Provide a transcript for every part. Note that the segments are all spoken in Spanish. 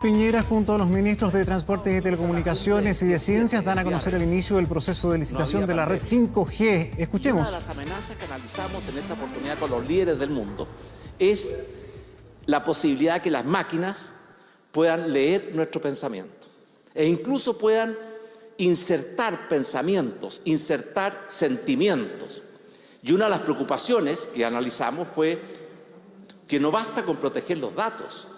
Piñera junto a los ministros de Transportes y Telecomunicaciones y de Ciencias dan a conocer el inicio del proceso de licitación de la red 5G. Escuchemos. Una de las amenazas que analizamos en esa oportunidad con los líderes del mundo es la posibilidad de que las máquinas puedan leer nuestro pensamiento e incluso puedan insertar pensamientos, insertar sentimientos. Y una de las preocupaciones que analizamos fue que no basta con proteger los datos,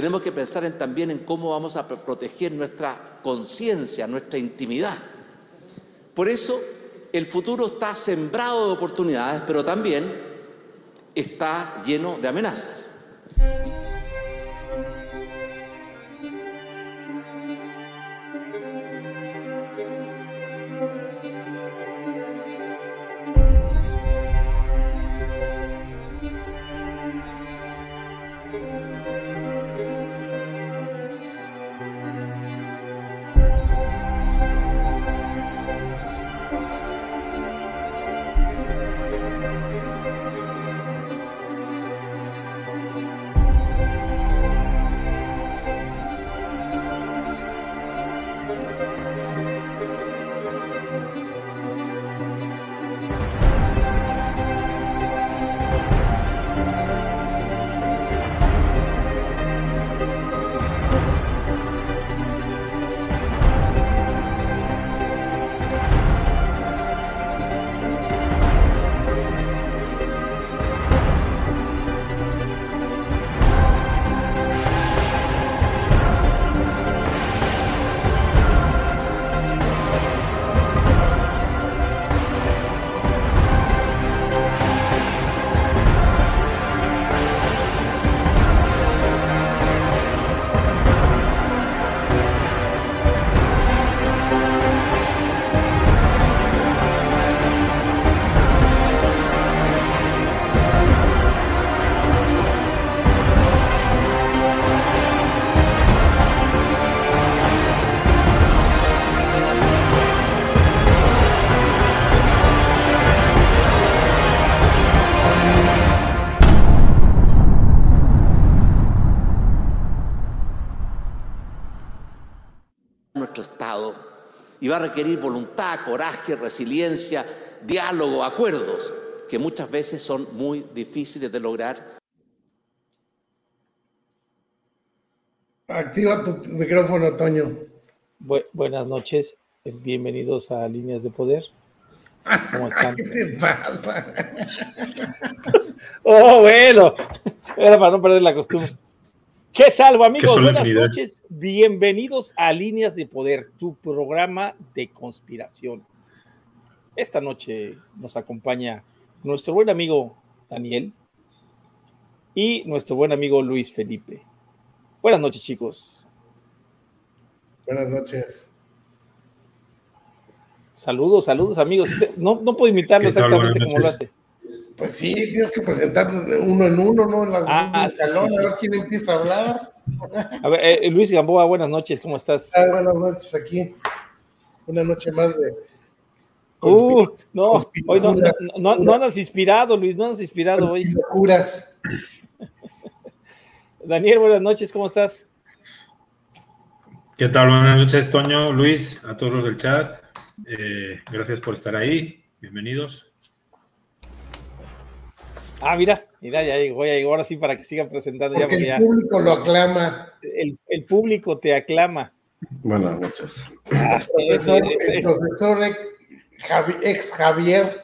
tenemos que pensar en, también en cómo vamos a proteger nuestra conciencia, nuestra intimidad. Por eso el futuro está sembrado de oportunidades, pero también está lleno de amenazas. A requerir voluntad, coraje, resiliencia, diálogo, acuerdos, que muchas veces son muy difíciles de lograr. Activa tu micrófono, Toño. buenas noches, bienvenidos a Líneas de Poder. ¿Cómo están? ¿Qué te pasa? oh, bueno, era para no perder la costumbre. ¿Qué tal, amigos? Buenas noches. Bienvenidos a Líneas de Poder, tu programa de conspiraciones. Esta noche nos acompaña nuestro buen amigo Daniel y nuestro buen amigo Luis Felipe. Buenas noches, chicos. Buenas noches. Saludos, saludos, amigos. No, no puedo imitarlo exactamente como lo hace. Pues sí, tienes que presentar uno en uno, ¿no? En ah, sí, calor, a ver quién empieza a hablar. A ver, eh, Luis Gamboa, buenas noches, ¿cómo estás? Ah, buenas noches, aquí. Una noche más de. Uh, no, hoy no, no, no, andas inspirado, Luis, no andas inspirado hoy. Locuras. Daniel, buenas noches, ¿cómo estás? ¿Qué tal? Buenas noches, Toño, Luis, a todos los del chat. Eh, gracias por estar ahí. Bienvenidos. Ah, mira, mira, ya llegó, ya llegó. Ahora sí, para que sigan presentando. Porque ya, el público lo aclama. El, el, público te aclama. Buenas noches. Ah, el profesor, es, es, el profesor Javi, ex Javier.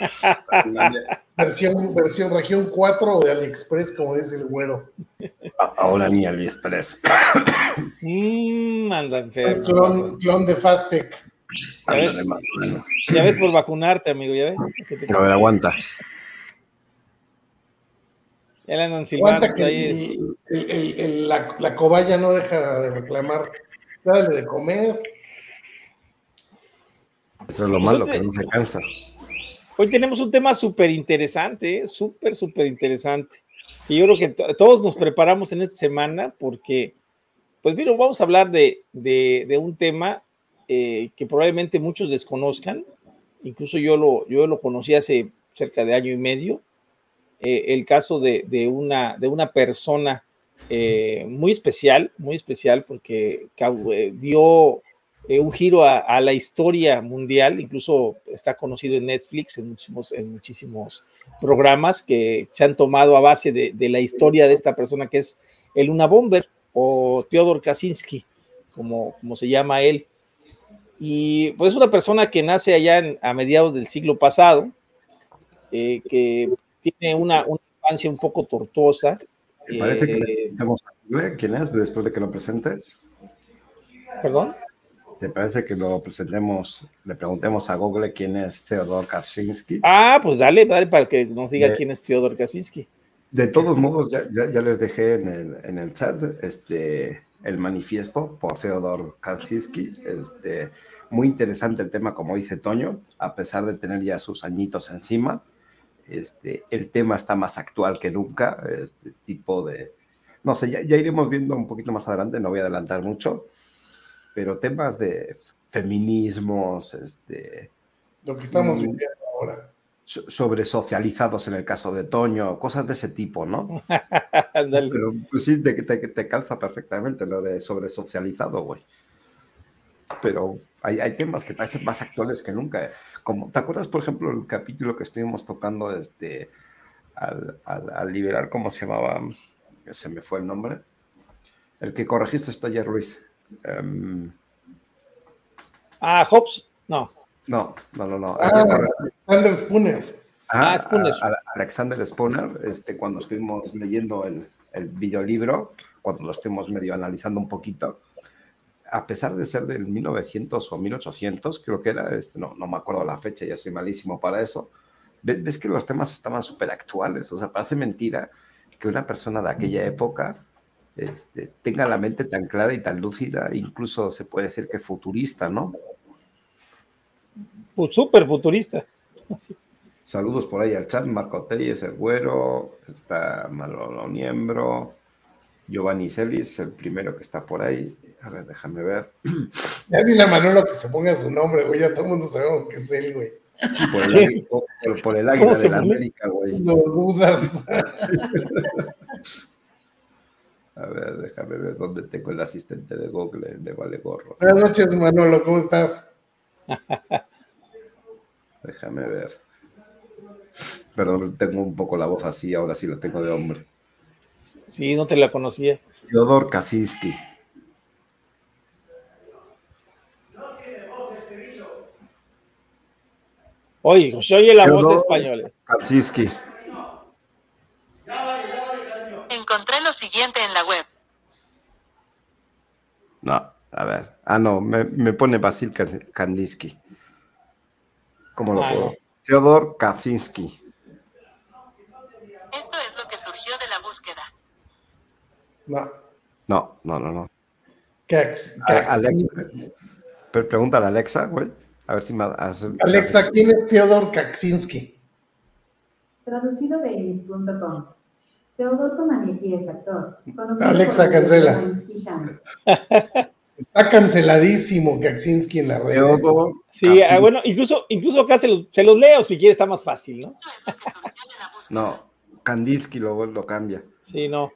versión, versión región 4 de AliExpress, como dice el güero. Ahora ni AliExpress. Mmm, anda enfermo. Clon, clon de Fastec. ¿Ya ves? Más ya ves por vacunarte, amigo, ya ves. A ver, aguanta. Ya le andan silbando que ahí. El, el, el, la, la, cobaya no deja de reclamar. Dale de comer. Eso es lo malo, que no se cansa. Hoy tenemos un tema súper interesante, ¿eh? súper, súper interesante. Y yo creo que todos nos preparamos en esta semana porque, pues mira, vamos a hablar de, de, de un tema eh, que probablemente muchos desconozcan. Incluso yo lo, yo lo conocí hace cerca de año y medio, eh, el caso de, de, una, de una persona eh, muy especial, muy especial porque eh, dio eh, un giro a, la historia mundial, incluso está conocido en Netflix, en muchísimos, en muchísimos programas que se han tomado a base de, la historia de esta persona que es el Una Bomber o Theodor Kaczynski, como, como se llama él. Y pues es una persona que nace allá a mediados del siglo pasado, eh, que tiene una, infancia un poco tortuosa. ¿Te parece que le eh, a quién es después de que lo presentes? ¿Perdón? ¿Te parece que lo presentemos, le preguntemos a Google quién es Theodor Kaczynski? Ah, pues dale, dale para que nos diga quién es Theodor Kaczynski. De todos modos, ya, ya, les dejé en el, en el, chat este, el manifiesto por Theodor Kaczynski. Este, muy interesante el tema, como dice Toño, a pesar de tener ya sus añitos encima. Este, el tema está más actual que nunca, este tipo de... No sé, ya, ya iremos viendo un poquito más adelante, no voy a adelantar mucho, pero temas de feminismos, este... Lo que estamos mm, viviendo ahora. Sobre socializados en el caso de Toño, cosas de ese tipo, ¿no? pero pues sí, te, te, te, calza perfectamente lo de sobre socializado, güey. Pero hay, hay, temas que parecen más actuales que nunca. Como, ¿Te acuerdas, por ejemplo, el capítulo que estuvimos tocando este, al, al, liberar, ¿cómo se llamaba? Se me fue el nombre. El que corregiste esto ayer, Ruiz. Um, ah, Hobbes, no. No, no, no, no. Ah, Alexander Spooner. ah, Spooner. Alexander Spooner, este, cuando estuvimos leyendo el, el videolibro, cuando lo estuvimos medio analizando un poquito, a pesar de ser del 1900 o 1800, creo que era, este, no, no me acuerdo la fecha, ya soy malísimo para eso, ves que los temas estaban súper actuales, o sea, parece mentira que una persona de aquella época este, tenga la mente tan clara y tan lúcida, incluso se puede decir que futurista, ¿no? Pues súper futurista. Saludos por ahí al chat, Marco Telles, el güero, está Manolo Niembro, Giovanni Celis, el primero que está por ahí. A ver, déjame ver. Ya dile a Manolo que se ponga su nombre, güey, ya todo el mundo sabemos que es él, güey. Sí, por el, por, por el águila de la América, güey. No dudas. A ver, déjame ver dónde tengo el asistente de Google de Vale Gorro. Buenas noches, Manolo, ¿cómo estás? déjame ver. Perdón, tengo un poco la voz así, ahora sí la tengo de hombre. Sí, no te la conocía. Teodor Kaczynski. Oye, se oye la voz de español. Kaczynski. Encontré lo siguiente en la web. No, a ver. Ah, no, me, pone Basil Kandinsky. ¿Cómo lo puedo? Theodor Kaczynski. Esto es lo que surgió de la búsqueda. No. No, no, no, no. Alexa. Pregúntale a Alexa, güey. A ver si me hace... Alexa, ¿quién es Theodor Kaczynski? Traducido de elite.com. Teodoro Manieti es actor. Alexa, cancela. Está canceladísimo Kaczynski en la red. sí, ah, bueno, incluso, incluso acá se los, se los, leo si quiere, está más fácil, ¿no? no, Kandinsky lo, lo cambia. Sí, no.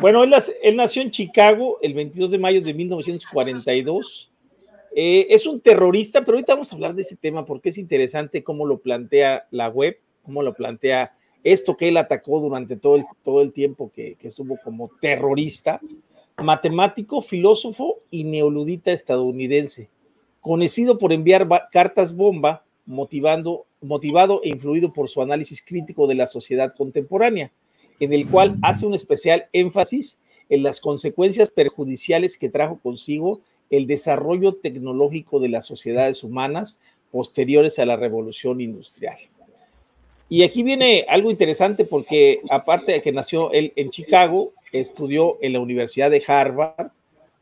Bueno, él, nació en Chicago el 22 de mayo de 1942. Eh, es un terrorista, pero ahorita vamos a hablar de ese tema porque es interesante cómo lo plantea la web, cómo lo plantea esto que él atacó durante todo el, todo el tiempo que, estuvo como terrorista, matemático, filósofo y neoludita estadounidense, conocido por enviar cartas bomba, motivando, motivado e influido por su análisis crítico de la sociedad contemporánea, en el cual hace un especial énfasis en las consecuencias perjudiciales que trajo consigo el desarrollo tecnológico de las sociedades humanas posteriores a la revolución industrial. Y aquí viene algo interesante porque aparte de que nació él en Chicago, estudió en la Universidad de Harvard,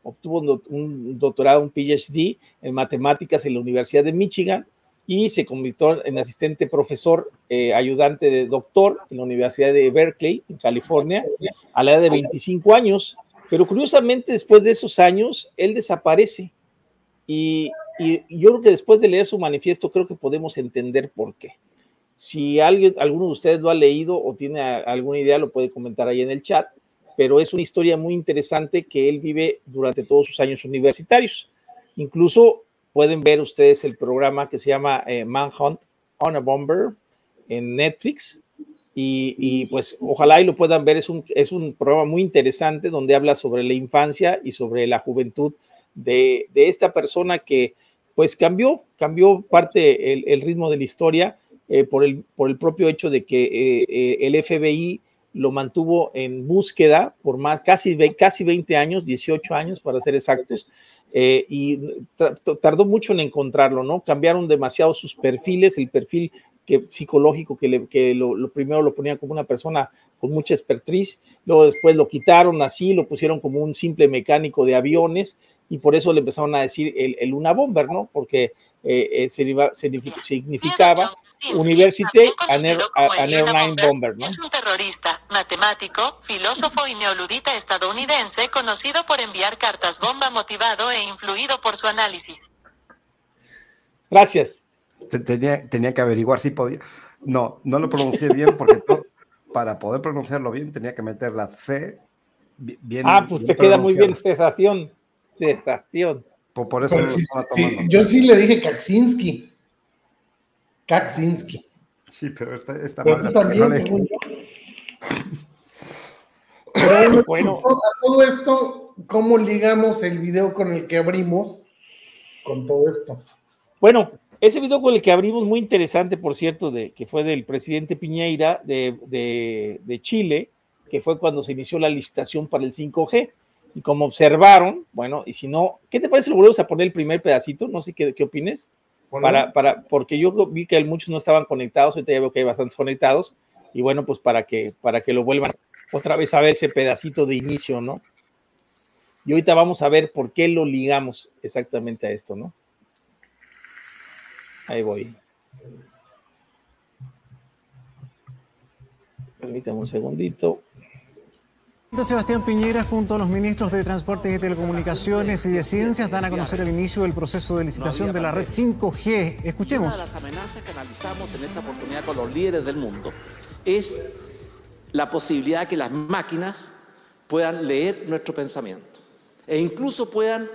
obtuvo un doctorado, un PhD en matemáticas en la Universidad de Michigan y se convirtió en asistente profesor eh, ayudante de doctor en la Universidad de Berkeley, en California, a la edad de 25 años. Pero curiosamente, después de esos años, él desaparece. Y, y yo creo que después de leer su manifiesto, creo que podemos entender por qué. Si alguien, alguno de ustedes lo ha leído o tiene alguna idea, lo puede comentar ahí en el chat. pero es una historia muy interesante que él vive durante todos sus años universitarios. Incluso pueden ver ustedes el programa que se llama eh, Manhunt on a Bomber en Netflix. Y, pues ojalá y lo puedan ver, es un, es un programa muy interesante donde habla sobre la infancia y sobre la juventud de, esta persona que pues cambió, cambió parte el, ritmo de la historia eh, por, el, por el propio hecho de que eh, el FBI lo mantuvo en búsqueda por más, casi, casi 20 años, 18 años para ser exactos, eh, y tardó mucho en encontrarlo, ¿no? Cambiaron demasiado sus perfiles, el perfil que, psicológico que, le, que lo, primero lo ponía como una persona con mucha expertise, luego después lo quitaron así, lo pusieron como un simple mecánico de aviones y por eso le empezaron a decir el, el Luna Bomber, ¿no? Porque eh, eh significaba University and, Airline Bomber, ¿no? Es un terrorista, matemático, filósofo y neoludita estadounidense conocido por enviar cartas bomba motivado e influido por su análisis. Gracias. Tenía, tenía que averiguar si podía. No, no lo pronuncié bien porque para poder pronunciarlo bien tenía que meter la C bien. Ah, pues te queda muy bien cesación. Cesación. Por, eso yo sí le dije Kaczynski. Kaczynski. Sí, pero esta, esta pero también, bueno, a todo esto, ¿cómo ligamos el video con el que abrimos con todo esto? Bueno, ese video con el que abrimos, muy interesante, por cierto, de, que fue del presidente Piñeira de, de, de Chile, que fue cuando se inició la licitación para el 5G. Y como observaron, bueno, y si no, ¿qué te parece? Lo volvemos a poner el primer pedacito, no sé qué, qué opines. Para, para, porque yo vi que muchos no estaban conectados, ahorita ya veo que hay bastantes conectados, y bueno, pues para que, para que lo vuelvan otra vez a ver ese pedacito de inicio, ¿no? Y ahorita vamos a ver por qué lo ligamos exactamente a esto, ¿no? Ahí voy. Permítame un segundito. Sebastián Piñera junto a los ministros de Transportes y Telecomunicaciones y de Ciencias dan a conocer el inicio del proceso de licitación de la red 5G. Escuchemos. Una de las amenazas que analizamos en esa oportunidad con los líderes del mundo es la posibilidad de que las máquinas puedan leer nuestro pensamiento e incluso puedan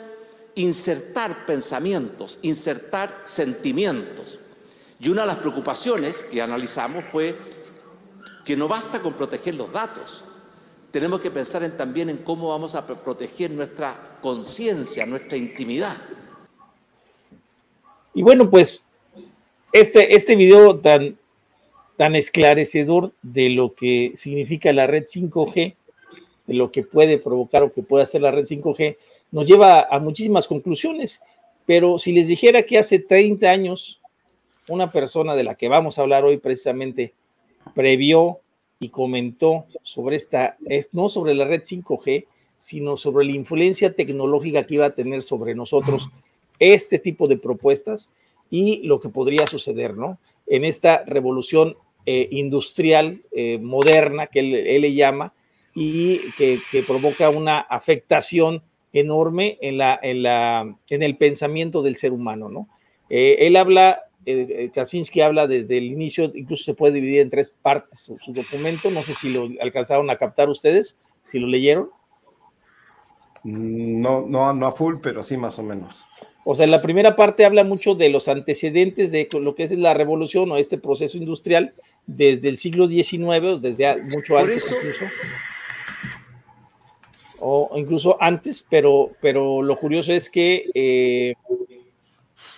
insertar pensamientos, insertar sentimientos. Y una de las preocupaciones que analizamos fue que no basta con proteger los datos, tenemos que pensar también en cómo vamos a proteger nuestra conciencia, nuestra intimidad. Y bueno, pues este, este video tan, tan esclarecedor de lo que significa la red 5G, de lo que puede provocar o que puede hacer la red 5G, nos lleva a muchísimas conclusiones. Pero si les dijera que hace 30 años una persona de la que vamos a hablar hoy precisamente previó y comentó sobre esta, no sobre la red 5G, sino sobre la influencia tecnológica que iba a tener sobre nosotros este tipo de propuestas y lo que podría suceder, ¿no? En esta revolución eh, industrial eh, moderna que él, le llama y que, provoca una afectación enorme en, la, en, la, en el pensamiento del ser humano, ¿no? Eh, él habla eh, Kaczynski habla desde el inicio, incluso se puede dividir en tres partes su, documento, no sé si lo alcanzaron a captar ustedes, si lo leyeron. Mm, no, no, no a full, pero sí más o menos. O sea, la primera parte habla mucho de los antecedentes de lo que es la revolución o este proceso industrial desde el siglo XIX, desde mucho antes incluso. O incluso antes, pero, pero lo curioso es que eh,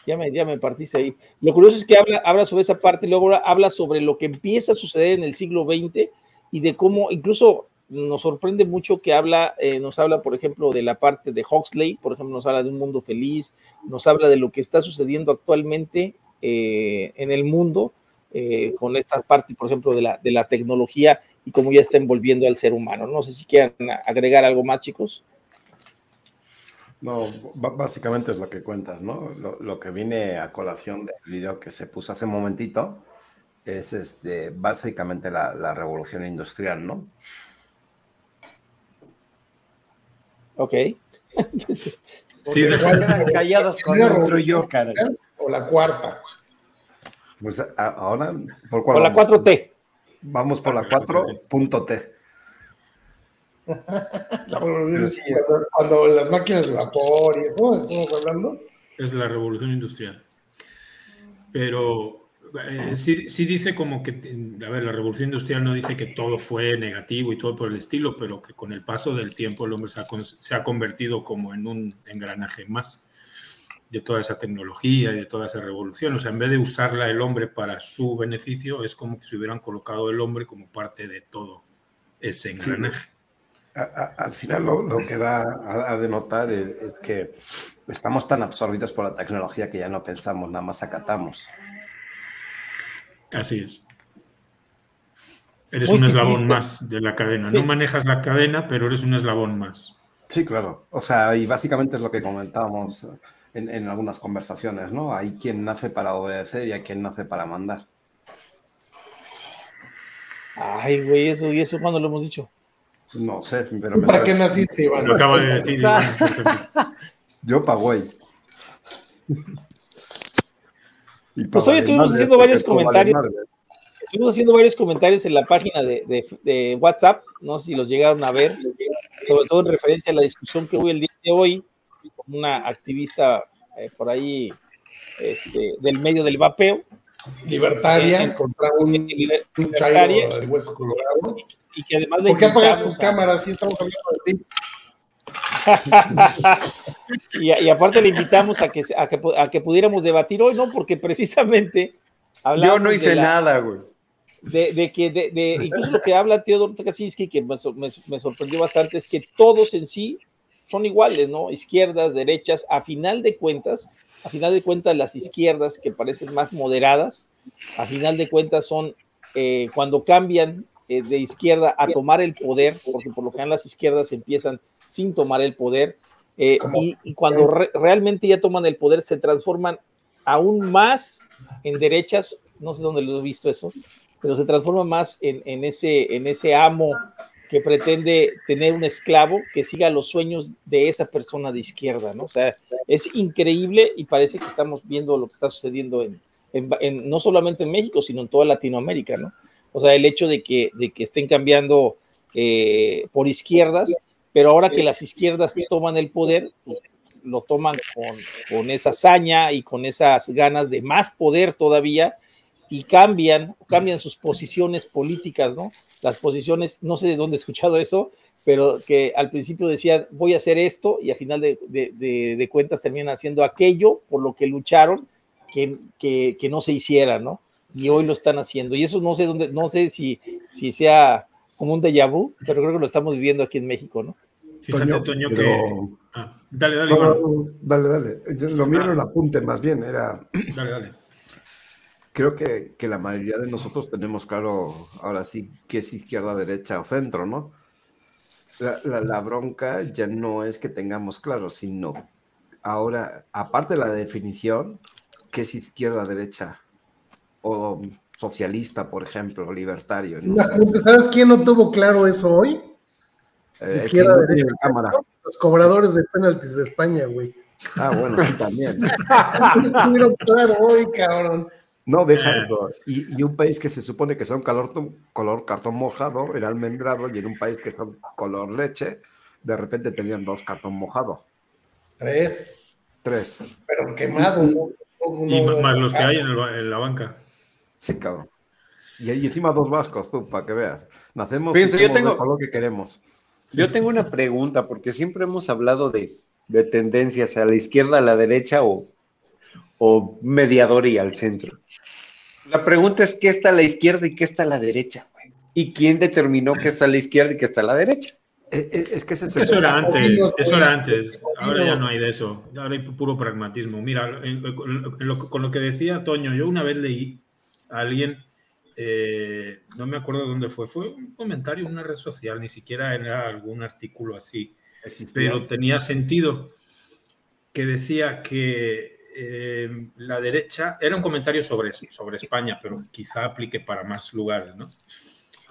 ya me, ya me partiste ahí. Lo curioso es que habla, habla sobre esa parte, luego habla sobre lo que empieza a suceder en el siglo XX y de cómo incluso nos sorprende mucho que habla, eh, nos habla, por ejemplo, de la parte de Huxley, por ejemplo, nos habla de un mundo feliz, nos habla de lo que está sucediendo actualmente eh, en el mundo eh, con esta parte, por ejemplo, de la, de la tecnología y cómo ya está envolviendo al ser humano. No sé si quieran agregar algo más, chicos. No, básicamente es lo que cuentas, ¿no? Lo, que viene a colación del video que se puso hace un momentito es este, básicamente la, revolución industrial, ¿no? Ok. sí, callados con otro yo, cara. O la cuarta. Pues ahora, ¿por, por la 4T. Vamos por la 4.T. la revolución cuando, las máquinas de vapor y eso, estamos hablando. Es la revolución industrial. Pero eh, sí, sí, dice como que, a ver, la revolución industrial no dice que todo fue negativo y todo por el estilo, pero que con el paso del tiempo el hombre se ha, se ha convertido como en un engranaje más de toda esa tecnología y de toda esa revolución. O sea, en vez de usarla el hombre para su beneficio, es como que se hubieran colocado el hombre como parte de todo ese engranaje. Al final lo, que da a, denotar es, que estamos tan absorbidos por la tecnología que ya no pensamos, nada más acatamos. Así es. Eres un eslabón más de la cadena. No manejas la cadena, pero eres un eslabón más. Sí, claro. O sea, y básicamente es lo que comentábamos en, algunas conversaciones, ¿no? Hay quien nace para obedecer y hay quien nace para mandar. Ay, güey, eso, ¿y eso cuándo lo hemos dicho? No sé, pero me ¿Para qué naciste, Iván? Lo acabo de decir. Yo Pagüey. Pues hoy estuvimos haciendo varios comentarios. Estuvimos haciendo varios comentarios en la página de, de, WhatsApp, no sé si los llegaron a ver, sobre todo en referencia a la discusión que hubo el día de hoy una activista eh, por ahí este, del medio del vapeo. Libertaria, eh, contra un, un de hueso colorado. Y, que además ¿Por qué apagas tus cámaras si estamos hablando de ti? y, aparte le invitamos a que, a que, a, que, pudiéramos debatir hoy, ¿no? Porque precisamente Yo no hice nada, güey. De, de, que, de, de, incluso lo que habla Teodoro Takaczynski, que me, me, sorprendió bastante, es que todos en sí son iguales, ¿no? Izquierdas, derechas, a final de cuentas, a final de cuentas las izquierdas que parecen más moderadas, a final de cuentas son eh, cuando cambian eh, de izquierda a tomar el poder, porque por lo general las izquierdas empiezan sin tomar el poder, eh, y, cuando realmente ya toman el poder se transforman aún más en derechas, no sé dónde lo he visto eso, pero se transforman más en, en, ese, en ese amo que pretende tener un esclavo que siga los sueños de esa persona de izquierda, ¿no? O sea, es increíble y parece que estamos viendo lo que está sucediendo en, no solamente en México, sino en toda Latinoamérica, ¿no? O sea, el hecho de que, de que estén cambiando eh, por izquierdas, pero ahora que las izquierdas toman el poder, lo toman con, con esa hazaña y con esas ganas de más poder todavía y cambian, cambian sus posiciones políticas, ¿no? Las posiciones, no sé de dónde he escuchado eso, pero que al principio decían, voy a hacer esto, y a final de, de, cuentas terminan haciendo aquello por lo que lucharon, que, que, que, no se hiciera, ¿no? Y hoy lo están haciendo. Y eso no sé dónde, no sé si, si sea como un déjà vu, pero creo que lo estamos viviendo aquí en México, ¿no? Fíjate, Toño, que. Ah, dale, dale, dale, dale. Lo mío ah. era el apunte, más bien, era. Dale, dale creo que, la mayoría de nosotros tenemos claro ahora sí que es izquierda, derecha o centro, ¿no? La, bronca ya no es que tengamos claro, sino ahora, aparte de la definición, ¿qué es izquierda, derecha? O socialista, por ejemplo, libertario. ¿Sabes quién no tuvo claro eso hoy? Eh, izquierda, derecha. Cámara. Los cobradores de penaltis de España, güey. Ah, bueno, sí, también. claro hoy, cabrón. No, deja eso. Y, un país que se supone que son color, color cartón mojado, era almendrado, y en un país que son color leche, de repente tenían dos cartón mojado. Tres. Tres. Pero quemado. y más los que hay en, la banca. Sí, cabrón. Y, y, encima dos vascos, tú, para que veas. Nacemos y yo tengo, lo que queremos. Yo tengo una pregunta, porque siempre hemos hablado de, de tendencias a la izquierda, a la derecha o, o mediador y al centro. La pregunta es qué está a la izquierda y qué está a la derecha, güey. ¿Y quién determinó qué está a la izquierda y qué está a la derecha? Eh, eh, es, que eso era antes, eso era antes. Ahora ya no hay de eso. Ahora hay puro pragmatismo. Mira, con lo que decía Toño, yo una vez leí alguien, eh, no me acuerdo dónde fue, fue un comentario en una red social, ni siquiera era algún artículo así, pero tenía sentido que decía que eh, la derecha, era un comentario sobre, sobre España, pero quizá aplique para más lugares, ¿no?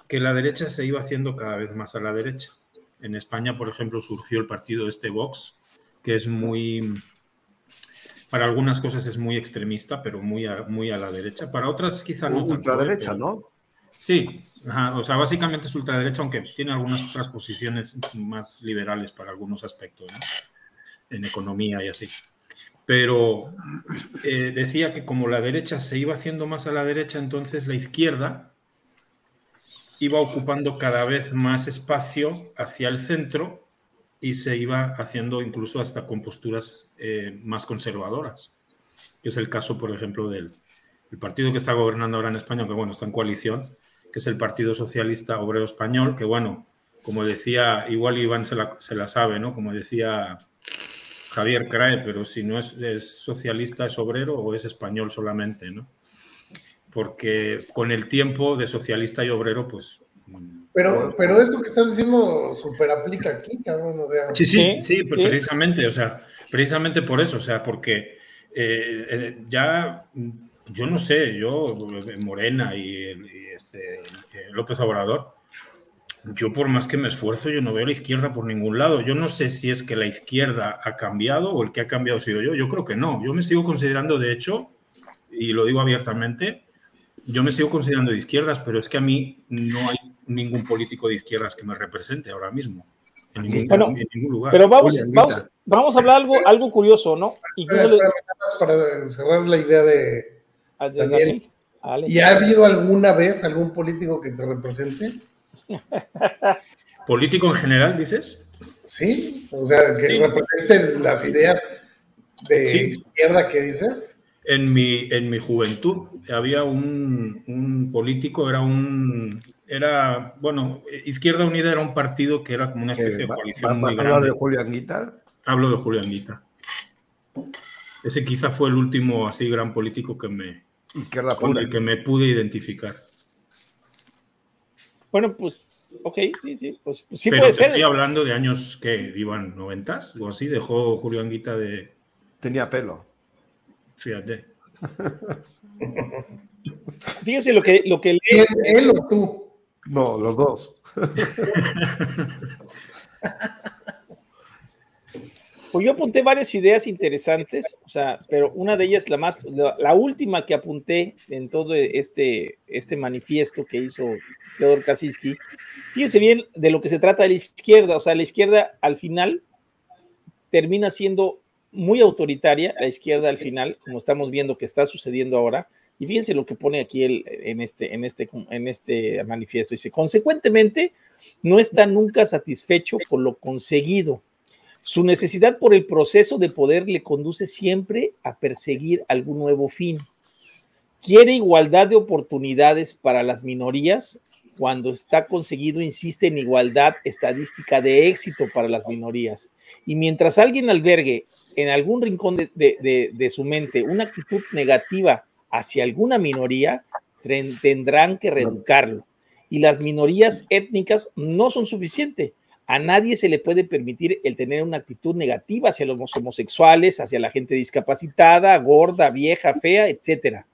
Que la derecha se iba haciendo cada vez más a la derecha. En España, por ejemplo, surgió el partido este Vox, que es muy, para algunas cosas es muy extremista, pero muy a, muy a la derecha. Para otras quizá no. Ultraderecha, ¿no? Sí, o sea, básicamente es ultraderecha, aunque tiene algunas otras posiciones más liberales para algunos aspectos, en economía y así. Pero eh, decía que como la derecha se iba haciendo más a la derecha, entonces la izquierda iba ocupando cada vez más espacio hacia el centro y se iba haciendo incluso hasta con posturas eh, más conservadoras, que es el caso, por ejemplo, del partido que está gobernando ahora en España, que bueno, está en coalición, que es el Partido Socialista Obrero Español, que bueno, como decía, igual Iván se la, se la sabe, ¿no? Como decía Javier Crae, pero si no es, socialista, es obrero o es español solamente, ¿no? Porque con el tiempo de socialista y obrero, pues... Pero, pero esto que estás diciendo super aplica aquí, cabrón. sí, sí, sí, precisamente, o sea, precisamente por eso, o sea, porque eh, eh, ya, yo no sé, yo, Morena y, este, López Obrador, yo por más que me esfuerzo, yo no veo la izquierda por ningún lado. Yo no sé si es que la izquierda ha cambiado o el que ha cambiado sido yo. Yo creo que no. Yo me sigo considerando, de hecho, y lo digo abiertamente, yo me sigo considerando de izquierdas, pero es que a mí no hay ningún político de izquierdas que me represente ahora mismo. En ningún, lugar. Pero vamos, vamos, vamos a hablar algo, algo curioso, ¿no? para cerrar la idea de, Daniel. ¿Y ha habido alguna vez algún político que te represente? ¿Político en general, dices? Sí, o sea, que representen las ideas de izquierda que dices. En mi, en mi juventud había un, político, era un, era, bueno, Izquierda Unida era un partido que era como una especie de coalición muy grande. de Julio Anguita? Hablo de Julio Anguita. Ese quizá fue el último así gran político que me, Izquierda con el que me pude identificar. Bueno, pues, ok, sí, sí, pues, pues sí Pero puede te ser. Estoy hablando de años que iban noventas o así, dejó Julio Anguita de. Tenía pelo. Fíjate. Fíjese lo que, lo que ¿Él o tú? No, los dos. Pues yo apunté varias ideas interesantes, o sea, pero una de ellas, la más, la, última que apunté en todo este, este manifiesto que hizo Teodor Kaczynski, fíjense bien de lo que se trata de la izquierda, o sea, la izquierda al final termina siendo muy autoritaria, la izquierda al final, como estamos viendo que está sucediendo ahora, y fíjense lo que pone aquí el, en, este, en, este, en este manifiesto, dice, consecuentemente, no está nunca satisfecho por lo conseguido su necesidad por el proceso de poder le conduce siempre a perseguir algún nuevo fin. Quiere igualdad de oportunidades para las minorías. Cuando está conseguido, insiste en igualdad estadística de éxito para las minorías. Y mientras alguien albergue en algún rincón de, su mente una actitud negativa hacia alguna minoría, tendrán que reeducarlo. Y las minorías étnicas no son suficientes a nadie se le puede permitir el tener una actitud negativa hacia los homosexuales, hacia la gente discapacitada, gorda, vieja, fea, etcétera.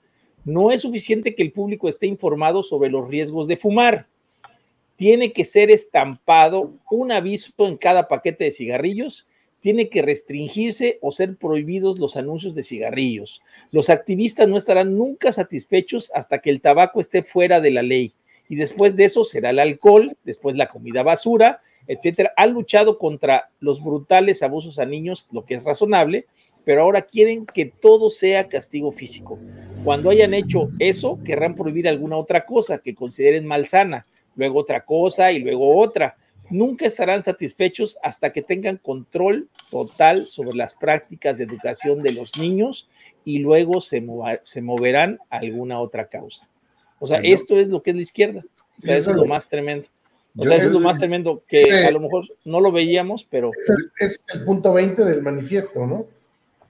No es suficiente que el público esté informado sobre los riesgos de fumar. Tiene que ser estampado un aviso en cada paquete de cigarrillos tiene que restringirse o ser prohibidos los anuncios de cigarrillos. Los activistas no estarán nunca satisfechos hasta que el tabaco esté fuera de la ley. Y después de eso será el alcohol, después la comida basura, etcétera, han luchado contra los brutales abusos a niños, lo que es razonable, pero ahora quieren que todo sea castigo físico. Cuando hayan hecho eso, querrán prohibir alguna otra cosa que consideren malsana, luego otra cosa y luego otra. Nunca estarán satisfechos hasta que tengan control total sobre las prácticas de educación de los niños y luego se, se moverán a alguna otra causa. O sea, esto es lo que es la izquierda. O sea, eso es lo más tremendo. O sea, eso es lo más tremendo, que a lo mejor no lo veíamos, pero... Es el, punto 20 del manifiesto, ¿no?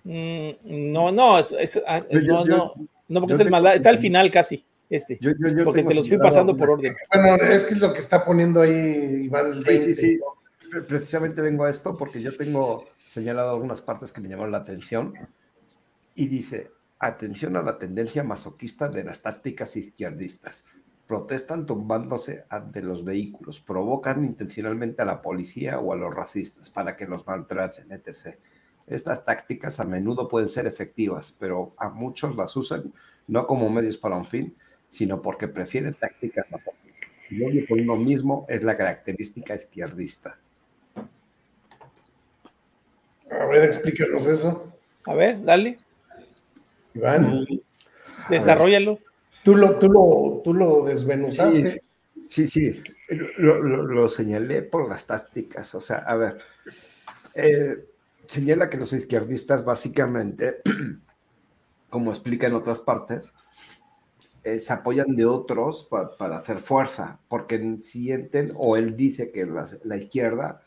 Mm, no, no, es, ah, no, no, no, porque es el maldad, está al final casi, este, porque te los fui pasando por orden. Bueno, es que es lo que está poniendo ahí Iván. El sí, sí, sí, precisamente vengo a esto porque yo tengo señalado algunas partes que me llamaron la atención y dice, atención a la tendencia masoquista de las tácticas izquierdistas protestan tumbándose de los vehículos, provocan intencionalmente a la policía o a los racistas para que los maltraten, etc. Estas tácticas a menudo pueden ser efectivas, pero a muchos las usan no como medios para un fin, sino porque prefieren tácticas más Y odio por uno mismo es la característica izquierdista. A ver, explícanos eso. A ver, dale. Iván. Desarrollalo. Tú lo, tú lo, tú lo desmenuzaste. Sí, sí, Lo, señalé por las tácticas. O sea, a ver, eh, señala que los izquierdistas básicamente, como explica en otras partes, eh, se apoyan de otros para hacer fuerza, porque sienten, o él dice que la, izquierda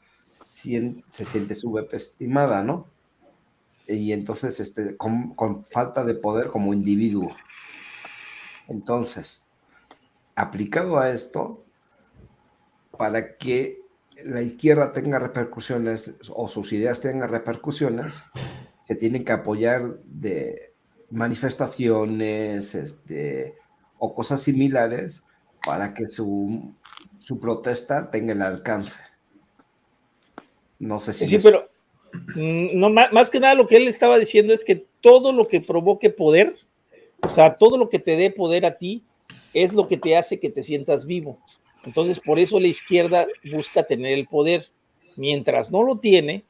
se siente subestimada, ¿no? Y entonces, este, con falta de poder como individuo. Entonces, aplicado a esto, para que la izquierda tenga repercusiones o sus ideas tengan repercusiones, se tienen que apoyar de manifestaciones este, o cosas similares para que su, protesta tenga el alcance. No sé si... Sí, pero mm, no, más que nada lo que él estaba diciendo es que todo lo que provoque poder, o sea, todo lo que te dé poder a ti, es lo que te hace que te sientas vivo. Entonces, por eso la izquierda busca tener el poder. Mientras no lo tiene,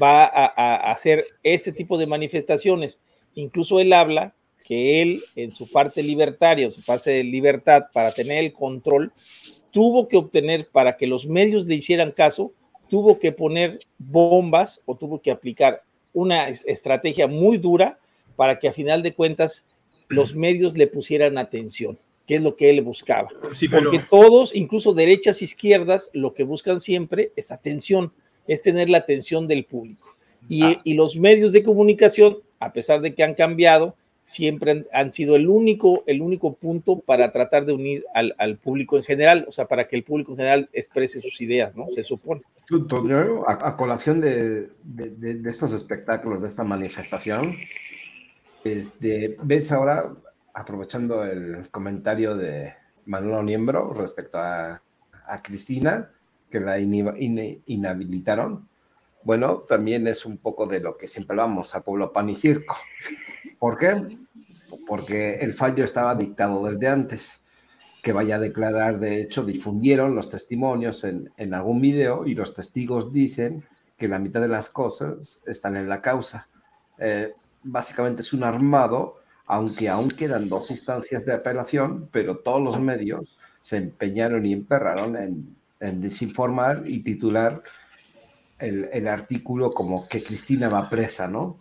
va a, hacer este tipo de manifestaciones. Incluso él habla que él, en su parte libertaria, su parte de libertad, para tener el control, tuvo que obtener, para que los medios le hicieran caso, tuvo que poner bombas o tuvo que aplicar una estrategia muy dura para que a final de cuentas los medios le pusieran atención, que es lo que él buscaba. Porque todos, incluso derechas, izquierdas, lo que buscan siempre es atención, es tener la atención del público. Y, ah. los medios de comunicación, a pesar de que han cambiado, siempre han, sido el único, el único punto para tratar de unir al, público en general, o sea, para que el público en general exprese sus ideas, ¿no? Se supone. A, colación de, de, estos espectáculos, de esta manifestación, este, ves ahora, aprovechando el comentario de Manuel Niembro respecto a, Cristina, que la inhabilitaron, bueno, también es un poco de lo que siempre hablamos a pueblo pan y circo. ¿Por qué? Porque el fallo estaba dictado desde antes. Que vaya a declarar, de hecho, difundieron los testimonios en, algún video y los testigos dicen que la mitad de las cosas están en la causa. Eh, básicamente es un armado, aunque aún quedan dos instancias de apelación, pero todos los medios se empeñaron y emperraron en, desinformar y titular el, artículo como que Cristina va presa, ¿no?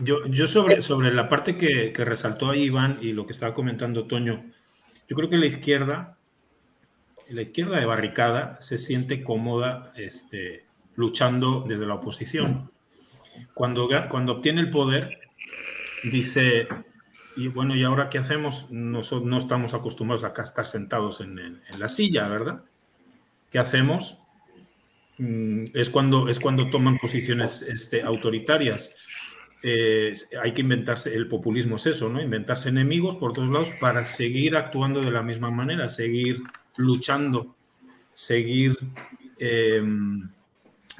Yo, yo sobre, sobre la parte que, que, resaltó ahí Iván y lo que estaba comentando Toño, yo creo que la izquierda, la izquierda de barricada se siente cómoda este, luchando desde la oposición. Cuando, cuando obtiene el poder, dice, y bueno, ¿y ahora qué hacemos? No, no estamos acostumbrados a estar sentados en, la silla, ¿verdad? ¿Qué hacemos? Mm, es, cuando, es cuando toman posiciones este, autoritarias. Eh, hay que inventarse, el populismo es eso, ¿no? Inventarse enemigos por todos lados para seguir actuando de la misma manera, seguir luchando, seguir... Em,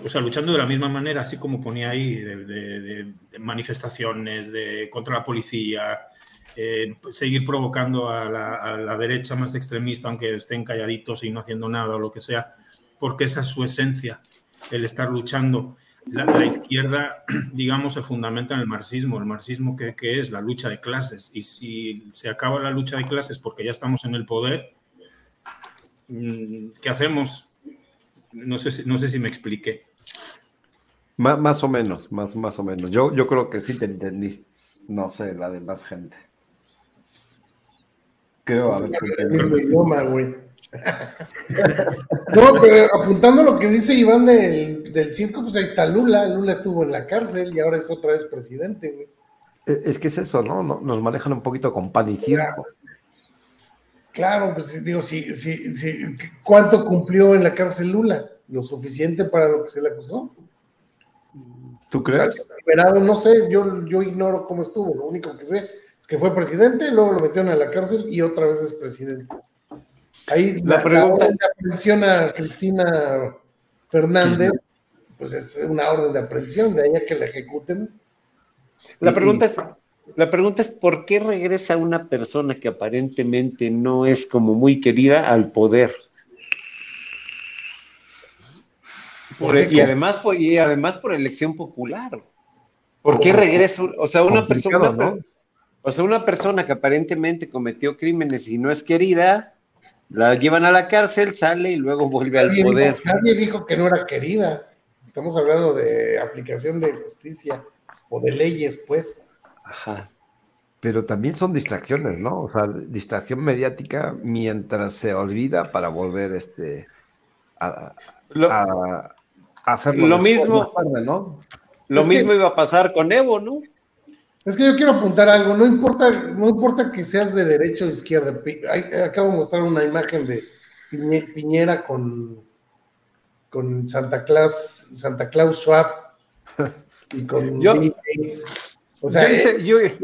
o sea, luchando de la misma manera, así como ponía ahí, de, manifestaciones de, contra la policía, seguir provocando a la, derecha más extremista, aunque estén calladitos y no haciendo nada o lo que sea, porque esa es su esencia, el estar luchando. La, izquierda, digamos, se fundamenta en el marxismo. El marxismo, ¿qué, ¿qué, es? La lucha de clases. Y si se acaba la lucha de clases porque ya estamos en el poder, mm, ¿qué hacemos? No sé, no sé si me expliqué. Más, más o menos, más, más o menos. Yo, yo creo que sí te entendí. No sé, la de más gente. Creo haber no, pero apuntando lo que dice Iván del, del circo, pues ahí está Lula. Lula estuvo en la cárcel y ahora es otra vez presidente, güey. E, es que es eso, ¿no? Nos manejan un poquito con pan y circo. Claro, pues digo, sí, sí, sí. ¿Cuánto cumplió en la cárcel Lula? ¿Lo suficiente para lo que se le acusó? ¿Tú crees? no sé, yo, yo ignoro cómo estuvo. Lo único que sé que fue presidente, luego lo metieron a la cárcel y otra vez es presidente. Ahí la, pregunta. de aprehensión a Cristina Fernández, pues es una orden de aprehensión, de ahí a que la ejecuten. La pregunta es, La pregunta es, ¿por qué regresa una persona que aparentemente no es como muy querida al poder? Y, además por, y además por elección popular. ¿Por qué regresa? O sea, una persona, o sea, una persona que aparentemente cometió crímenes y no es querida, la llevan a la cárcel, sale y luego vuelve al poder. nadie dijo que no era querida. Estamos hablando de aplicación de justicia o de leyes, pues. Ajá. Pero también son distracciones, ¿no? O sea, distracción mediática mientras se olvida para volver este a, hacerlo lo mismo, ¿no? Lo mismo iba a pasar con Evo, ¿no? Es que yo quiero apuntar algo, no importa, no importa que seas de derecha o izquierda. acabo de mostrar una imagen de Piñera con, con Santa Claus, Santa Claus Schwab y con yo, O sea, yo hice,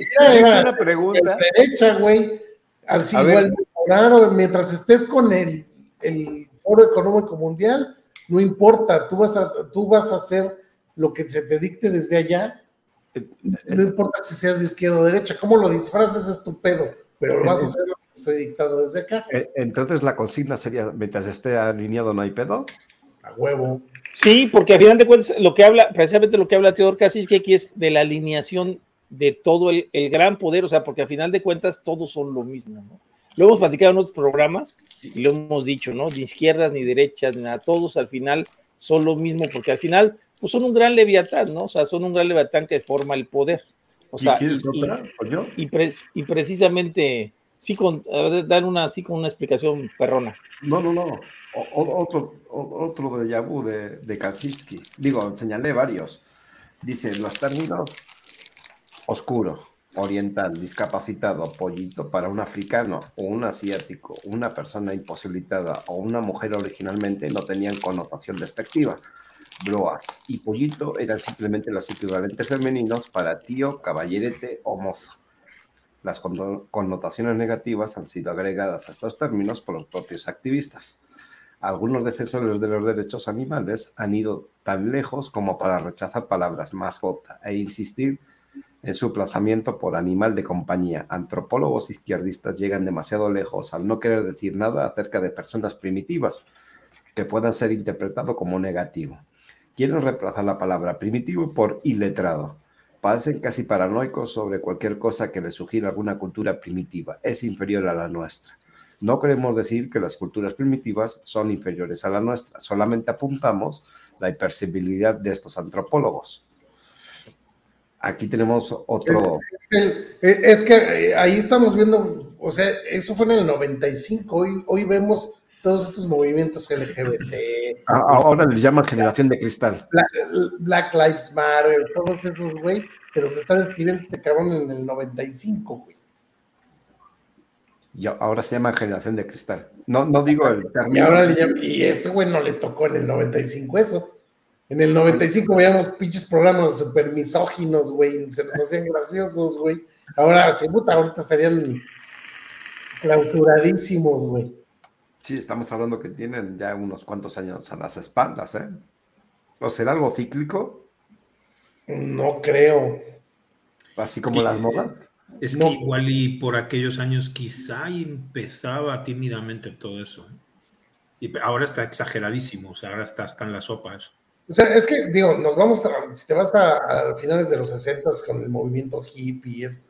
una pregunta. De derecha, güey. Así igual, claro, mientras estés con el, el Foro Económico Mundial, no importa, tú vas a, tú vas a hacer lo que se te dicte desde allá, no importa si seas de izquierda o derecha, cómo lo disfrazas es tu pedo, pero lo vas a hacer lo que estoy dictado desde acá. Eh, entonces la consigna sería, mientras esté alineado no hay pedo. A huevo. Sí, porque al final de cuentas, lo que habla, precisamente lo que habla Teodor Casi es que aquí es de la alineación de todo el, el, gran poder, o sea, porque al final de cuentas todos son lo mismo, ¿no? Lo hemos platicado en otros programas y lo hemos dicho, ¿no? Ni izquierdas ni derechas, ni nada, todos al final son lo mismo, porque al final pues son un gran leviatán, ¿no? O sea, son un gran leviatán que forma el poder. O sea, y, y, precisamente, sí, con, dar una, así con una explicación perrona. No, no, no. otro, otro de Yabu de, de Kaczynski. Digo, señalé varios. Dice, los términos oscuro, oriental, discapacitado, pollito para un africano o un asiático, una persona imposibilitada o una mujer originalmente no tenían connotación despectiva. Broa y pollito eran simplemente los equivalentes femeninos para tío, caballerete o mozo. Las connotaciones negativas han sido agregadas a estos términos por los propios activistas. Algunos defensores de los derechos animales han ido tan lejos como para rechazar palabras mascota e insistir en su aplazamiento por animal de compañía. Antropólogos izquierdistas llegan demasiado lejos al no querer decir nada acerca de personas primitivas que puedan ser interpretado como negativo. Quieren reemplazar la palabra primitivo por iletrado. Parecen casi paranoicos sobre cualquier cosa que les sugiera alguna cultura primitiva. Es inferior a la nuestra. No queremos decir que las culturas primitivas son inferiores a la nuestra, solamente apuntamos la hipersensibilidad de estos antropólogos. Aquí tenemos otro. Es, que eh, ahí estamos viendo, o sea, eso fue en el 95, hoy, hoy vemos todos estos movimientos LGBT. Ah, ahora les llaman generación de cristal. Black, Lives Matter, todos esos, güey, pero se están escribiendo este cabrón en el 95, güey. Y ahora se llama generación de cristal. No, no digo el término. Y, y este güey no le tocó en el 95 eso. En el 95 veíamos pinches programas super misóginos, güey, se nos hacían graciosos, güey. Ahora, sí, puta, ahorita serían clausuradísimos, güey. Sí, estamos hablando que tienen ya unos cuantos años a las espaldas, ¿eh? ¿O será algo cíclico? No creo. Así como las modas. Es que igual y por aquellos años quizá empezaba tímidamente todo eso. ¿eh? Y ahora está exageradísimo, o sea, ahora está, están las sopas. O sea, es que, digo, nos vamos a, si te vas a, finales de los 60 con el movimiento hippie, es,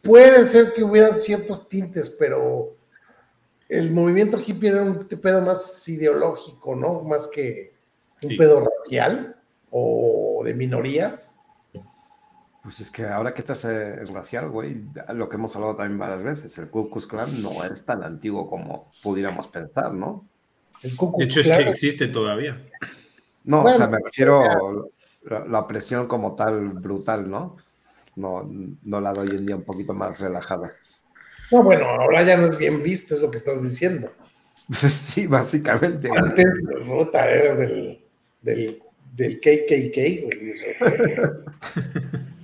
puede ser que hubieran ciertos tintes, pero el movimiento hippie era un pedo más ideológico, ¿no? Más que un pedo racial o de minorías. Pues es que ahora que estás en racial, güey, lo que hemos hablado también varias veces, el Ku Klux Klan no es tan antiguo como pudiéramos pensar, ¿no? de hecho, es que existe todavía. No, o sea, me refiero a la, presión como tal brutal, ¿no? ¿no? No la doy en día un poquito más relajada. No, bueno, ahora ya no es bien visto, es lo que estás diciendo. sí, básicamente. Antes, puta, eras del, del, del KKK, güey.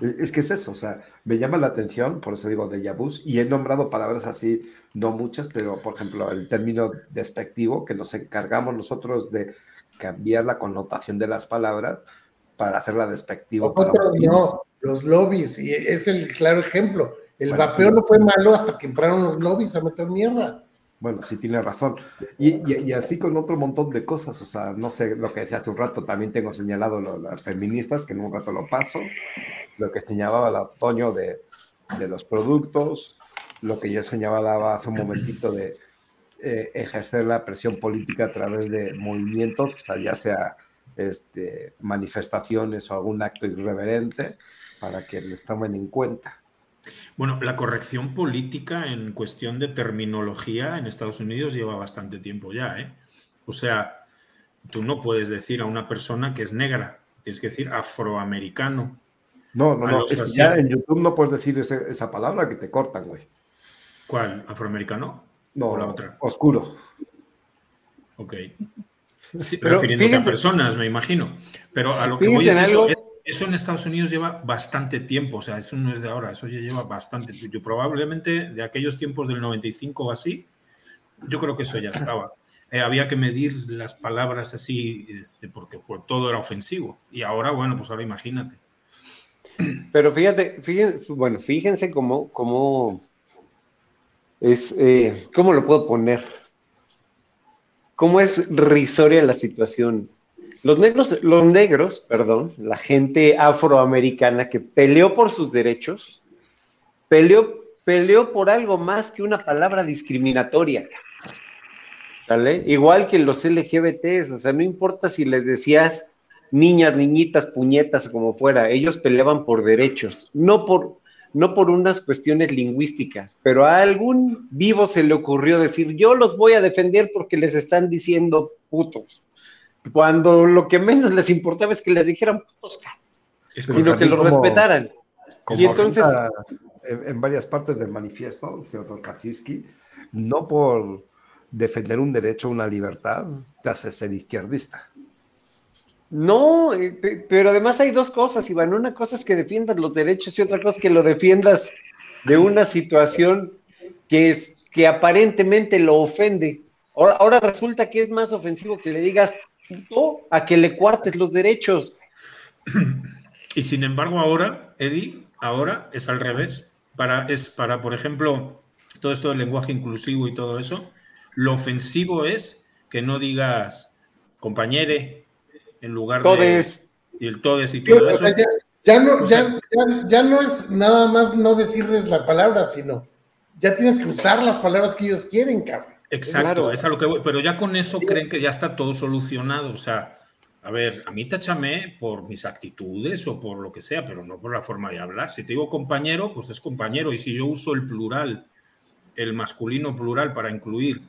Es que es eso, o sea, me llama la atención, por eso digo de Yabus, y he nombrado palabras así, no muchas, pero por ejemplo, el término despectivo, que nos encargamos nosotros de cambiar la connotación de las palabras, para hacerla despectiva. no, los lobbies, y es el claro ejemplo. El vapeo no fue malo hasta que entraron los lobbies a meter mierda. Bueno, sí tiene razón. Y, así con otro montón de cosas, o sea, no sé lo que decía hace un rato, también tengo señalado las feministas, que en un rato lo paso, lo que señalaba el otoño de, de los productos, lo que yo señalaba hace un momentito de eh, ejercer la presión política a través de movimientos, o sea, ya sea este, manifestaciones o algún acto irreverente, para que les tomen en cuenta. Bueno, la corrección política en cuestión de terminología en Estados Unidos lleva bastante tiempo ya, ¿eh? O sea, tú no puedes decir a una persona que es negra, tienes que decir afroamericano. No, no, no, es que ya en YouTube no puedes decir esa palabra que te cortan, güey. ¿Cuál? ¿Afroamericano? No, la otra. Oscuro. Ok. Sí, refiriéndote a personas, me imagino. Pero a lo que voy es eso, eso en Estados Unidos lleva bastante tiempo, o sea, eso no es de ahora, eso ya lleva bastante. Yo probablemente de aquellos tiempos del 95 o así, yo creo que eso ya estaba. Eh, había que medir las palabras así, este, porque todo era ofensivo. Y ahora, bueno, pues ahora imagínate. Pero fíjate, fíjense, bueno, fíjense cómo, cómo es, eh, ¿cómo lo puedo poner? ¿Cómo es risoria la situación? Los negros, los negros, perdón, la gente afroamericana que peleó por sus derechos, peleó, peleó por algo más que una palabra discriminatoria. ¿Sale? Igual que los LGBTs, o sea, no importa si les decías niñas, niñitas, puñetas o como fuera, ellos peleaban por derechos, no por, no por unas cuestiones lingüísticas, pero a algún vivo se le ocurrió decir, yo los voy a defender porque les están diciendo putos cuando lo que menos les importaba es que les dijeran putos, sino que lo respetaran. y entonces. En, varias partes del manifiesto, Theodor Kaczynski, no por defender un derecho, una libertad, te hace ser izquierdista. No, eh, pero además hay dos cosas, Iván. Una cosa es que defiendas los derechos y otra cosa es que lo defiendas de una situación que, es, que aparentemente lo ofende. Ahora, resulta que es más ofensivo que le digas a que le cuartes los derechos. Y sin embargo, ahora, Eddie, ahora es al revés. Para, es para, por ejemplo, todo esto del lenguaje inclusivo y todo eso, lo ofensivo es que no digas compañere en lugar de y el todes y todo eso. ya, no, ya, no es nada más no decirles la palabra, sino ya tienes que usar las palabras que ellos quieren, cabrón. Exacto, es a lo que voy. Pero ya con eso creen que ya está todo solucionado. O sea, a ver, a mí tachame por mis actitudes o por lo que sea, pero no por la forma de hablar. Si te digo compañero, pues es compañero. Y si yo uso el plural, el masculino plural para incluir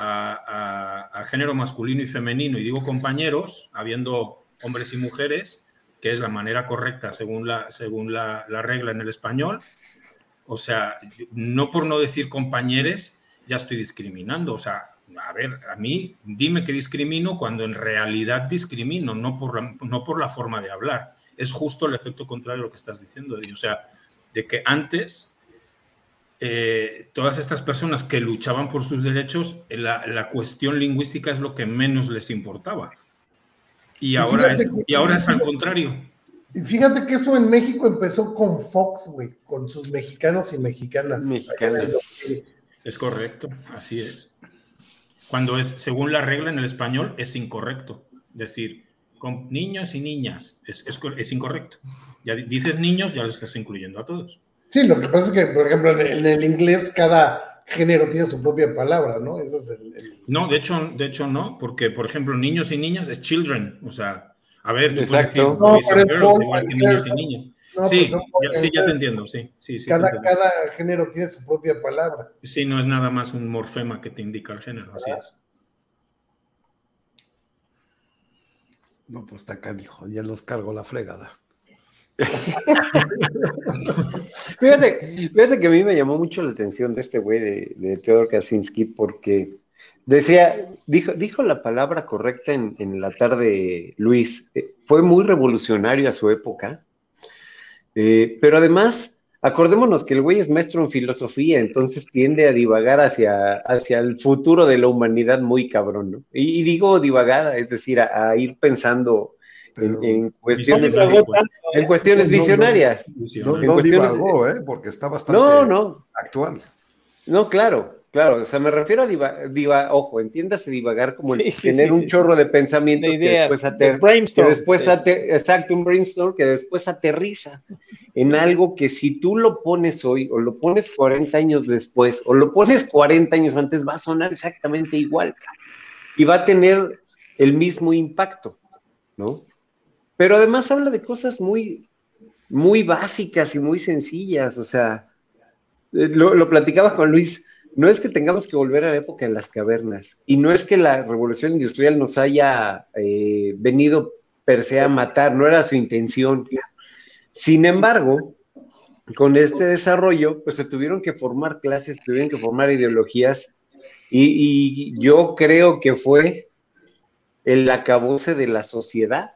a, género masculino y femenino y digo compañeros, habiendo hombres y mujeres, que es la manera correcta según la, según la, la regla en el español. O sea, no por no decir compañeros, ya estoy discriminando. O sea, a ver, a mí dime que discrimino cuando en realidad discrimino, no por la, no por la forma de hablar. Es justo el efecto contrario a lo que estás diciendo, O sea, de que antes eh, todas estas personas que luchaban por sus derechos, la, la, cuestión lingüística es lo que menos les importaba. Y ahora, es, y ahora es al contrario. Y fíjate que eso en México empezó con Fox, güey, con sus mexicanos y mexicanas. Mexicanas. Es correcto, así es. Cuando es, según la regla en el español, es incorrecto. Decir, con niños y niñas, es, es, incorrecto. Ya dices niños, ya lo estás incluyendo a todos. Sí, lo que pasa es que, por ejemplo, en el, inglés cada género tiene su propia palabra, ¿no? Ese es el, No, de hecho, de hecho no, porque, por ejemplo, niños y niñas es children, o sea, a ver, tú puedes decir igual que niños y niñas sí, pues ya, sí, ya te entiendo, sí. sí, cada, cada, género tiene su propia palabra. Sí, no es nada más un morfema que te indica el género, así es. No, pues está acá, dijo, ya nos cargo la fregada. fíjate, fíjate que a mí me llamó mucho la atención de este güey de, de Theodor Kaczynski porque decía, dijo, dijo la palabra correcta en, en la tarde, Luis, eh, fue muy revolucionario a su época eh, pero además, acordémonos que el güey es maestro en filosofía, entonces tiende a divagar hacia, hacia el futuro de la humanidad muy cabrón, ¿no? Y, digo divagada, es decir, a, ir pensando en, cuestiones, en cuestiones visionarias. No, no, divagó, ¿eh? porque está bastante actual. No, claro, Claro, o sea, me refiero a diva, ojo, entiéndase divagar como el tener un chorro de pensamientos que después, aterriza, después exacto, un brainstorm que después aterriza en algo que si tú lo pones hoy o lo pones 40 años después o lo pones 40 años antes va a sonar exactamente igual y va a tener el mismo impacto, ¿no? Pero además habla de cosas muy, muy básicas y muy sencillas, o sea, eh, lo, lo platicaba con Luis no es que tengamos que volver a la época de las cavernas y no es que la revolución industrial nos haya eh, venido per se a matar, no era su intención. Sin embargo, con este desarrollo, pues se tuvieron que formar clases, se tuvieron que formar ideologías y, y yo creo que fue el acabose de la sociedad.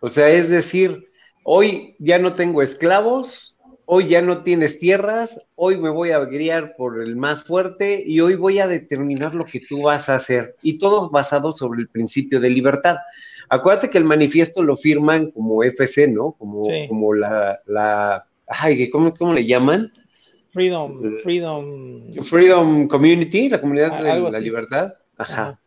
O sea, es decir, hoy ya no tengo esclavos, hoy ya no tienes tierras, hoy me voy a guiar por el más fuerte y hoy voy a determinar lo que tú vas a hacer. Y todo basado sobre el principio de libertad. Acuérdate que el manifiesto lo firman como FC, ¿no? Como, como la, la ay, ¿cómo, ¿cómo le llaman? Freedom, Freedom. Freedom Community, la comunidad de la libertad. Ajá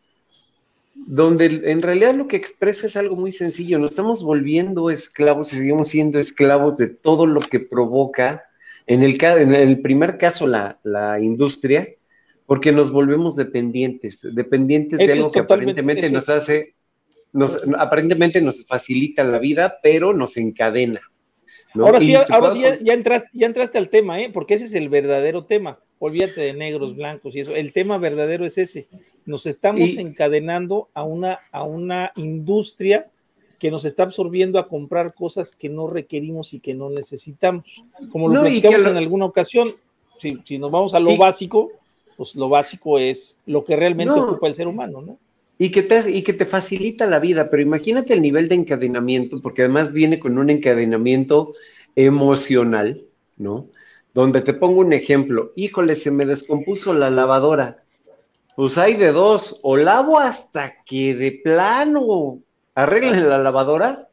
donde en realidad lo que expresa es algo muy sencillo, nos estamos volviendo esclavos y seguimos siendo esclavos de todo lo que provoca, en el, en el primer caso la, industria, porque nos volvemos dependientes, dependientes de algo que aparentemente nos hace, nos, aparentemente nos facilita la vida, pero nos encadena. Ahora sí, ahora sí ya, entras, ya entraste al tema, ¿eh? porque ese es el verdadero tema. Olvídate de negros, blancos y eso. El tema verdadero es ese. Nos estamos encadenando a una, a una industria que nos está absorbiendo a comprar cosas que no requerimos y que no necesitamos. Como lo platicamos en alguna ocasión, si, si, nos vamos a lo básico, pues lo básico es lo que realmente ocupa el ser humano, ¿no? Y que, te, y que te facilita la vida, pero imagínate el nivel de encadenamiento, porque además viene con un encadenamiento emocional, ¿no? Donde te pongo un ejemplo, híjole, se me descompuso la lavadora. Pues hay de dos, o lavo hasta que de plano arreglen la lavadora,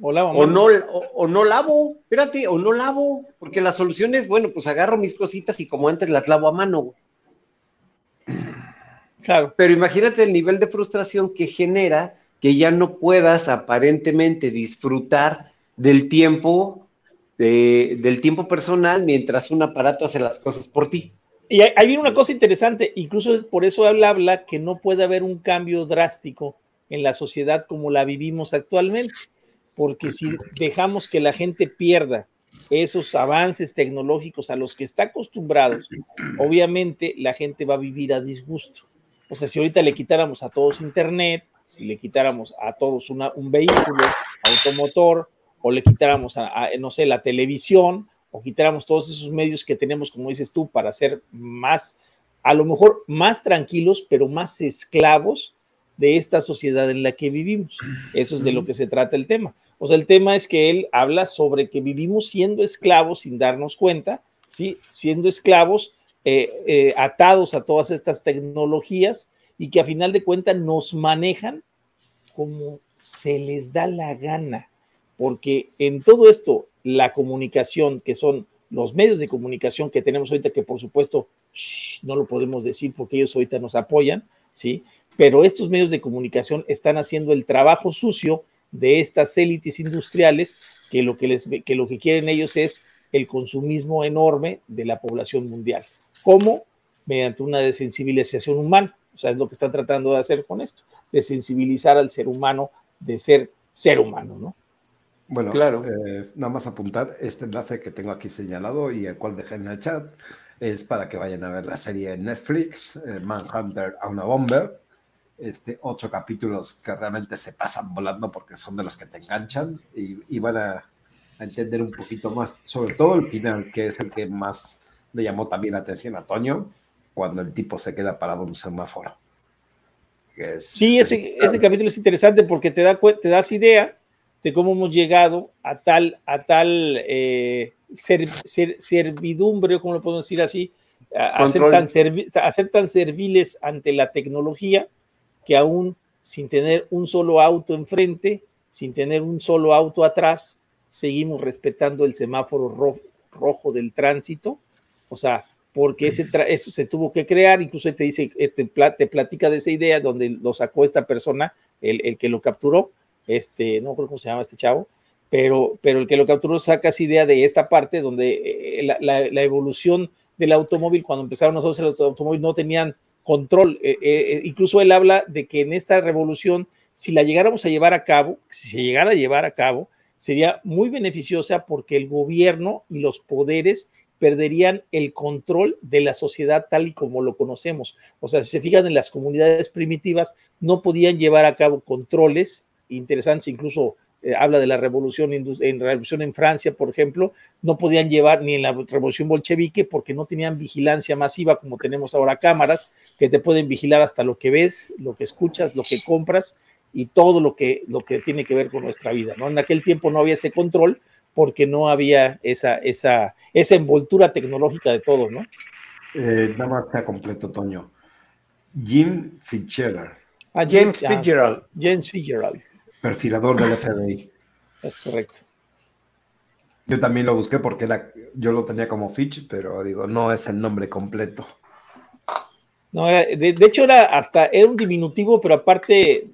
o, o, no, o, no lavo, espérate, o no lavo, porque la solución es, bueno, pues agarro mis cositas y como antes las lavo a mano. Claro. Pero imagínate el nivel de frustración que genera que ya no puedas aparentemente disfrutar del tiempo, del tiempo personal mientras un aparato hace las cosas por ti. Y ahí viene una cosa interesante, incluso por eso habla, habla que no puede haber un cambio drástico en la sociedad como la vivimos actualmente, porque si dejamos que la gente pierda esos avances tecnológicos a los que está acostumbrados, obviamente la gente va a vivir a disgusto. O sea, si ahorita le quitáramos a todos internet, si le quitáramos a todos un vehículo automotor, o le quitáramos a, no sé, la televisión, o quitáramos todos esos medios que tenemos, como dices tú, para ser más, a lo mejor más tranquilos, pero más esclavos de esta sociedad en la que vivimos. Eso es de lo que se trata el tema. O sea, el tema es que él habla sobre que vivimos siendo esclavos sin darnos cuenta, ¿sí? Siendo esclavos eh, eh, atados a todas estas tecnologías y que a final de cuentas nos manejan como se les da la gana, porque en todo esto, la comunicación, que son los medios de comunicación que tenemos ahorita, que por supuesto no lo podemos decir porque ellos ahorita nos apoyan, ¿sí? Pero estos medios de comunicación están haciendo el trabajo sucio de estas élites industriales que lo que, les, que lo que quieren ellos es el consumismo enorme de la población mundial. ¿Cómo? Mediante una desensibilización humana. O sea, es lo que están tratando de hacer con esto, desensibilizar al ser humano de ser ser humano, ¿no? Bueno, claro. Eh, nada más apuntar, este enlace que tengo aquí señalado y el cual dejé en el chat es para que vayan a ver la serie en Netflix, eh, Manhunter a una bomber. Este, ocho capítulos que realmente se pasan volando porque son de los que te enganchan y, van a, a, entender un poquito más, sobre todo el final, que es el que más le llamó también la atención a Toño cuando el tipo se queda parado en un semáforo. sí, ese, ese, capítulo es interesante porque te, da, te das idea de cómo hemos llegado a tal, a tal eh, ser, servidumbre, como lo podemos decir así, a, ser tan a, ser tan serviles ante la tecnología que aún sin tener un solo auto enfrente, sin tener un solo auto atrás, seguimos respetando el semáforo rojo del tránsito, o sea, porque ese eso se tuvo que crear, incluso te dice, eh, te, platica de esa idea donde lo sacó esta persona, el, el, que lo capturó, este, no creo cómo se llama este chavo, pero, pero el que lo capturó saca esa idea de esta parte donde eh, la, evolución del automóvil, cuando empezaron nosotros los automóviles no tenían control, eh, incluso él habla de que en esta revolución, si la llegáramos a llevar a cabo, si se llegara a llevar a cabo, sería muy beneficiosa porque el gobierno y los poderes perderían el control de la sociedad tal y como lo conocemos. O sea, si se fijan en las comunidades primitivas, no podían llevar a cabo controles interesantes, incluso eh, habla de la revolución en revolución en Francia, por ejemplo, no podían llevar ni en la revolución bolchevique porque no tenían vigilancia masiva como tenemos ahora cámaras que te pueden vigilar hasta lo que ves, lo que escuchas, lo que compras y todo lo que, lo que tiene que ver con nuestra vida. ¿no? En aquel tiempo no había ese control porque no había esa, esa, esa envoltura tecnológica de todo, ¿no? Eh, nada más está completo, Toño. Jim Fitzgerald. Ah, James Fitzgerald. James Fitzgerald. Perfilador del FBI. Es correcto. Yo también lo busqué porque yo lo tenía como Fitch, pero digo, no es el nombre completo. No, de, hecho era hasta, era un diminutivo, pero aparte,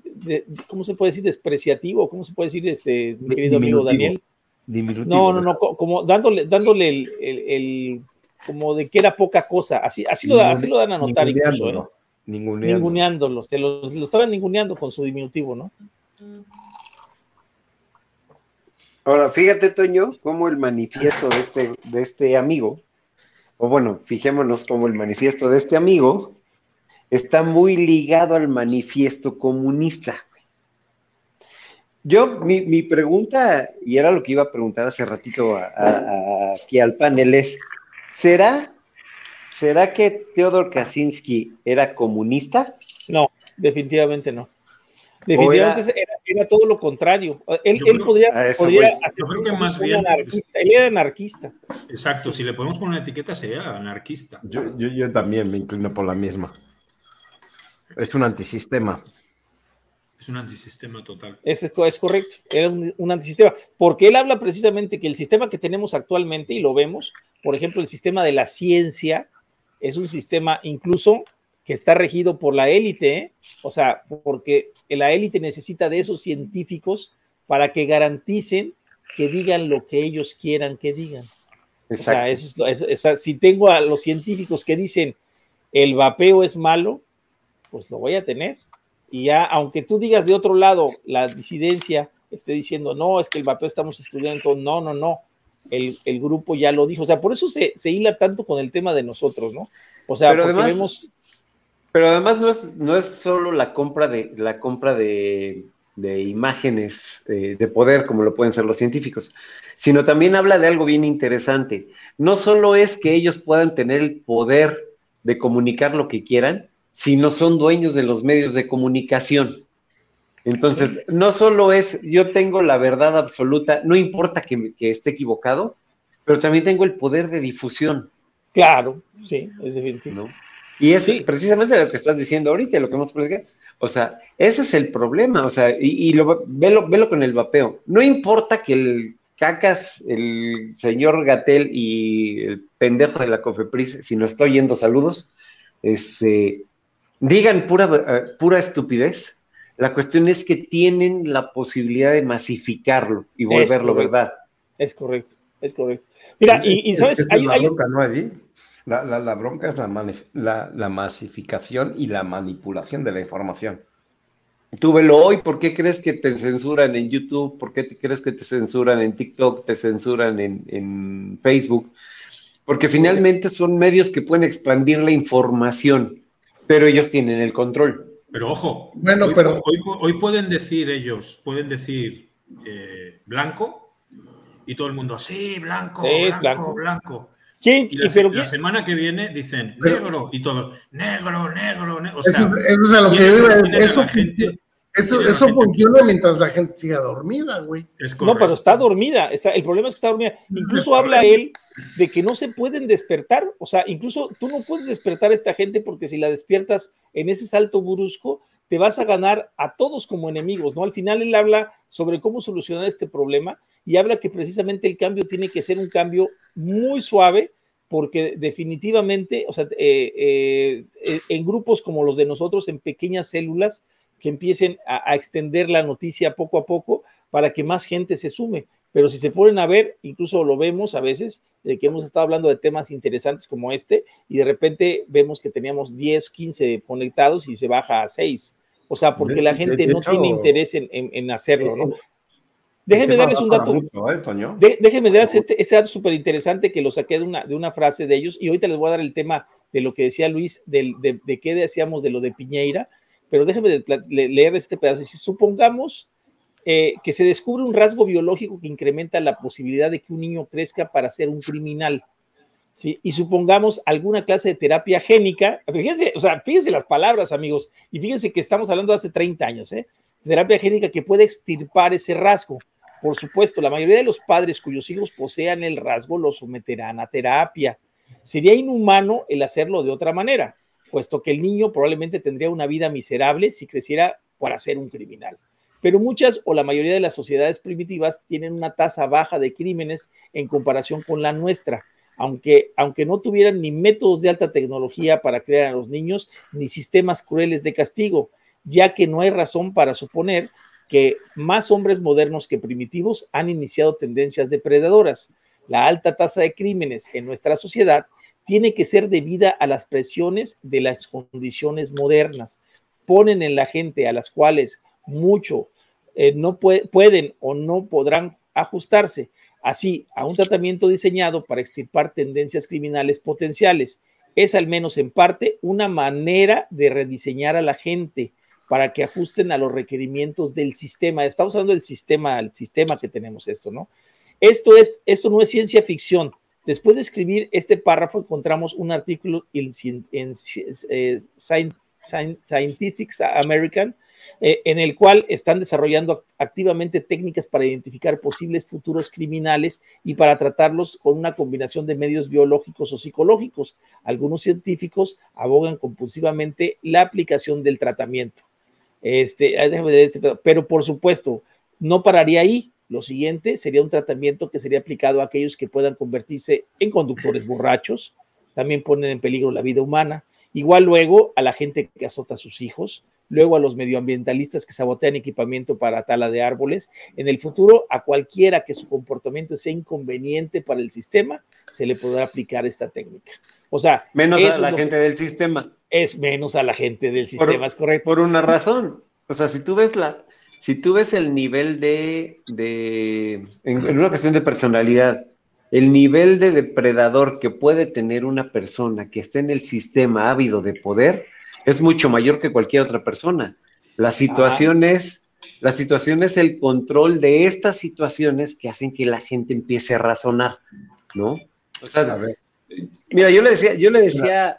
¿cómo se puede decir? Despreciativo, ¿cómo se puede decir, este, mi querido amigo Daniel? No, no, no, como dándole, dándole el, como de que era poca cosa. Así, así, lo, así lo dan a notar incluso, ¿eh? Ninguneándolo. Se lo, estaban ninguneando con su diminutivo, ¿no? Ahora, fíjate, Toño, cómo el manifiesto de este, de este amigo, o bueno, fijémonos cómo el manifiesto de este amigo está muy ligado al manifiesto comunista. Yo, mi, pregunta, y era lo que iba a preguntar hace ratito aquí al panel, es, ¿será, ¿será que Teodor Kaczynski era comunista? No, definitivamente no. Definitivamente era, todo lo contrario. Él, podría, podría yo creo que más bien, anarquista. Él era anarquista. Exacto, si le podemos poner una etiqueta sería anarquista. Yo, yo, yo también me inclino por la misma. Es un antisistema. Es un antisistema total. Es, es correcto, era un, antisistema, porque él habla precisamente que el sistema que tenemos actualmente, y lo vemos, por ejemplo, el sistema de la ciencia, es un sistema incluso que está regido por la élite, ¿eh? o sea, porque la élite necesita de esos científicos para que garanticen que digan lo que ellos quieran que digan. O sea, si tengo a los científicos que dicen el vapeo es malo, pues lo voy a tener y ya, aunque tú digas de otro lado, la disidencia esté diciendo, no, es que el vapeo estamos estudiando, no, no, no, el, grupo ya lo dijo, o sea, por eso se, se, hila tanto con el tema de nosotros, ¿no? O sea, pero además, Pero además no es, no es solo la compra de, la compra de, imágenes eh, de poder, como lo pueden ser los científicos, sino también habla de algo bien interesante. No solo es que ellos puedan tener el poder de comunicar lo que quieran, si no son dueños de los medios de comunicación. Entonces, no solo es yo tengo la verdad absoluta, no importa que, esté equivocado, pero también tengo el poder de difusión. Claro, sí, es definitivo. Y es precisamente lo que estás diciendo ahorita, lo que hemos platicado. O sea, ese es el problema, o sea, y, lo, velo, velo con el vapeo. No importa que el cacas, el señor Gatel y el pendejo de la Cofepris, si no estoy yendo saludos, este, digan pura, eh, pura estupidez. La cuestión es que tienen la posibilidad de masificarlo y volverlo verdad. Es correcto, es correcto. Mira, y, sabes, hay, bronca, ¿no, Eddie? La, bronca es la, la, masificación y la manipulación de la información. Tú velo hoy, ¿por qué crees que te censuran en YouTube? ¿Por qué crees que te censuran en TikTok? ¿Te censuran en, en Facebook? Porque finalmente son medios que pueden expandir la información pero ellos tienen el control. Pero ojo, bueno, hoy, pero... Hoy, pueden decir ellos, pueden decir eh, blanco y todo el mundo, sí, blanco, blanco, blanco. ¿Quién? Y la, semana que viene dicen negro y todo, negro, negro, negro. eso, es a lo que eso, eso, eso funciona mientras la gente siga dormida, güey. No, pero está dormida. Está, el problema es que está dormida. Incluso habla él de que no se pueden despertar. O sea, incluso tú no puedes despertar a esta gente porque si la despiertas en ese salto brusco, te vas a ganar a todos como enemigos, ¿no? Al final él habla sobre cómo solucionar este problema y habla que precisamente el cambio tiene que ser un cambio muy suave, porque definitivamente, o sea, eh, eh, eh, en grupos como los de nosotros, en pequeñas células, que empiecen a, extender la noticia poco a poco para que más gente se sume. Pero si se ponen a ver, incluso lo vemos a veces, de que hemos estado hablando de temas interesantes como este, y de repente vemos que teníamos 10, 15 conectados y se baja a 6. O sea, porque la gente no tiene interés en, hacerlo, ¿no? Déjenme darles un dato. ¿eh, déjenme darles este, este dato súper interesante que lo saqué de una, de una frase de ellos y ahorita les voy a dar el tema de lo que decía Luis, de, de, qué decíamos de lo de Piñeira, pero déjenme leer este pedazo. Si supongamos eh, que se descubre un rasgo biológico que incrementa la posibilidad de que un niño crezca para ser un criminal, ¿sí? y supongamos alguna clase de terapia génica, fíjense, o sea, fíjense las palabras, amigos, y fíjense que estamos hablando de hace 30 años, ¿eh? terapia génica que puede extirpar ese rasgo. Por supuesto, la mayoría de los padres cuyos hijos posean el rasgo los someterán a terapia. Sería inhumano el hacerlo de otra manera, puesto que el niño probablemente tendría una vida miserable si creciera para ser un criminal. Pero muchas o la mayoría de las sociedades primitivas tienen una tasa baja de crímenes en comparación con la nuestra, aunque, aunque no tuvieran ni métodos de alta tecnología para crear a los niños, ni sistemas crueles de castigo, ya que no hay razón para suponer que más hombres modernos que primitivos han iniciado tendencias depredadoras. La alta tasa de crímenes en nuestra sociedad tiene que ser debida a las presiones de las condiciones modernas. Ponen en la gente a las cuales mucho eh, no pueden o no podrán ajustarse, así a un tratamiento diseñado para extirpar tendencias criminales potenciales. Es al menos en parte una manera de rediseñar a la gente para que ajusten a los requerimientos del sistema. Estamos hablando del sistema, el sistema que tenemos esto, ¿no? Esto, es, esto no es ciencia ficción. Después de escribir este párrafo, encontramos un artículo en, eh, Scientific American eh, en el cual están desarrollando activamente técnicas para identificar posibles futuros criminales y para tratarlos con una combinación de medios biológicos o psicológicos. Algunos científicos abogan compulsivamente la aplicación del tratamiento. Este, este pero por supuesto, no pararía ahí. Lo siguiente sería un tratamiento que sería aplicado a aquellos que puedan convertirse en conductores borrachos, también ponen en peligro la vida humana. Igual luego a la gente que azota a sus hijos, luego a los medioambientalistas que sabotean equipamiento para tala de árboles. En el futuro, a cualquiera que su comportamiento sea inconveniente para el sistema, se le podrá aplicar esta técnica. O sea, menos a la gente del sistema es menos a la gente del sistema, es correcto. Por una razón. O sea, si tú ves la, si tú ves el nivel de, de en, una cuestión de personalidad, el nivel de depredador que puede tener una persona que esté en el sistema ávido de poder es mucho mayor que cualquier otra persona. La situación es, la situación es el control de estas situaciones que hacen que la gente empiece a razonar, ¿no? O sea, a ver, Mira, yo le decía, yo le decía,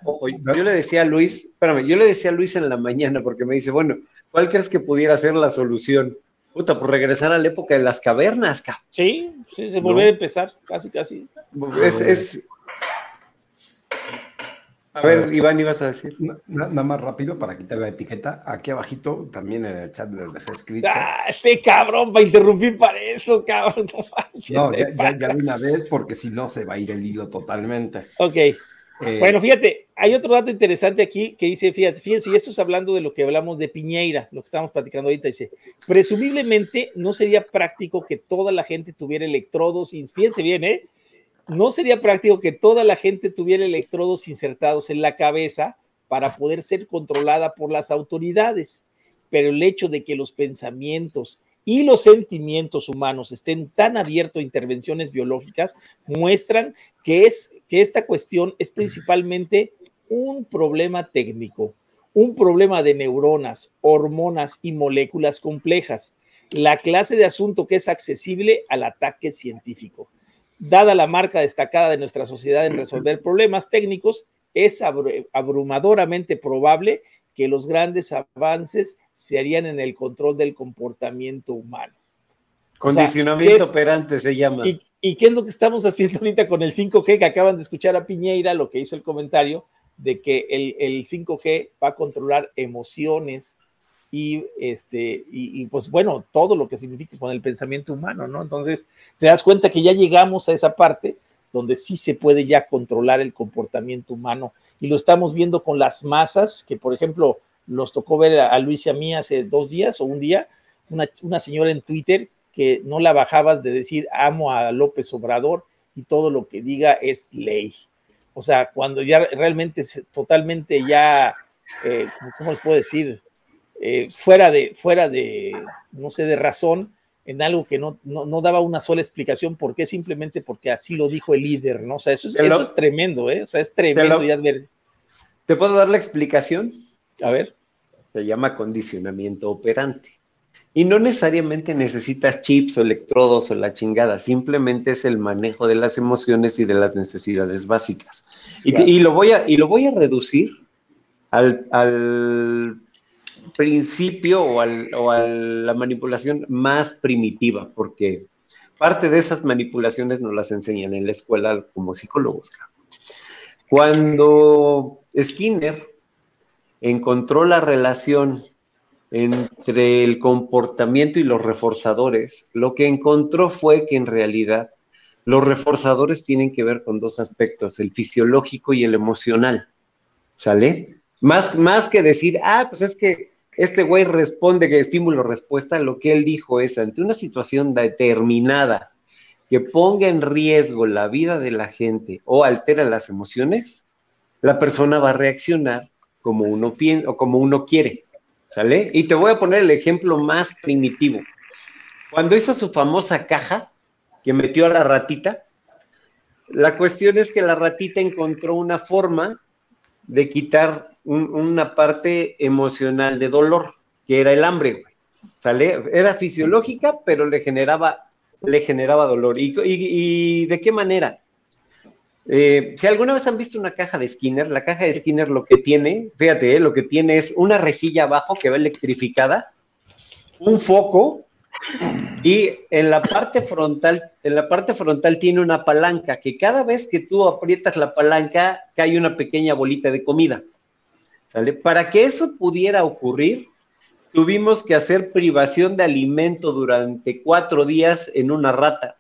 yo le decía a Luis, espérame, yo le decía a Luis en la mañana porque me dice, bueno, ¿cuál crees que pudiera ser la solución? Puta, por regresar a la época de las cavernas, cabrón. Sí, sí, se volver a empezar, casi, casi. Es, es, a ver, Iván, ibas a decir. Nada más rápido para quitar la etiqueta. Aquí abajito, también en el chat les dejé escrito. ¡Ah, este cabrón! Para interrumpir para eso, cabrón. No, ya, ya, de una vez, porque si no se va a ir el hilo totalmente. Ok. Eh, bueno, fíjate, hay otro dato interesante aquí que dice, fíjate, fíjense, y esto es hablando de lo que hablamos de Piñeira, lo que estamos platicando ahorita, dice, presumiblemente no sería práctico que toda la gente tuviera electrodos, y fíjense bien, ¿eh? No sería práctico que toda la gente tuviera electrodos insertados en la cabeza para poder ser controlada por las autoridades, pero el hecho de que los pensamientos y los sentimientos humanos estén tan abiertos a intervenciones biológicas muestran que, es, que esta cuestión es principalmente un problema técnico, un problema de neuronas, hormonas y moléculas complejas, la clase de asunto que es accesible al ataque científico. Dada la marca destacada de nuestra sociedad en resolver problemas técnicos, es abrumadoramente probable que los grandes avances se harían en el control del comportamiento humano. Condicionamiento operante se llama. Y, qué es lo que estamos haciendo ahorita con el 5G que acaban de escuchar a Piñeira, lo que hizo el comentario de que el, el 5G va a controlar emociones, y, este, y, pues bueno, todo lo que significa con el pensamiento humano, ¿no? Entonces, te das cuenta que ya llegamos a esa parte donde sí se puede ya controlar el comportamiento humano y lo estamos viendo con las masas, que por ejemplo nos tocó ver a, Luis y a mí hace dos días o un día, una, una señora en Twitter que no la bajabas de decir amo a López Obrador y todo lo que diga es ley. O sea, cuando ya realmente totalmente ya, eh, ¿cómo les puedo decir? Eh, fuera, de, fuera de, no sé, de razón, en algo que no, no, daba una sola explicación, ¿por qué? Simplemente porque así lo dijo el líder, ¿no? O sea, eso es, eso es tremendo, ¿eh? O sea, es tremendo ya ver. ¿Te puedo dar la explicación? A ver. Se llama condicionamiento operante. Y no necesariamente necesitas chips o electrodos o la chingada, simplemente es el manejo de las emociones y de las necesidades básicas. Y, lo, voy a, y lo voy a reducir al, principio o, o a la manipulación más primitiva, porque parte de esas manipulaciones nos las enseñan en la escuela como psicólogos. Cuando Skinner encontró la relación entre el comportamiento y los reforzadores, lo que encontró fue que en realidad los reforzadores tienen que ver con dos aspectos, el fisiológico y el emocional. ¿Sale? Más, más que decir, ah, pues es que este güey responde que estímulo-respuesta, lo que él dijo es, ante una situación determinada que ponga en riesgo la vida de la gente o altera las emociones, la persona va a reaccionar como uno, o como uno quiere. ¿Sale? Y te voy a poner el ejemplo más primitivo. Cuando hizo su famosa caja que metió a la ratita, la cuestión es que la ratita encontró una forma de quitar una parte emocional de dolor, que era el hambre, ¿sale? Era fisiológica, pero le generaba, le generaba dolor. ¿Y, y de qué manera? Eh, si alguna vez han visto una caja de Skinner, la caja de Skinner lo que tiene, fíjate, eh, lo que tiene es una rejilla abajo que va electrificada, un foco y en la parte frontal, en la parte frontal tiene una palanca que cada vez que tú aprietas la palanca cae una pequeña bolita de comida. ¿Sale? Para que eso pudiera ocurrir, tuvimos que hacer privación de alimento durante cuatro días en una rata.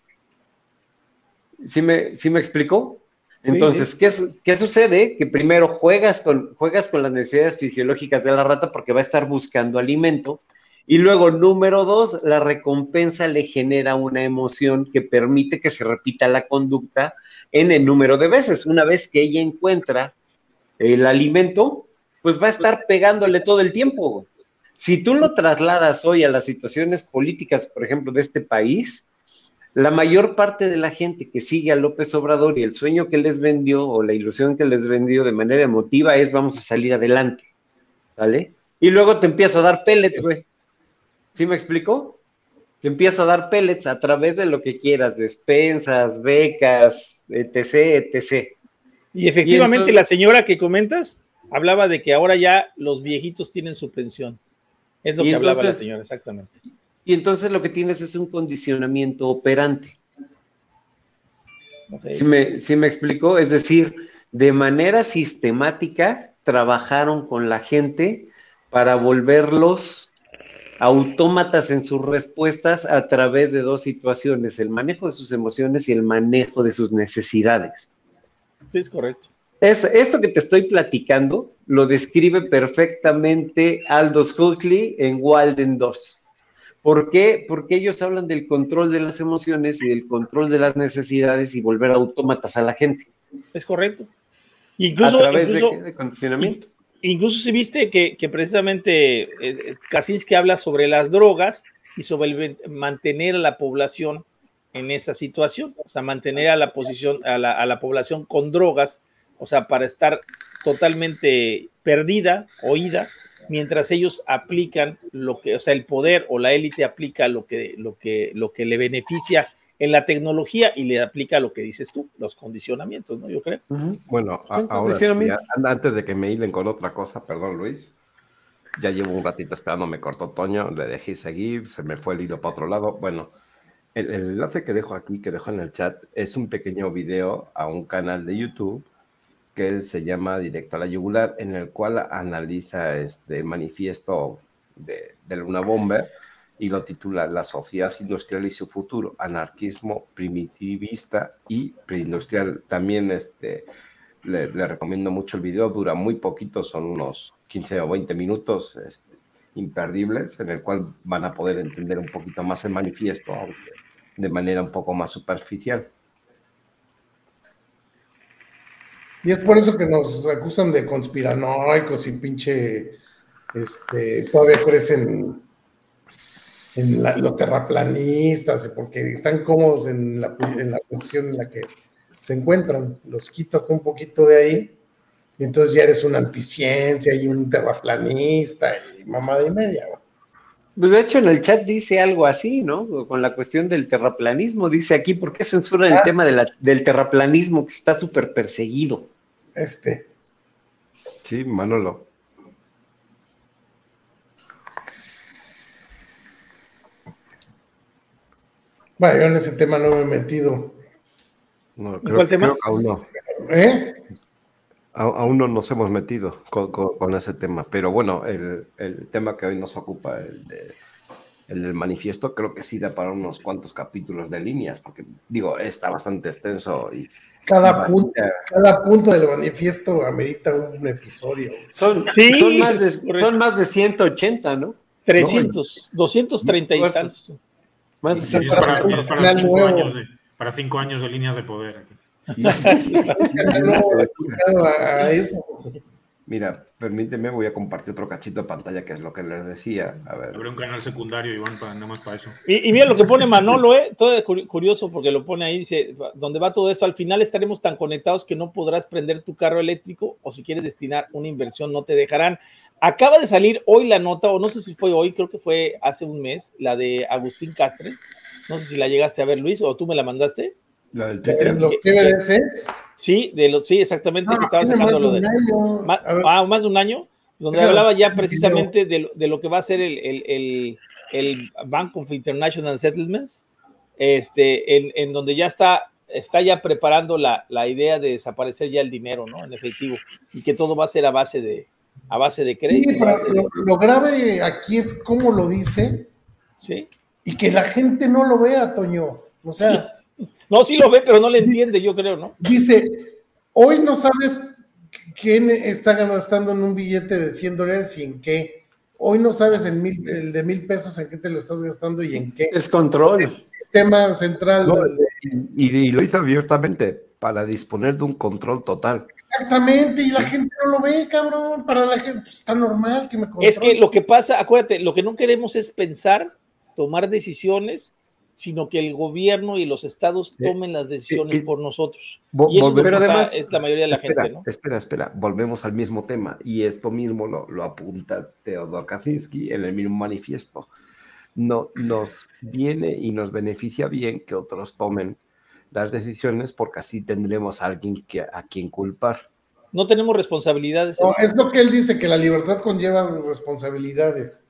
¿Sí me, ¿sí me explicó? Entonces, ¿qué, sucede? Que primero juegas con, juegas con las necesidades fisiológicas de la rata porque va a estar buscando alimento. Y luego, número dos, la recompensa le genera una emoción que permite que se repita la conducta en el número de veces. Una vez que ella encuentra el alimento, pues va a estar pegándole todo el tiempo. Si tú lo trasladas hoy a las situaciones políticas, por ejemplo, de este país, la mayor parte de la gente que sigue a López Obrador y el sueño que les vendió o la ilusión que les vendió de manera emotiva es vamos a salir adelante, ¿vale? Y luego te empiezo a dar pellets, güey. ¿Sí me explico? Te empiezo a dar pellets a través de lo que quieras, despensas, becas, etc., etc. Y efectivamente la señora que comentas hablaba de que ahora ya los viejitos tienen su pensión. Es lo que hablaba la señora, exactamente. Y entonces lo que tienes es un condicionamiento operante. ¿Sí, me, ¿Sí me explicó? Es decir, de manera sistemática trabajaron con la gente para volverlos autómatas en sus respuestas a través de dos situaciones, el manejo de sus emociones y el manejo de sus necesidades. Sí, es correcto. Es, esto que te estoy platicando lo describe perfectamente Aldous Huxley en Walden 2. ¿Por qué? Porque ellos hablan del control de las emociones y del control de las necesidades y volver autómatas a la gente. Es correcto. Incluso, a través de, condicionamiento. Incluso si viste que, precisamente eh, eh, Kaczynski habla sobre las drogas y sobre mantener a la población en esa situación, o sea, mantener a la posición, a la, a la población con drogas, o sea, para estar totalmente perdida, oída, mientras ellos aplican lo que, o sea, el poder o la élite aplica lo que, lo que, lo que le beneficia en la tecnología y le aplica lo que dices tú, los condicionamientos, ¿no? Yo creo. Bueno, ahora sí, antes de que me hilen con otra cosa, perdón Luis, ya llevo un ratito esperando, me cortó Toño, le dejé seguir, se me fue el hilo para otro lado. Bueno, el, el enlace que dejo aquí, que dejo en el chat, es un pequeño video a un canal de YouTube que se llama Directo a la Yugular, en el cual analiza este manifiesto de, de Luna Bomber y lo titula La sociedad industrial y su futuro, anarquismo primitivista y preindustrial. También este, le, recomiendo mucho el video, dura muy poquito, son unos 15 o 20 minutos este, imperdibles, en el cual van a poder entender un poquito más el manifiesto, aunque de manera un poco más superficial. Y es por eso que nos acusan de conspiranoicos y pinche, este, todavía crecen en los terraplanistas, porque están cómodos en la, en la posición en la que se encuentran. Los quitas un poquito de ahí y entonces ya eres una anticiencia y un terraplanista y mamada y media. Pues de hecho, en el chat dice algo así, ¿no? Con la cuestión del terraplanismo. Dice aquí, ¿por qué censuran el ah. tema del terraplanismo que está súper perseguido? Este. Sí, Manolo. Bueno, yo en ese tema no me he metido. No, ¿Cuál tema? aún no. ¿Eh? Aún no nos hemos metido con, ese tema, pero bueno, el, tema que hoy nos ocupa, el, del manifiesto, creo que sí da para unos cuantos capítulos de líneas, porque digo, está bastante extenso y... Cada, punto, cada punto del manifiesto amerita un episodio. Son, son, más, de, son más de 180, ¿no? 300, 230 y tantos. Más para, cinco años de, para, cinco años de, líneas de poder. Mira, permíteme, voy a compartir otro cachito de pantalla, que es lo que les decía. A ver. Abre un canal secundario, Iván, para, nada más para eso. Y, mira lo que pone Manolo, ¿eh? todo es curioso porque lo pone ahí, dice, donde va todo esto, al final estaremos tan conectados que no podrás prender tu carro eléctrico o si quieres destinar una inversión no te dejarán. Acaba de salir hoy la nota, o no sé si fue hoy, creo que fue hace un mes, la de Agustín Castres. No sé si la llegaste a ver, Luis, o tú me la mandaste. La del Twitter. ¿Los TBDCs? Sí, de los, sí, exactamente, que estaba sacando lo de. Más, ah, más de un año, donde hablaba ya precisamente de, de, lo que va a ser el, el, el, el, Bank of International Settlements, este, en, en donde ya está está ya preparando la, la, idea de desaparecer ya el dinero, ¿no? En efectivo, y que todo va a ser a base de, a base de crédito. lo, grave aquí es cómo lo dice. Sí. Y que la gente no lo vea, Toño. O sea. No, sí lo ve, pero no le entiende, yo creo, ¿no? Dice, hoy no sabes quién está gastando en un billete de 100 dólares y en qué. Hoy no sabes en mil, el de mil pesos en qué te lo estás gastando y en qué. Es control. El sistema central. y, lo hizo abiertamente para disponer de un control total. Exactamente, y la gente no lo ve, cabrón. Para la gente pues, está normal que me controle. Es que lo que pasa, acuérdate, lo que no queremos es pensar, tomar decisiones, sino que el gobierno y los estados eh, tomen las decisiones eh, por nosotros. Y eso pero además, es la mayoría de la gente, ¿no? Espera, espera, volvemos al mismo tema, y esto mismo lo, lo apunta Teodor Kaczynski en el mismo manifiesto. No, nos viene y nos beneficia bien que otros tomen las decisiones porque así tendremos a alguien que, a quien culpar. No tenemos responsabilidades. No, es lo que él dice, que la libertad conlleva responsabilidades.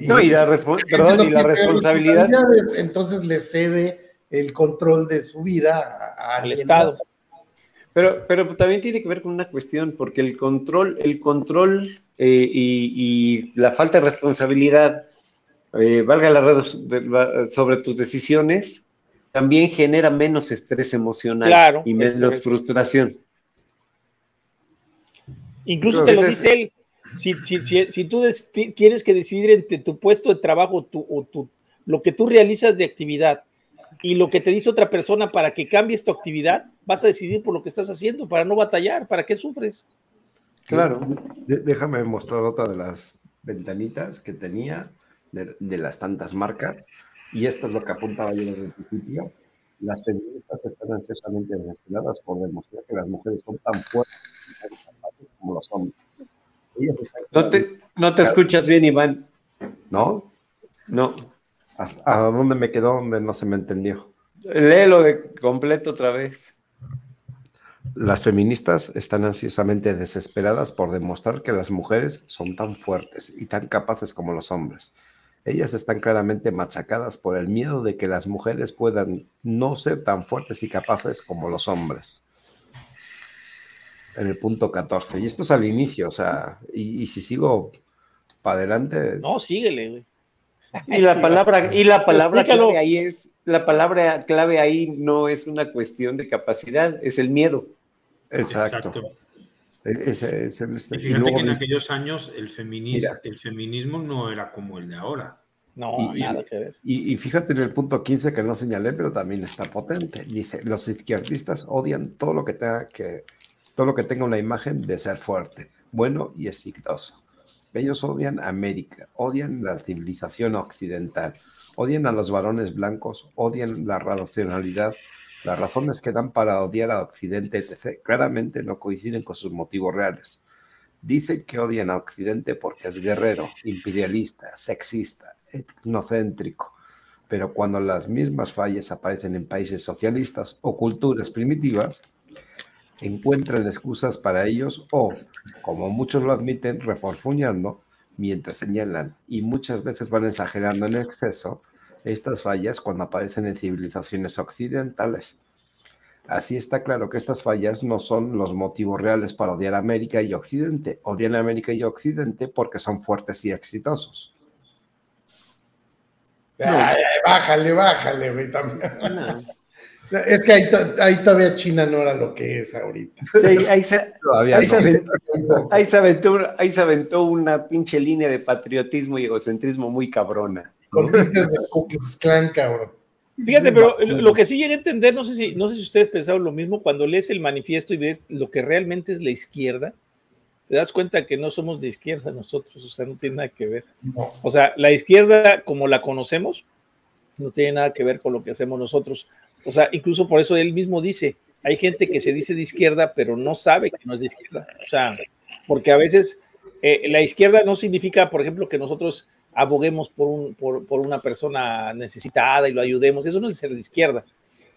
No, y la, perdón, y la responsabilidad. Entonces le cede el control de su vida al Estado. Pero, pero también tiene que ver con una cuestión, porque el control, el control eh, y, la falta de responsabilidad, eh, valga la red sobre tus decisiones, también genera menos estrés emocional y menos frustración. Incluso te lo dice él, si, si, tú tienes que decidir entre tu puesto de trabajo o tu, lo que tú realizas de actividad y lo que te dice otra persona para que cambies tu actividad, vas a decidir por lo que estás haciendo, para no batallar, ¿para qué sufres? Claro. déjame mostrar otra de las ventanitas que tenía de, de las tantas marcas y esto es lo que apuntaba yo desde el principio, las feministas están ansiosamente desesperadas por demostrar que las mujeres son tan fuertes como los hombres. No te, no te escuchas bien, Iván. ¿No? No. ¿A dónde me quedó donde no se me entendió? Léelo de completo otra vez. Las feministas están ansiosamente desesperadas por demostrar que las mujeres son tan fuertes y tan capaces como los hombres ellas están claramente machacadas por el miedo de que las mujeres puedan no ser tan fuertes y capaces como los hombres. En el punto 14. Y esto es al inicio, o sea, y, si sigo para adelante. No, síguele, güey. Y la palabra, y la palabra clave ahí es, la palabra clave ahí no es una cuestión de capacidad, es el miedo. Exacto. Ese, este, y fíjate que en aquellos años el, el feminismo no era como el de ahora. No, y, nada que ver. Y, fíjate en el punto 15 que no señalé, pero también está potente. Dice, los izquierdistas odian todo lo que tenga que todo lo que tenga una imagen de ser fuerte, bueno y exitoso. Ellos odian América, odian la civilización occidental, odian a los varones blancos, odian la racionalidad. Las razones que dan para odiar a Occidente, etc., claramente no coinciden con sus motivos reales. Dicen que odian a Occidente porque es guerrero, imperialista, sexista, etnocéntrico. Pero cuando las mismas fallas aparecen en países socialistas o culturas primitivas, encuentran excusas para ellos o, como muchos lo admiten, reforfuñando mientras señalan y muchas veces van exagerando en exceso estas fallas cuando aparecen en civilizaciones occidentales. Así está claro que estas fallas no son los motivos reales para odiar a América y Occidente. Odian a América y Occidente porque son fuertes y exitosos. bájale, bájale, güey, también. Es que ahí, todavía China no era lo que es ahorita. ahí, se, aventó, una pinche línea de patriotismo y egocentrismo muy cabrona. Con de Ku Clan, cabrón. Fíjate, pero lo que sí llegué a entender, no sé si, no sé si ustedes pensaron lo mismo, cuando lees el manifiesto y ves lo que realmente es la izquierda, te das cuenta que no somos de izquierda nosotros, o sea, no tiene nada que ver. O sea, la izquierda como la conocemos, no tiene nada que ver con lo que hacemos nosotros. O sea, incluso por eso él mismo dice, hay gente que se dice de izquierda, pero no sabe que no es de izquierda. O sea, porque a veces eh, la izquierda no significa, por ejemplo, que nosotros aboguemos por, un, por, una persona necesitada y lo ayudemos. Eso no es ser de izquierda.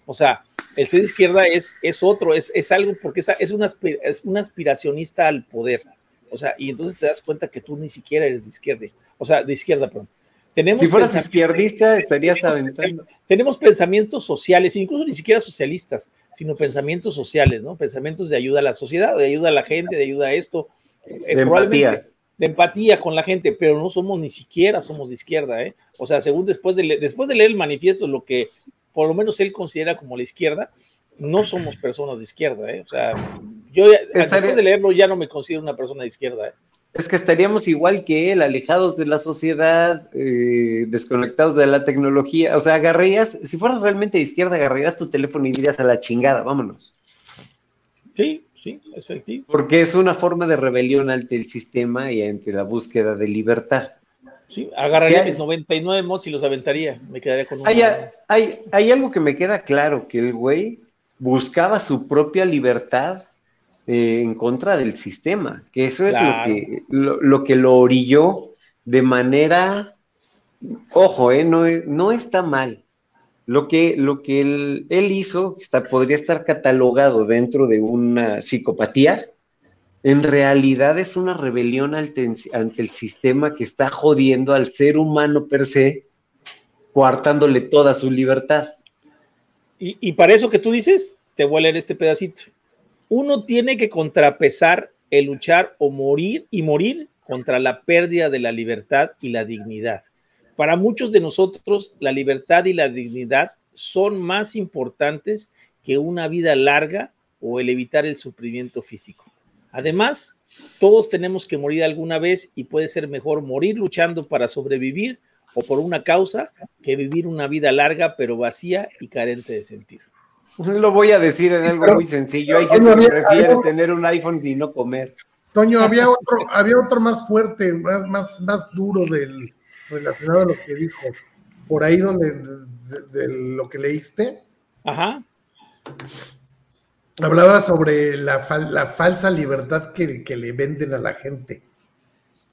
O sea, el ser de izquierda es, es otro, es, es algo porque es, es, una, es un aspiracionista al poder. O sea, y entonces te das cuenta que tú ni siquiera eres de izquierda. O sea, de izquierda, perdón si fueras izquierdista, estarías aventando. Tenemos pensamientos sociales, incluso ni siquiera socialistas, sino pensamientos sociales, ¿no? Pensamientos de ayuda a la sociedad, de ayuda a la gente, de ayuda a esto. Eh, de empatía. De empatía con la gente, pero no somos ni siquiera somos de izquierda, ¿eh? O sea, según después de, después de leer el manifiesto, lo que por lo menos él considera como la izquierda, no somos personas de izquierda, ¿eh? O sea, yo después de leerlo ya no me considero una persona de izquierda, ¿eh? Es que estaríamos igual que él, alejados de la sociedad, eh, desconectados de la tecnología. O sea, agarrarías, si fueras realmente de izquierda, agarrarías tu teléfono y dirías a la chingada, vámonos. Sí, sí, efectivo. Porque es una forma de rebelión ante el sistema y ante la búsqueda de libertad. Sí, agarraría mis 99 mods y los aventaría. Me quedaría con un. Hay, hay, hay algo que me queda claro: que el güey buscaba su propia libertad eh, en contra del sistema, que eso es lo, que, lo, que lo orilló de manera, ojo, eh, no, no está mal. Lo que, lo que él, hizo está, podría estar catalogado dentro de una psicopatía, en realidad es una rebelión ante, el sistema que está jodiendo al ser humano per se, coartándole toda su libertad. Y, y para eso que tú dices, te voy a leer este pedacito uno tiene que contrapesar el luchar o morir y morir contra la pérdida de la libertad y la dignidad. Para muchos de nosotros, la libertad y la dignidad son más importantes que una vida larga o el evitar el sufrimiento físico. Además, todos tenemos que morir alguna vez y puede ser mejor morir luchando para sobrevivir o por una causa que vivir una vida larga pero vacía y carente de sentido. Lo voy a decir en algo muy sencillo. Hay gente que prefiere tener un iPhone y no comer. Toño, había otro, había otro más fuerte, más, más, más duro del relacionado a lo que dijo. Por ahí donde de, lo que leíste. Ajá. Hablaba sobre la, la falsa libertad que, que, le venden a la gente.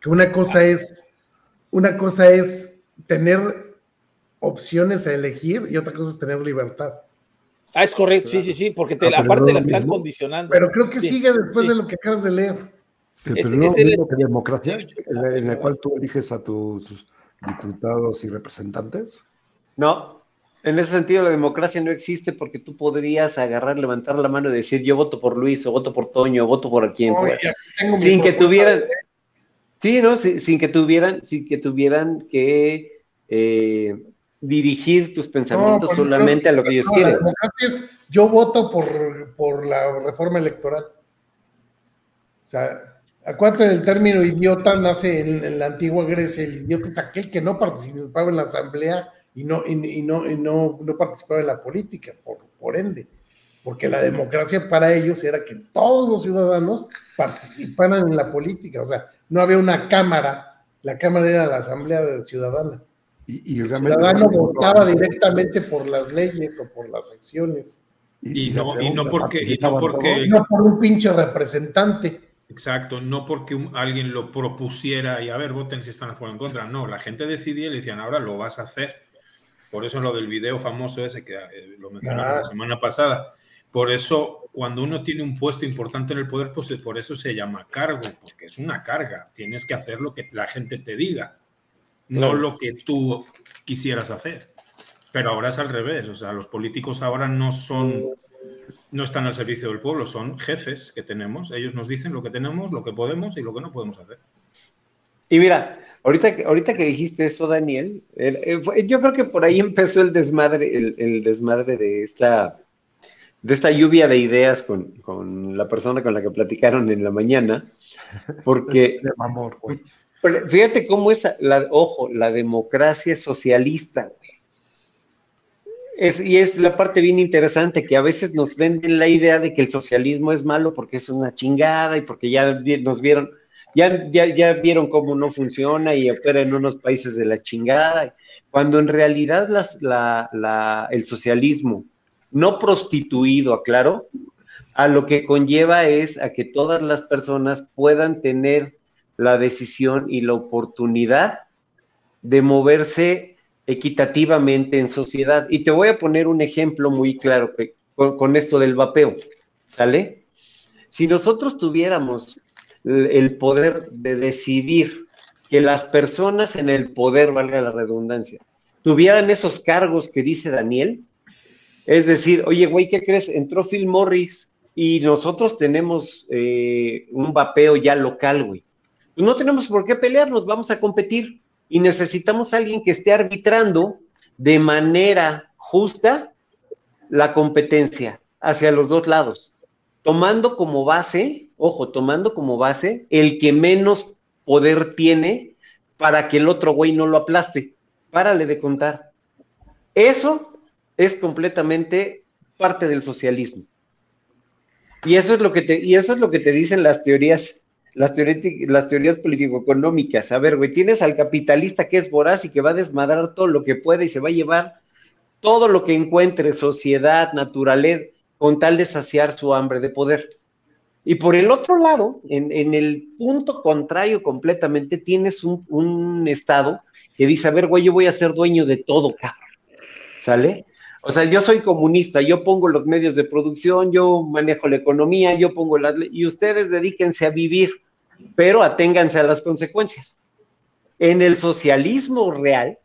Que una cosa es, una cosa es tener opciones a elegir y otra cosa es tener libertad. Ah, es correcto, sí, sí, sí, porque te, aparte la están condicionando. Pero creo que sigue después de lo que acabas de leer. Pero, no es lo que democracia, en la, cual tú eliges a tus diputados y representantes. No, en ese sentido la democracia no existe porque tú podrías agarrar, levantar la mano y decir yo voto por Luis o voto por Toño o voto por quien fuera. Sin que tuvieran... Sí, ¿no? sin que tuvieran, sin que tuvieran que eh, dirigir tus pensamientos solamente a lo que ellos quieren. yo voto por, por la reforma electoral. O sea, acuérdate del término idiota, nace en, la antigua Grecia, el idiota es aquel que no participaba en la asamblea y no, y, no, no, no, participaba en la política, por, por ende. Porque la democracia para ellos era que todos los ciudadanos participaran en la política, o sea, no había una cámara, la cámara era la asamblea ciudadana. Y, el ciudadano votaba directamente por las leyes o por las acciones. Y, no, y no porque, no porque... No por un pinche representante. Exacto, no porque alguien lo propusiera y a ver, voten si están a favor o en contra. No, la gente decidía y le decían, ahora lo vas a hacer. Por eso lo del video famoso ese que eh, lo mencionamos la semana pasada. Por eso, cuando uno tiene un puesto importante en el poder, pues por eso se llama cargo, porque es una carga. Tienes que hacer lo que la gente te diga, no lo que tú quisieras hacer. Pero ahora es al revés, o sea, los políticos ahora no son, no están al servicio del pueblo, son jefes que tenemos. Ellos nos dicen lo que tenemos, lo que podemos y lo que no podemos hacer. Y mira, ahorita, ahorita que dijiste eso, Daniel, yo creo que por ahí empezó el desmadre, el, desmadre de esta, de esta lluvia de ideas con, con, la persona con la que platicaron en la mañana, porque... fíjate cómo es, la, ojo, la democracia socialista, güey. Y es la parte bien interesante que a veces nos venden la idea de que el socialismo es malo porque es una chingada y porque ya nos vieron, ya, ya, vieron cómo no funciona y opera en unos países de la chingada, cuando en realidad las, la, el socialismo no prostituido, aclaro, a lo que conlleva es a que todas las personas puedan tener la decisión y la oportunidad de moverse equitativamente en sociedad. Y te voy a poner un ejemplo muy claro con, esto del vapeo, ¿sale? Si nosotros tuviéramos el poder de decidir que las personas en el poder, valga la redundancia, tuvieran esos cargos que dice Daniel, es decir, oye, güey, ¿qué crees? Entró Phil Morris y nosotros tenemos eh, un vapeo ya local, güey. No tenemos por qué pelearnos, vamos a competir y necesitamos a alguien que esté arbitrando de manera justa la competencia hacia los dos lados, tomando como base, ojo, tomando como base el que menos poder tiene para que el otro güey no lo aplaste. Párale de contar. Eso es completamente parte del socialismo. Y eso es lo que te, y eso es lo que te dicen las teorías las, las teorías político-económicas. A ver, güey, tienes al capitalista que es voraz y que va a desmadrar todo lo que puede y se va a llevar todo lo que encuentre, sociedad, naturaleza, con tal de saciar su hambre de poder. Y por el otro lado, en, el punto contrario completamente, tienes un, un, Estado que dice, a ver, güey, yo voy a ser dueño de todo, cabrón. ¿Sale? O sea, yo soy comunista, yo pongo los medios de producción, yo manejo la economía, yo pongo las... Y ustedes dedíquense a vivir pero aténganse a las consecuencias. En el socialismo real,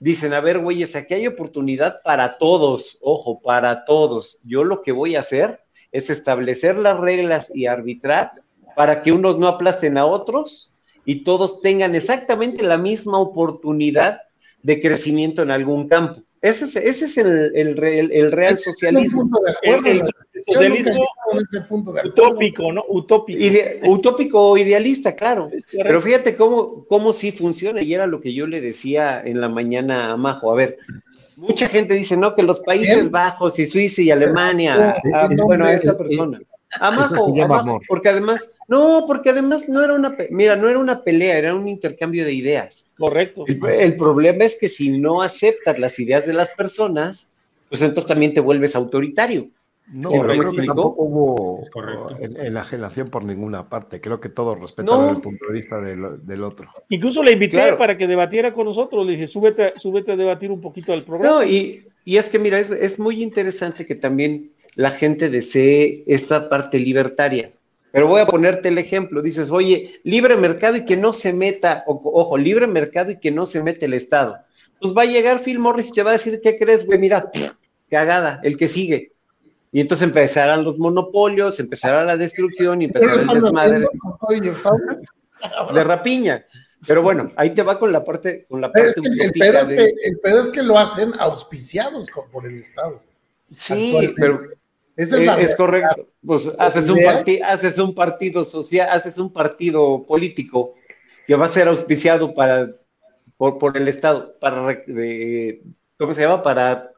dicen, a ver, güeyes, aquí hay oportunidad para todos, ojo, para todos. Yo lo que voy a hacer es establecer las reglas y arbitrar para que unos no aplasten a otros y todos tengan exactamente la misma oportunidad de crecimiento en algún campo. Ese es, ese es el, el, el, real socialismo. El, socialismo utópico, ¿no? Utópico. utópico idealista, claro. Pero fíjate cómo, cómo sí funciona, y era lo que yo le decía en la mañana a Majo. A ver, mucha gente dice, no, que los Países Bajos y Suiza y Alemania, bueno, a esa persona. Amajo, porque además, no, porque además no era una, mira, no era una pelea, era un intercambio de ideas. Correcto. El, problema es que si no aceptas las ideas de las personas, pues entonces también te vuelves autoritario. No, creo que tampoco hubo enajenación por ninguna parte. Creo que todos respetaron el punto de vista del, otro. Incluso le invité para que debatiera con nosotros. Le dije, súbete, súbete a debatir un poquito del programa. No, y, y es que mira, es, es muy interesante que también la gente desee esta parte libertaria. Pero voy a ponerte el ejemplo. Dices, oye, libre mercado y que no se meta, ojo, libre mercado y que no se mete el Estado. Pues va a llegar Phil Morris y te va a decir, ¿qué crees, güey? Mira, cagada, el que sigue. Y entonces empezarán los monopolios, empezará la destrucción y empezará el desmadre. de rapiña. Pero bueno, ahí te va con la parte, con la parte el, pedo es que, el, pedo es que, lo hacen auspiciados por el Estado. Sí, pero es, es, correcto. Pues haces un, haces un partido social, haces un partido político que va a ser auspiciado para por, por el Estado, para ¿cómo se llama? Para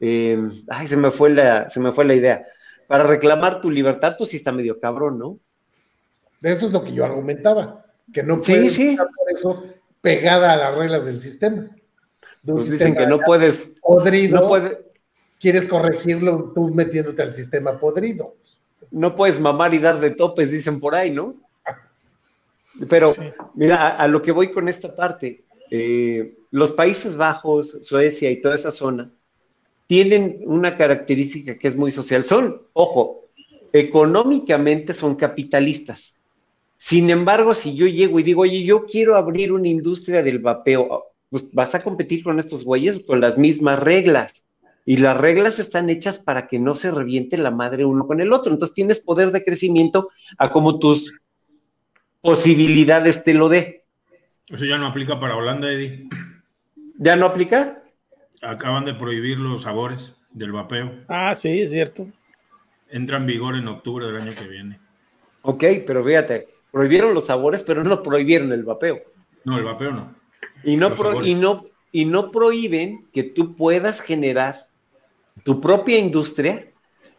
eh, ay, se me fue la, se me fue la idea. Para reclamar tu libertad, pues sí está medio cabrón, ¿no? Eso es lo que yo argumentaba que no puedes sí, por eso pegada a las reglas del sistema. Nos dicen que no puedes. Podrido. No puede, quieres corregirlo tú metiéndote al sistema podrido. No puedes mamar y dar de topes, dicen por ahí, ¿no? Pero, mira, a, lo que voy con esta parte, eh, los Países Bajos, Suecia y toda esa zona tienen una característica que es muy social. Son, ojo, económicamente son capitalistas. Sin embargo, si yo llego y digo, oye, yo quiero abrir una industria del vapeo, pues vas a competir con estos güeyes con las mismas reglas. Y las reglas están hechas para que no se reviente la madre uno con el otro. Entonces tienes poder de crecimiento a como tus posibilidades te lo dé. Eso ya no aplica para Holanda, Eddie. ¿Ya no aplica? Acaban de prohibir los sabores del vapeo. Ah, sí, es cierto. Entra en vigor en octubre del año que viene. Ok, pero fíjate, prohibieron los sabores, pero no prohibieron el vapeo. No, el vapeo no. Y no, y no, y no prohíben que tú puedas generar tu propia industria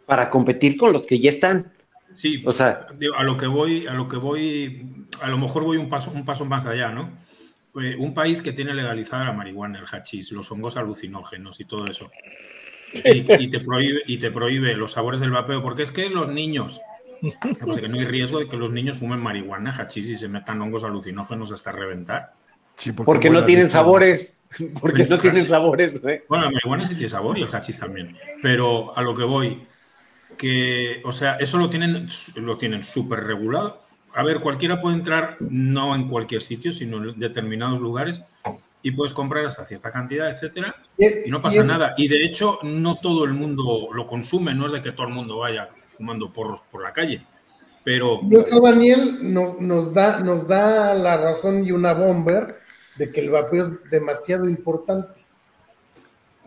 para competir con los que ya están. Sí, o sea, a lo que voy, a lo que voy, a lo mejor voy un paso, un paso más allá, ¿no? Eh, un país que tiene legalizada la marihuana, el hachís, los hongos alucinógenos y todo eso. Y, te prohíbe, y te prohíbe los sabores del vapeo, porque es que los niños, pues que no hay riesgo de que los niños fumen marihuana, hachís y se metan hongos alucinógenos hasta reventar. porque, no tienen sabores. Porque no tienen sabores, Bueno, la marihuana sí tiene sabor y el hachís también. Pero a lo que voy, que, o sea, eso lo tienen lo tienen súper regulado. A ver, cualquiera puede entrar, no en cualquier sitio, sino en determinados lugares, y puedes comprar hasta cierta cantidad, etcétera, y no pasa nada. Y de hecho, no todo el mundo lo consume, no es de que todo el mundo vaya fumando porros por la calle. Pero. Y eso, Daniel, nos, da, nos da la razón y una bomber de que el vapeo es demasiado importante.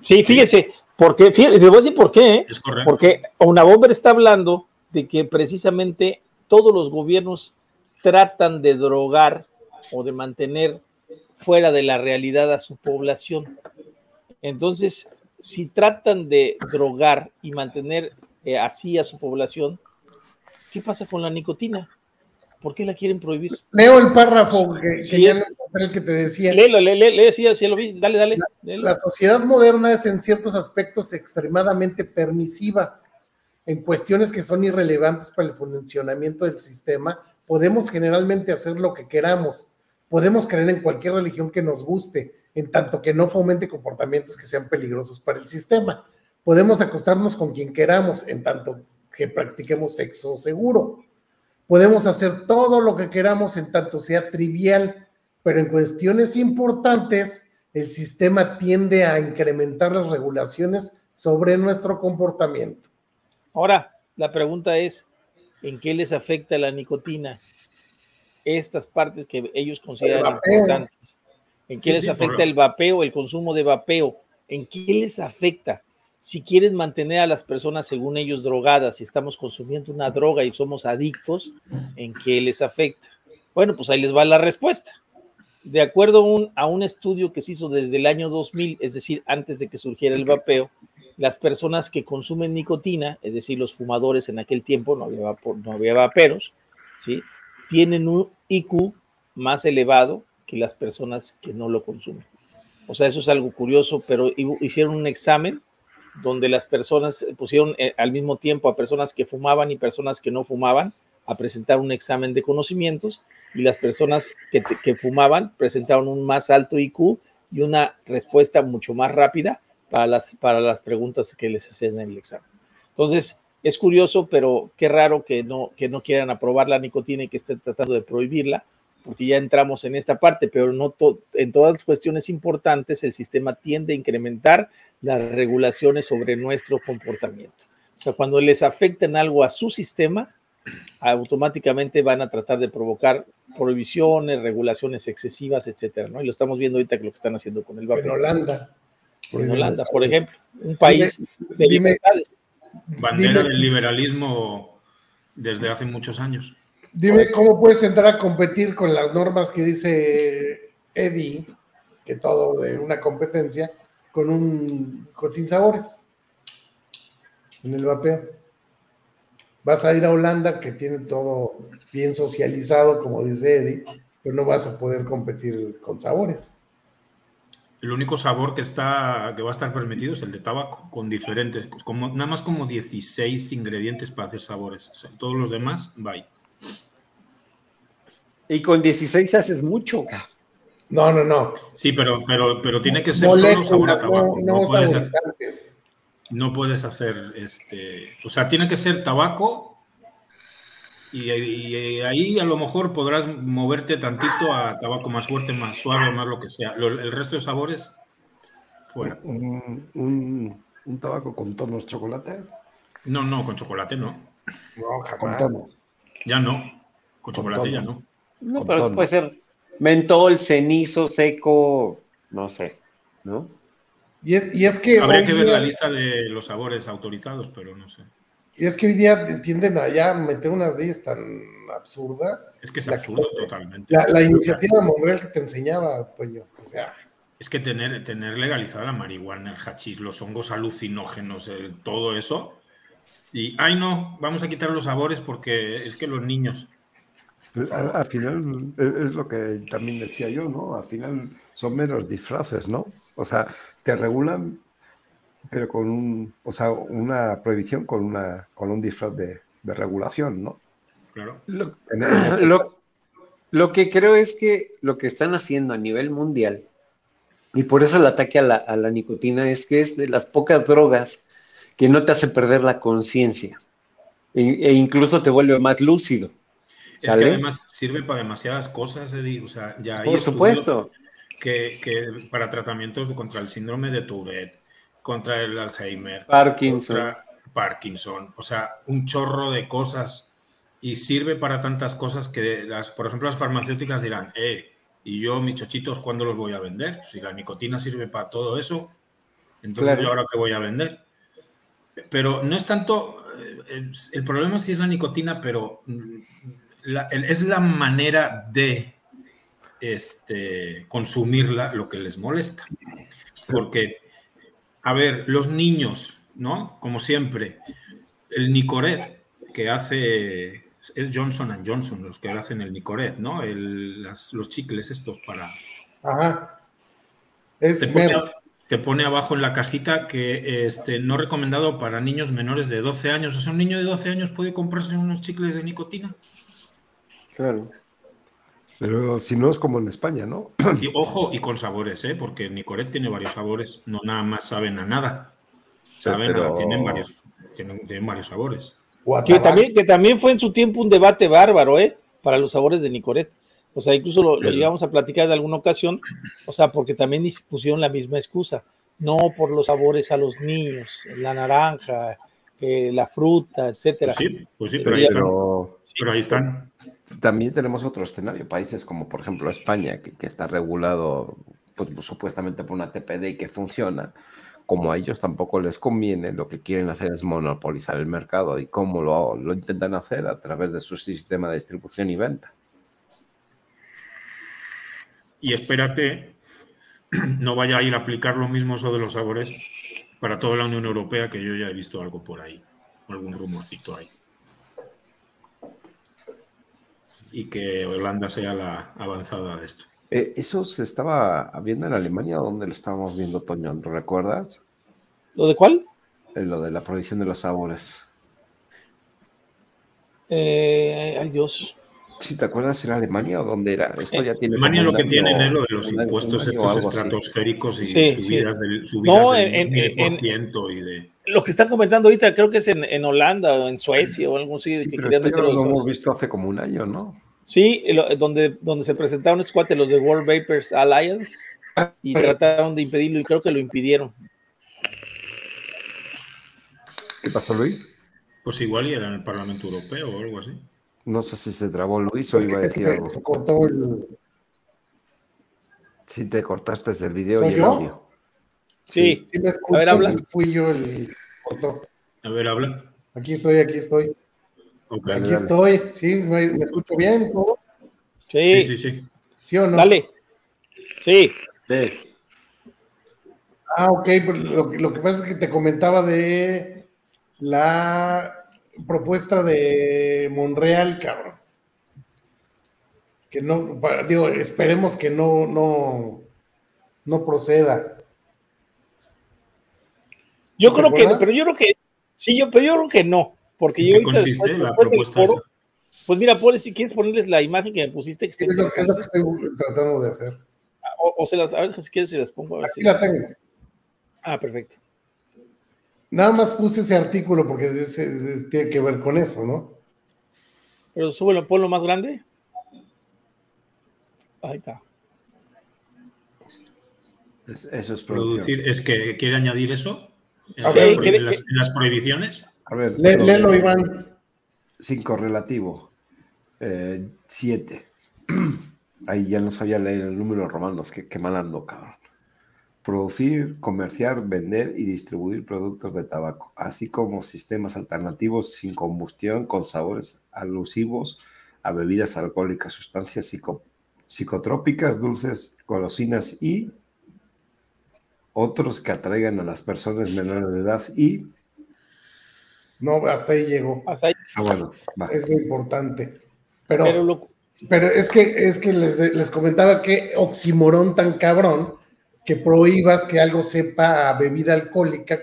Sí, fíjese, porque, fíjese, voy a decir por qué. ¿eh? Es correcto. Porque una bomber está hablando de que precisamente todos los gobiernos tratan de drogar o de mantener fuera de la realidad a su población. Entonces, si tratan de drogar y mantener eh, así a su población, ¿qué pasa con la nicotina? ¿Por qué la quieren prohibir? Leo el párrafo que, el que te decía. Léelo, sí, sí, lo vi. Dale, dale. La, sociedad moderna es en ciertos aspectos extremadamente permisiva. En cuestiones que son irrelevantes para el funcionamiento del sistema, podemos generalmente hacer lo que queramos. Podemos creer en cualquier religión que nos guste, en tanto que no fomente comportamientos que sean peligrosos para el sistema. Podemos acostarnos con quien queramos en tanto que practiquemos sexo seguro. Podemos hacer todo lo que queramos en tanto sea trivial, pero en cuestiones importantes el sistema tiende a incrementar las regulaciones sobre nuestro comportamiento. Ahora, la pregunta es, ¿en qué les afecta la nicotina? Estas partes que ellos consideran importantes. ¿En qué les afecta el vapeo, el consumo de vapeo? ¿En qué les afecta? Si quieren mantener a las personas, según ellos, drogadas y estamos consumiendo una droga y somos adictos, ¿en qué les afecta? Bueno, pues ahí les va la respuesta. De acuerdo a un, estudio que se hizo desde el año 2000, es decir, antes de que surgiera el vapeo, las personas que consumen nicotina, es decir, los fumadores en aquel tiempo, no había, no había vaperos, ¿sí? tienen un IQ más elevado que las personas que no lo consumen. O sea, eso es algo curioso, pero hicieron un examen donde las personas pusieron eh, al mismo tiempo a personas que fumaban y personas que no fumaban a presentar un examen de conocimientos y las personas que, que fumaban presentaron un más alto IQ y una respuesta mucho más rápida para las, para las preguntas que les hacían en el examen. Entonces, es curioso, pero qué raro que no, que no quieran aprobar la nicotina y que estén tratando de prohibirla, porque ya entramos en esta parte, pero no en todas las cuestiones importantes el sistema tiende a incrementar las regulaciones sobre nuestro comportamiento. O sea, cuando les afecten algo a su sistema, automáticamente van a tratar de provocar prohibiciones, regulaciones excesivas, etcétera, ¿no? Y lo estamos viendo ahorita que lo que están haciendo con el vapeo. En Holanda. En Holanda, por ejemplo, un país de libertades. Bandera del liberalismo desde hace muchos años. Dime cómo puedes entrar a competir con las normas que dice Eddie, que todo de una competencia, con un con sin sabores en el vapeo. Vas a ir a Holanda, que tiene todo bien socializado, como dice Eddie, pero no vas a poder competir con sabores. El único sabor que está que va a estar permitido es el de tabaco, con diferentes, como, nada más como 16 ingredientes para hacer sabores. todos los demás, bye. Y con 16 haces mucho. No, no, no. Sí, pero, pero, pero tiene que ser solo sabor a tabaco. No, puedes hacer, no, puedes hacer, este, o sea, tiene que ser tabaco y, ahí a lo mejor podrás moverte tantito a tabaco más fuerte, más suave, más lo que sea. el resto de sabores, fuera. ¿Un, tabaco con tonos chocolate? No, no, con chocolate no. No, Con tonos. Ya no. Con, chocolate ya no. No, pero puede ser mentol, cenizo, seco, no sé, ¿no? Y es, y es que. Habría que ver la lista de los sabores autorizados, pero no sé. Y es que hoy día tienden a ya meter unas leyes tan absurdas. Es que es absurdo totalmente. La, iniciativa Monreal que te enseñaba, Toño. O sea. Es que tener, tener legalizada la marihuana, el hachís, los hongos alucinógenos, el, todo eso. Y, ay no, vamos a quitar los sabores porque es que los niños. Pues, al, final es lo que también decía yo, ¿no? Al final son menos disfraces, ¿no? O sea, te regulan, pero con un, o sea, una prohibición con una, con un disfraz de, regulación, ¿no? Claro. Este lo, que creo es que lo que están haciendo a nivel mundial, y por eso el ataque a la, a la nicotina, es que es de las pocas drogas que no te hace perder la conciencia e, e incluso te vuelve más lúcido. Es que además sirve para demasiadas cosas, Eddie. O sea, ya hay Por supuesto. Que, que, para tratamientos contra el síndrome de Tourette, contra el Alzheimer, Parkinson. Parkinson, o sea, un chorro de cosas y sirve para tantas cosas que las, por ejemplo, las farmacéuticas dirán, eh, y yo mis chochitos, ¿cuándo los voy a vender? Si la nicotina sirve para todo eso, entonces yo ahora qué voy a vender. Pero no es tanto, eh, el problema sí es la nicotina, pero mm, es la manera de este, consumirla lo que les molesta. Porque, a ver, los niños, ¿no? Como siempre, el Nicoret que hace, es Johnson Johnson los que hacen el Nicoret, ¿no? los chicles estos para... Ajá. Es te, pone, abajo en la cajita que este, no recomendado para niños menores de 12 años. O sea, un niño de 12 años puede comprarse unos chicles de nicotina. Claro. Pero si no es como en España, ¿no? Y, ojo, y con sabores, ¿eh? Porque Nicoret tiene varios sabores, no nada más saben a nada. Saben tienen, varios, tienen, varios sabores. Que también, que también fue en su tiempo un debate bárbaro, ¿eh? Para los sabores de Nicoret. O sea, incluso lo, llegamos a platicar en alguna ocasión, o sea, porque también pusieron la misma excusa. No por los sabores a los niños, la naranja, eh, la fruta, etcétera. Pues sí, pues sí, pero, ahí, pero ahí están. También tenemos otro escenario, países como por ejemplo España, que, está regulado pues, supuestamente por una TPD y que funciona, como a ellos tampoco les conviene, lo que quieren hacer es monopolizar el mercado. Y cómo lo, lo intentan hacer a través de su sistema de distribución y venta. Y espérate, no vaya a ir a aplicar lo mismo eso de los sabores para toda la Unión Europea, que yo ya he visto algo por ahí, algún rumorcito ahí. y que Holanda sea la avanzada de esto. Eh, eso se estaba viendo en Alemania, donde lo estábamos viendo, Toño, ¿lo recuerdas? ¿Lo de cuál? Eh, lo de la prohibición de los sabores. Eh, ay, Dios. Si te acuerdas, en Alemania o dónde era? Esto ya tiene Alemania lo que tienen es lo de los impuestos estos estratosféricos y subidas del subidas no, en, y de... Lo que están comentando ahorita creo que es en, Holanda o en Suecia o algo así. que pero esto lo hemos visto hace como un año, ¿no? Sí, donde, donde se presentaron estos cuates, los de World Vapers Alliance, y trataron de impedirlo y creo que lo impidieron. ¿Qué pasó, Luis? Pues igual y era en el Parlamento Europeo o algo así. No sé si se trabó Luis o iba a decir algo. Se cortó el... Si te cortaste el video y el audio. Sí. sí. me a ver, habla. Fui yo el cortó. A ver, habla. Aquí estoy, aquí estoy. aquí estoy. Sí, me, escucho bien. Sí. sí, sí, sí. o no? Dale. Sí. sí. Ah, ok. Pues lo, lo que pasa es que te comentaba de la propuesta de Monreal, cabrón. Que no, digo, esperemos que no, no, no proceda. Yo creo que, pero yo creo que, sí, yo, pero yo creo que no, porque yo ¿Qué consiste la propuesta Pues mira, Paul, si quieres ponerles la imagen que me pusiste. Que es, lo, que estoy tratando de hacer. O, se las, a ver si quieres, si las pongo. A ver Aquí la tengo. Ah, perfecto. Nada más puse ese artículo porque tiene que ver con eso, ¿no? Pero súbelo, ponlo más grande. Ahí está. eso es producir. ¿Es que quiere añadir eso? ¿En, las, prohibiciones? A ver, léelo, Iván. Sin correlativo. Eh, siete. Ahí ya no sabía leer el número romanos. Qué, qué mal ando, cabrón producir, comerciar, vender y distribuir productos de tabaco, así como sistemas alternativos sin combustión con sabores alusivos a bebidas alcohólicas, sustancias psicotrópicas, dulces, golosinas y otros que atraigan a las personas menores de edad y... No, hasta ahí llegó. Hasta ahí. Ah, bueno, Es lo importante. Pero, pero, es que, es que les, les comentaba que oximorón tan cabrón que prohíbas que algo sepa a bebida alcohólica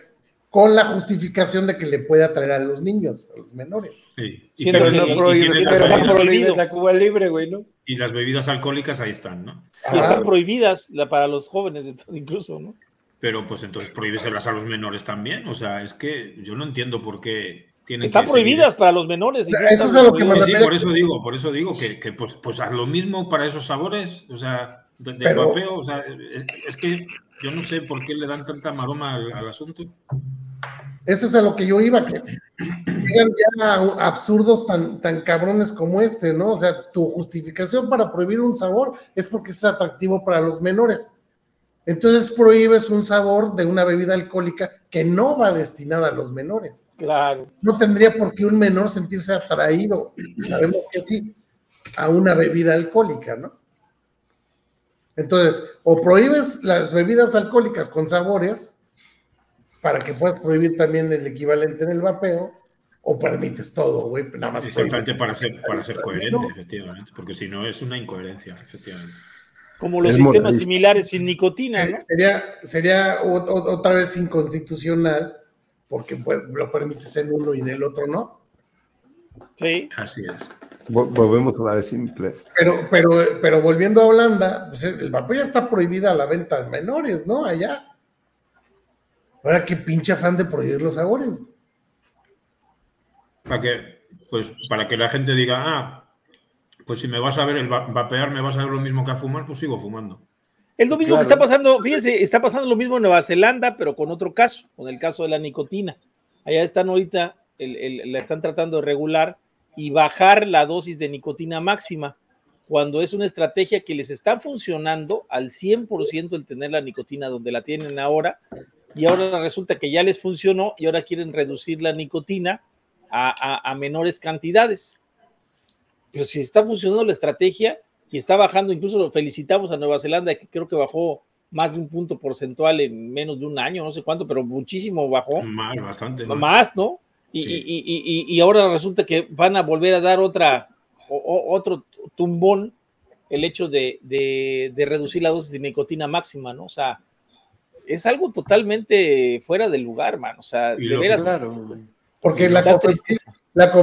con la justificación de que le puede atraer a los niños, a los menores. Sí. Y pero no prohíbe, pero la Cuba libre, güey, ¿no? Y las bebidas alcohólicas ahí están, ¿no? Y están prohibidas para los jóvenes incluso, ¿no? Pero pues entonces prohíbeselas a los menores también. O sea, es que yo no entiendo por qué tienen Están prohibidas para los menores. Eso es lo que me Sí, por eso digo, por eso digo que, que pues, pues haz lo mismo para esos sabores. O sea, de, Pero, o sea, es, que yo no sé por qué le dan tanta maroma al, asunto. Eso es a lo que yo iba, que llegan ya absurdos tan, tan cabrones como este, ¿no? O sea, tu justificación para prohibir un sabor es porque es atractivo para los menores. Entonces prohíbes un sabor de una bebida alcohólica que no va destinada a los menores. Claro. No tendría por qué un menor sentirse atraído, sabemos que sí, a una bebida alcohólica, ¿no? Entonces, o prohíbes las bebidas alcohólicas con sabores para que puedas prohibir también el equivalente en el vapeo, o permites todo, güey, nada más. Exactamente para ser, para ser coherente, efectivamente, porque si no es una incoherencia, efectivamente. Como los sistemas similares sin nicotina, ¿no? Sería, sería otra vez inconstitucional, porque pues, lo permites en uno y en el otro no. Sí. Así es. Volvemos a la de simple. Pero, pero, pero volviendo a Holanda, pues el vapor ya está prohibida la venta a menores, ¿no? Allá. Ahora qué pinche afán de prohibir los sabores. Para que, pues, para que la gente diga, ah, pues si me vas a ver el vapear, me vas a ver lo mismo que a fumar, pues sigo fumando. Es lo mismo que está pasando, fíjense, está pasando lo mismo en Nueva Zelanda, pero con otro caso, con el caso de la nicotina. Allá están ahorita, la están tratando de regular y bajar la dosis de nicotina máxima, cuando es una estrategia que les está funcionando al 100% el tener la nicotina donde la tienen ahora, y ahora resulta que ya les funcionó y ahora quieren reducir la nicotina a, menores cantidades. Pero si está funcionando la estrategia y está bajando, incluso lo felicitamos a Nueva Zelanda, que creo que bajó más de un punto porcentual en menos de un año, no sé cuánto, pero muchísimo bajó. Más, bastante. Más, ¿no? Y, ahora resulta que van a volver a dar otra, otro tumbón el hecho de, reducir la dosis de nicotina máxima, ¿no? O sea, es algo totalmente fuera del lugar, man. O sea, de veras. porque la, la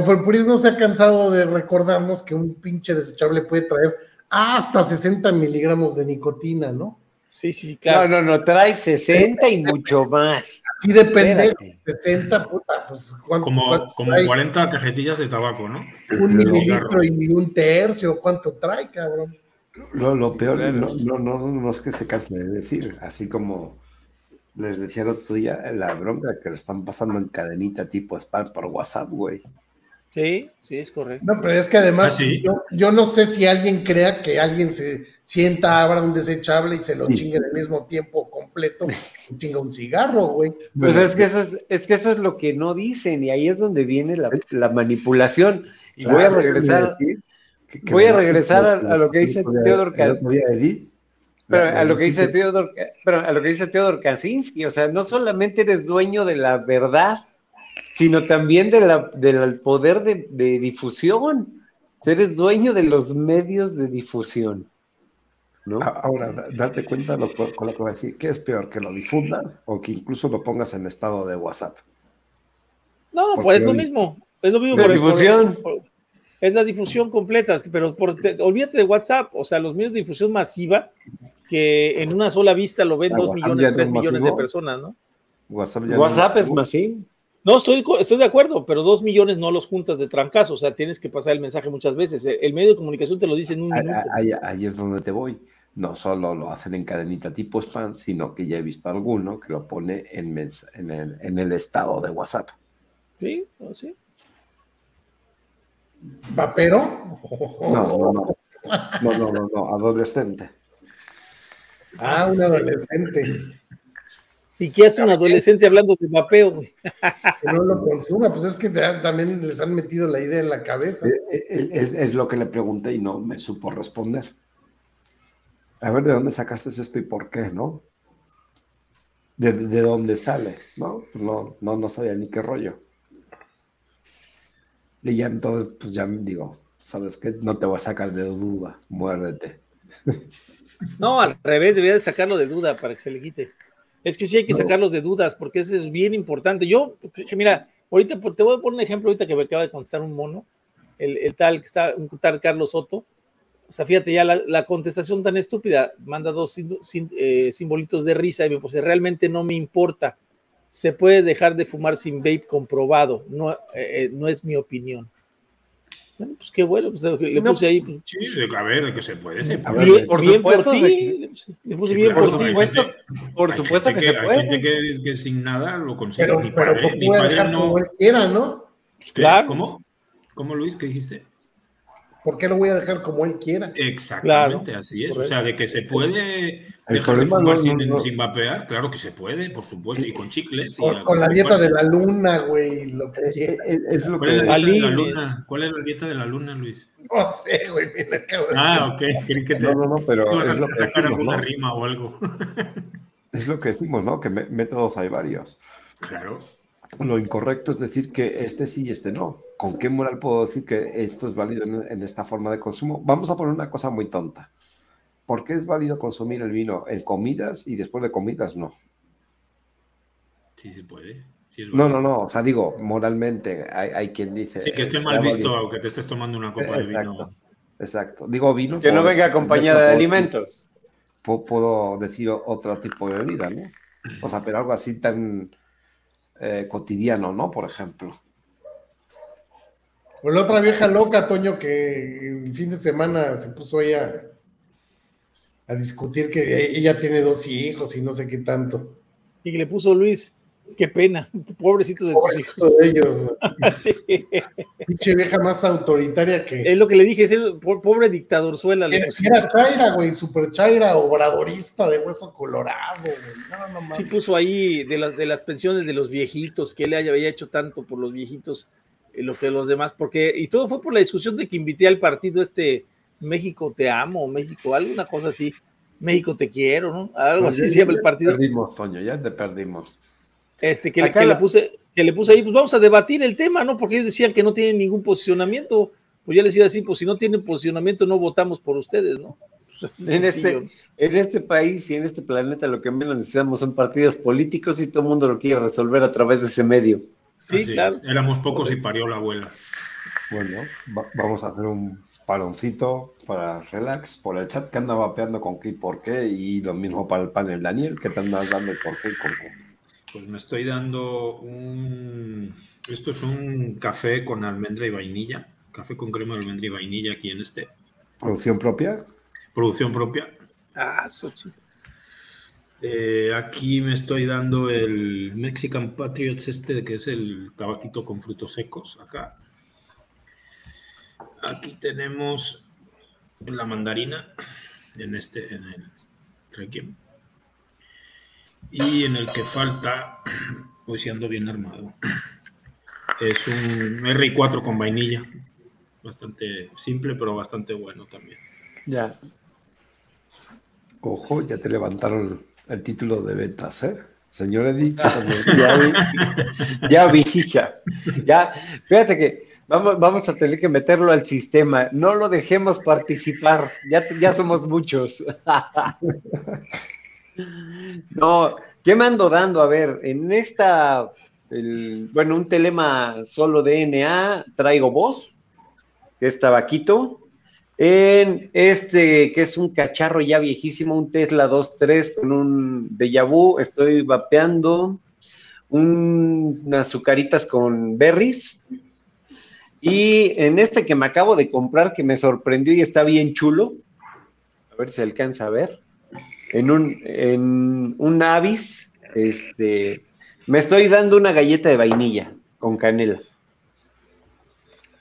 no se ha cansado de recordarnos que un pinche desechable puede traer hasta 60 miligramos de nicotina, ¿no? Sí, sí, claro. No, no, no, trae 60 y mucho más. Y depende, 60, puta, pues Como, como 40 cajetillas de tabaco, ¿no? Un mililitro y un tercio, ¿cuánto trae, cabrón? Lo, lo peor no, no, no, no, es que se canse de decir, así como Les decía el otro día la bronca que le están pasando en cadenita tipo spam por WhatsApp, güey. Sí, sí, es correcto. No, pero es que además, ¿Ah, yo, no sé si alguien crea que alguien se sienta, abra un desechable y se lo chingue al mismo tiempo completo, chinga un cigarro, güey. Pues es que, eso es, es que eso es lo que no dicen, y ahí es donde viene la, manipulación. Y voy a regresar, voy a regresar a, lo que dice Teodor pero a lo que dice Teodor, pero a lo que dice Teodor Kaczynski, o sea, no solamente eres dueño de la verdad, sino también de la, del poder de, difusión. eres dueño de los medios de difusión. ¿no? Ahora, date cuenta con lo que voy a decir. ¿Qué es peor, que lo difundas o que incluso lo pongas en estado de WhatsApp? No, pues es lo mismo. Es lo mismo. La difusión. es la difusión completa, pero por, olvídate de WhatsApp, o sea, los medios de difusión masiva, que en una sola vista lo ven dos millones, tres millones de personas, ¿no? WhatsApp, WhatsApp es masivo. No, estoy, estoy de acuerdo, pero dos millones no los juntas de trancazo, o sea, tienes que pasar el mensaje muchas veces. El, medio de comunicación te lo dice en un minuto. Ahí, es donde te voy. No solo lo hacen en cadenita tipo spam, sino que ya he visto alguno que lo pone en, en, el, estado de WhatsApp. Sí, sí. ¿Vapero? No, no, no. No, no, no, no, adolescente. Ah, un adolescente. ¿Y qué hace un adolescente hablando de mapeo? Que no lo consuma, pues es que también les han metido la idea en la cabeza. Eh, eh, es, lo que le pregunté y no me supo responder. A ver, ¿de dónde sacaste esto y por qué, no? ¿De, dónde sale? ¿No? No, no, no sabía ni qué rollo. Y ya entonces, pues ya digo, ¿sabes qué? No te voy a sacar de duda, muérdete. No, al revés, debería de sacarlo de duda para que se le quite. Es que sí hay que sacarlos de dudas, porque eso es bien importante. Yo, mira, ahorita te voy a poner un ejemplo ahorita que me acaba de contestar un mono, el, tal que está, un tal Carlos Soto. O sea, fíjate ya la, contestación tan estúpida, manda dos eh, simbolitos de risa y me puse, realmente no me importa. Se puede dejar de fumar sin vape comprobado, no, eh, eh, no es mi opinión. Bueno, pues qué bueno, pues le puse ahí. Pues, sí, a ver, que se puede. Se puede. Bien, por supuesto, por ti. Le puse bien por, supuesto. por supuesto que, se puede. Hay gente que, que, sin nada lo consigue. Pero, mi padre, pero mi padre no. Como él quiera, ¿no? Claro. ¿Cómo? ¿Cómo, Luis? ¿Qué dijiste? ¿Por qué lo voy a dejar como él quiera? Exactamente, así es. O sea, de que se puede dejar de fumar sin, vapear, claro que se puede, por supuesto, y con chicles. Con, la dieta de la luna, güey, lo que es, lo ¿Cuál, es la dieta de la luna? ¿Cuál es la dieta de la luna, Luis? No sé, güey, Ah, ok, creí que te... No, no, no, pero es lo que sacar alguna rima o algo. es lo que decimos, ¿no? Que métodos hay varios. Claro. Lo incorrecto es decir que este sí y este no. ¿Con qué moral puedo decir que esto es válido en, esta forma de consumo? Vamos a poner una cosa muy tonta. ¿Por qué es válido consumir el vino en comidas y después de comidas no? Sí se puede. no, no, no. O sea, digo, moralmente hay, quien dice. Sí, que esté mal visto aunque te estés tomando una copa de vino. Exacto. Digo vino. Que no venga acompañada de alimentos. Puedo decir otro tipo de bebida, ¿no? O sea, pero algo así tan eh, cotidiano, ¿no? Por ejemplo. O la otra vieja loca, Toño, que el fin de semana se puso ella a discutir que ella tiene dos hijos y no sé qué tanto. Y que le puso Luis, qué pena, pobrecito de Pobrecito de ellos. Pinche vieja más autoritaria que. Es lo que le dije, es el pobre dictadorzuela. Era, era Chaira, güey, super Chaira, obradorista de hueso colorado, güey. No, no, sí puso ahí de las, de las pensiones de los viejitos, que él había hecho tanto por los viejitos, eh, lo que los demás, porque, y todo fue por la discusión de que invité al partido este México te amo, México, alguna cosa así. México te quiero, ¿no? Algo así se llama el partido. Perdimos, Toño, ya te perdimos. Este, que, le puse, que le puse ahí, pues vamos a debatir el tema, ¿no? Porque ellos decían que no tienen ningún posicionamiento. Pues ya les iba a decir, pues si no tienen posicionamiento, no votamos por ustedes, ¿no? En, este, en este país y en este planeta lo que menos necesitamos son partidos políticos y todo el mundo lo quiere resolver a través de ese medio. Sí, claro. Éramos pocos y parió la abuela. Bueno, vamos a hacer un paloncito para relax por el chat que anda vapeando con qué y por qué y lo mismo para el panel Daniel que te andas dando por qué y con qué. Pues me estoy dando un esto es un café con almendra y vainilla café con crema de almendra y vainilla aquí en este. Producción propia producción propia. Ah eso Eh, aquí me estoy dando el Mexican Patriots este, que es el tabaquito con frutos secos, acá. Aquí tenemos la mandarina en este, en el Requiem. Y en el que falta, pues si ando bien armado, es un R4 con vainilla. Bastante simple, pero bastante bueno también. Ya. Ojo, ya te levantaron el título de ventas, ¿eh? Señor Edith. ya vi, ya vi, hija. Ya, fíjate que vamos, vamos a tener que meterlo al sistema. No lo dejemos participar. Ya, ya somos muchos. no, ¿qué me ando dando? A ver, en esta, bueno, un telema solo de NA, traigo voz, que es tabaquito. En este, que es un cacharro ya viejísimo, un Tesla 2.3 con un Deja Vu, estoy vapeando unas azucaritas con berries. Y en este que me acabo de comprar, que me sorprendió y está bien chulo, a ver si alcanza a ver, en un, en un Avis, este, me estoy dando una galleta de vainilla con canela.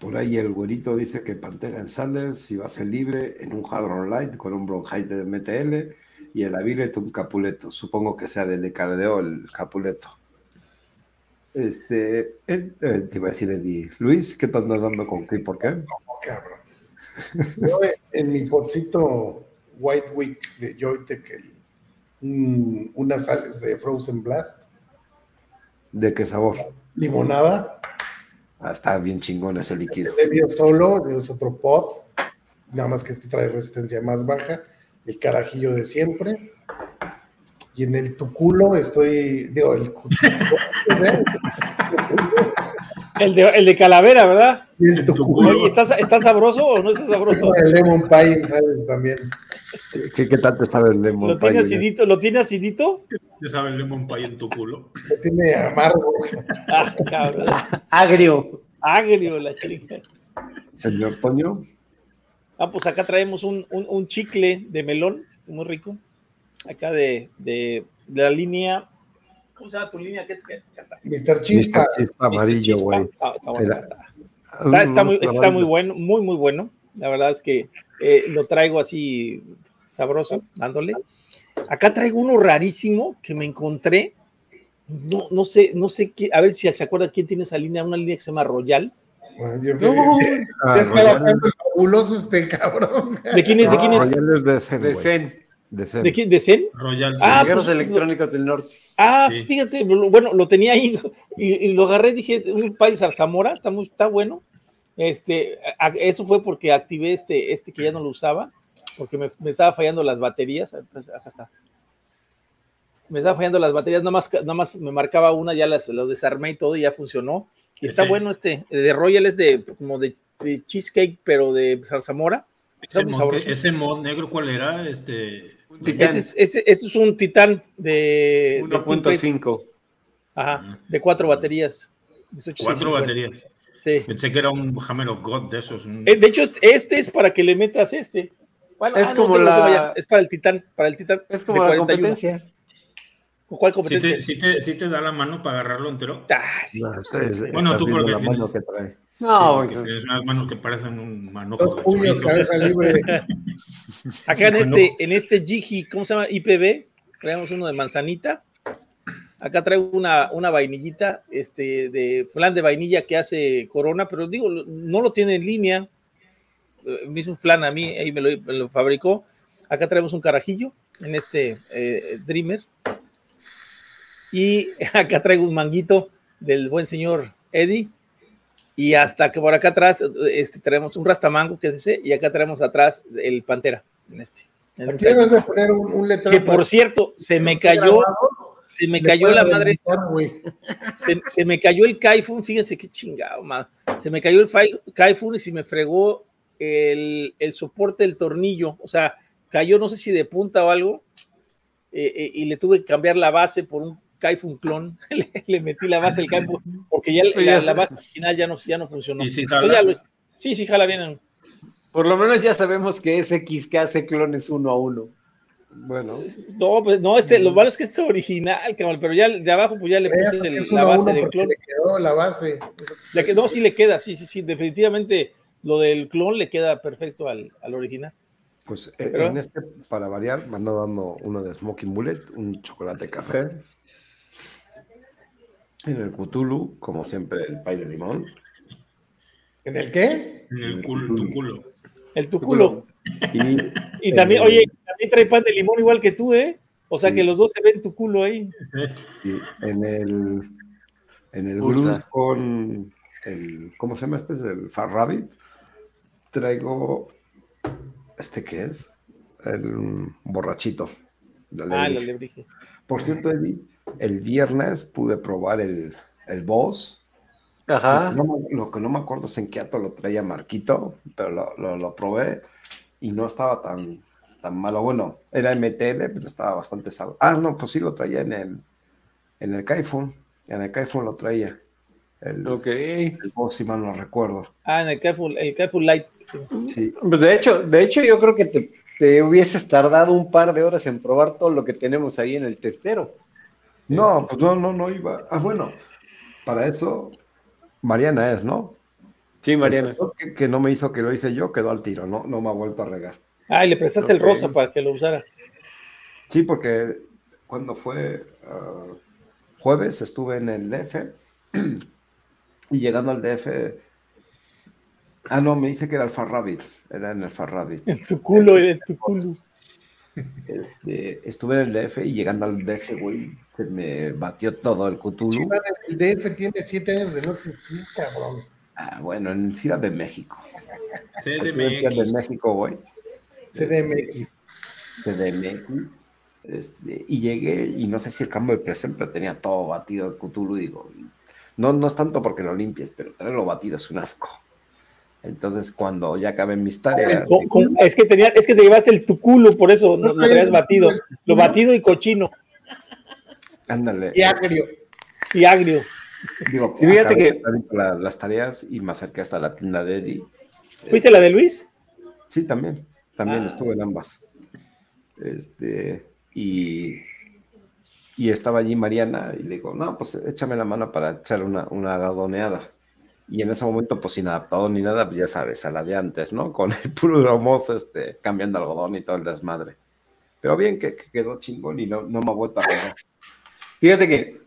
Por ahí el güerito dice que Pantera en Sanders, si va a ser libre, en un Hadron Light con un Bronhite de MTL y el Avilet un Capuleto. Supongo que sea de Decardeo el Capuleto. Este, eh, te iba a decir Eddie. Luis, ¿qué te andas dando con qué? ¿Por qué? cabrón. Yo en mi potcito White Week de Joytech, unas sales de Frozen Blast. ¿De qué sabor? Limonada. Ah, está bien chingón ese líquido. El solo, es otro pod, nada más que este trae resistencia más baja, el carajillo de siempre. Y en el tuculo estoy, digo, el El de, el de calavera, ¿verdad? El tuculo. ¿está, ¿está, sabroso o no está sabroso? El lemon pie, ¿sabes? También. ¿Qué, qué tal te sabe el lemon ¿Lo pie? Tiene acidito, ¿Lo tiene acidito? ¿Qué sabe el lemon pie en tu culo? Lo tiene amargo. Ah, cabrón. Agrio. Agrio la chica. Señor Toño. Ah, pues acá traemos un, un, un chicle de melón, muy rico. Acá de, de, de la línea ¿Cómo se llama tu línea? ¿Qué es que Mr. Chispa. Mr. Chispa amarillo, güey. Ah, está, bueno, está, está, muy, está, muy, bueno, muy, muy bueno. La verdad es que eh, lo traigo así sabroso, dándole. Acá traigo uno rarísimo que me encontré. No, no sé, no sé qué, a ver si se acuerda quién tiene esa línea, una línea que se llama Royal. Bueno, yo, no, ya estaba fabuloso este cabrón. ¿De quién es? ¿De quién es? Royal es de Zen. De Zen. De, Zen. ¿De quién? ¿De Zen? Royal. Ah, pues, electrónicos del norte. Ah, sí. fíjate, bueno, lo tenía ahí y, y, lo agarré, dije, un país Zarzamora, está muy, está bueno. Este, a, eso fue porque activé este, este que ya no lo usaba, porque me, me estaba fallando las baterías. Acá está. Me estaba fallando las baterías, nada más, nada más me marcaba una, ya las, las desarmé y todo, y ya funcionó. Y está sí. bueno este, de Royal es de como de, de cheesecake, pero de Zarzamora. Ese mod, ese mod, negro, ¿cuál era? Este. Ese es, ese, ese es, un titán de 1.5. Ajá, de cuatro baterías. De cuatro baterías. Sí. Pensé que era un Hammer of God de esos. Un... De hecho, este es para que le metas este. Bueno, es ah, como no, la... es para el titán, para el titán. Es como la competencia. ¿Cuál competencia? ¿Sí te, sí, te, sí te, da la mano para agarrarlo entero? Ah, sí. No, es, es, bueno, tú porque la tienes, mano que trae. No, sí, tienes unas manos que parecen un manojo. Dos puños, cabeza libre. Acá en este, en este Gigi, ¿cómo se llama? IPB, creamos uno de manzanita. Acá traigo una, una vainillita, este, de flan de vainilla que hace Corona, pero digo, no lo tiene en línea. Me hizo un flan a mí, ahí me lo, me lo fabricó. Acá traemos un carajillo en este eh, Dreamer. Y acá traigo un manguito del buen señor Eddie. Y hasta que por acá atrás este, tenemos un rastamango, que es ese, y acá tenemos atrás el pantera. En este. En Aquí debes de poner un, un letrero. Que por cierto, se me cayó, se me cayó la madre. Se, se, me cayó el Kaifun, fíjense qué chingado, man. Se me cayó el Kaifun y se me fregó el, el soporte del tornillo. O sea, cayó, no sé si de punta o algo, eh, eh, y le tuve que cambiar la base por un Kaifun clon, le, le, metí la base del Kaifun, porque ya la, la, base original ya no, ya no funcionó. ¿Y si jala? Lo, sí, sí, jala bien. Por lo menos ya sabemos que ese XK hace clones uno a uno. Bueno. No, pues no, este, lo malo es que es original, cabrón, pero ya de abajo pues ya le puse la base del clon. Le quedó la base. Le no, sí le queda, sí, sí, sí, definitivamente lo del clon le queda perfecto al, al original. Pues eh, en este, para variar, me ando dando uno de Smoking Bullet, un chocolate café. En el Cthulhu, como siempre, el pay de limón. ¿En el qué? En el culo, tu culo. El tu culo. Y, también, oye, también trae pan de limón igual que tú, ¿eh? O sea que los dos se ven tu culo ahí. Sí, en el, en el con el, ¿cómo se llama este? Es el Far Rabbit. Traigo, ¿este qué es? El borrachito. ah, el alebrije. Por cierto, Eddie, el viernes pude probar el, el boss. Ajá. Lo, que no me acuerdo es en qué ato lo traía Marquito, pero lo, lo probé y no estaba tan, tan malo. Bueno, era MTL, pero estaba bastante salvo. Ah, no, pues sí lo traía en el, en el Kaifun. En el Kaifun lo traía. El, ok. El boss, si mal no recuerdo. Ah, en el Kaifun, el Kaifun Light. Sí. Pues de hecho, de hecho, yo creo que te, te hubieses tardado un par de horas en probar todo lo que tenemos ahí en el testero. No, pues no, no, no iba. Ah, bueno, para eso Mariana es, ¿no? Sí, Mariana. Que, no me hizo que lo hice yo, quedó al tiro, ¿no? No me ha vuelto a regar. Ah, y le prestaste el rosa para que lo usara. Sí, porque cuando fue ah, jueves estuve en el DF y llegando al DF. Ah, no, me dice que era el Farrabbit. Era en el Farrabbit. En tu culo, en tu culo. Este, estuve en el DF y llegando al DF, güey, se me batió todo el Cthulhu. el DF tiene siete años de no existir, cabrón. Ah, bueno, en Ciudad de México. CDMX. de México, güey. CDMX. CDMX. Este, y llegué y no sé si el cambio de presente tenía todo batido el Cthulhu, digo, no, no es tanto porque lo limpies, pero traerlo batido es un asco. Entonces, cuando ya acabé mis tareas. Es que, tenía, es que te llevaste el tu culo, por eso no, lo habías batido. Lo batido y cochino. Ándale. Y agrio. Y agrio. Digo, fíjate que las tareas y me acerqué hasta la tienda de Eddie. ¿Fuiste la de Luis? Sí, también. También ah. estuve en ambas. Este, y, y estaba allí Mariana y le digo, no, pues échame la mano para echar una, una gadoneada. Y en ese momento, pues sin adaptador ni nada, pues ya sabes, a la de antes, ¿no? Con el puro mozo, este, cambiando algodón y todo el desmadre. Pero bien que, quedó chingón y no, no me ha vuelto a pegar. Fíjate que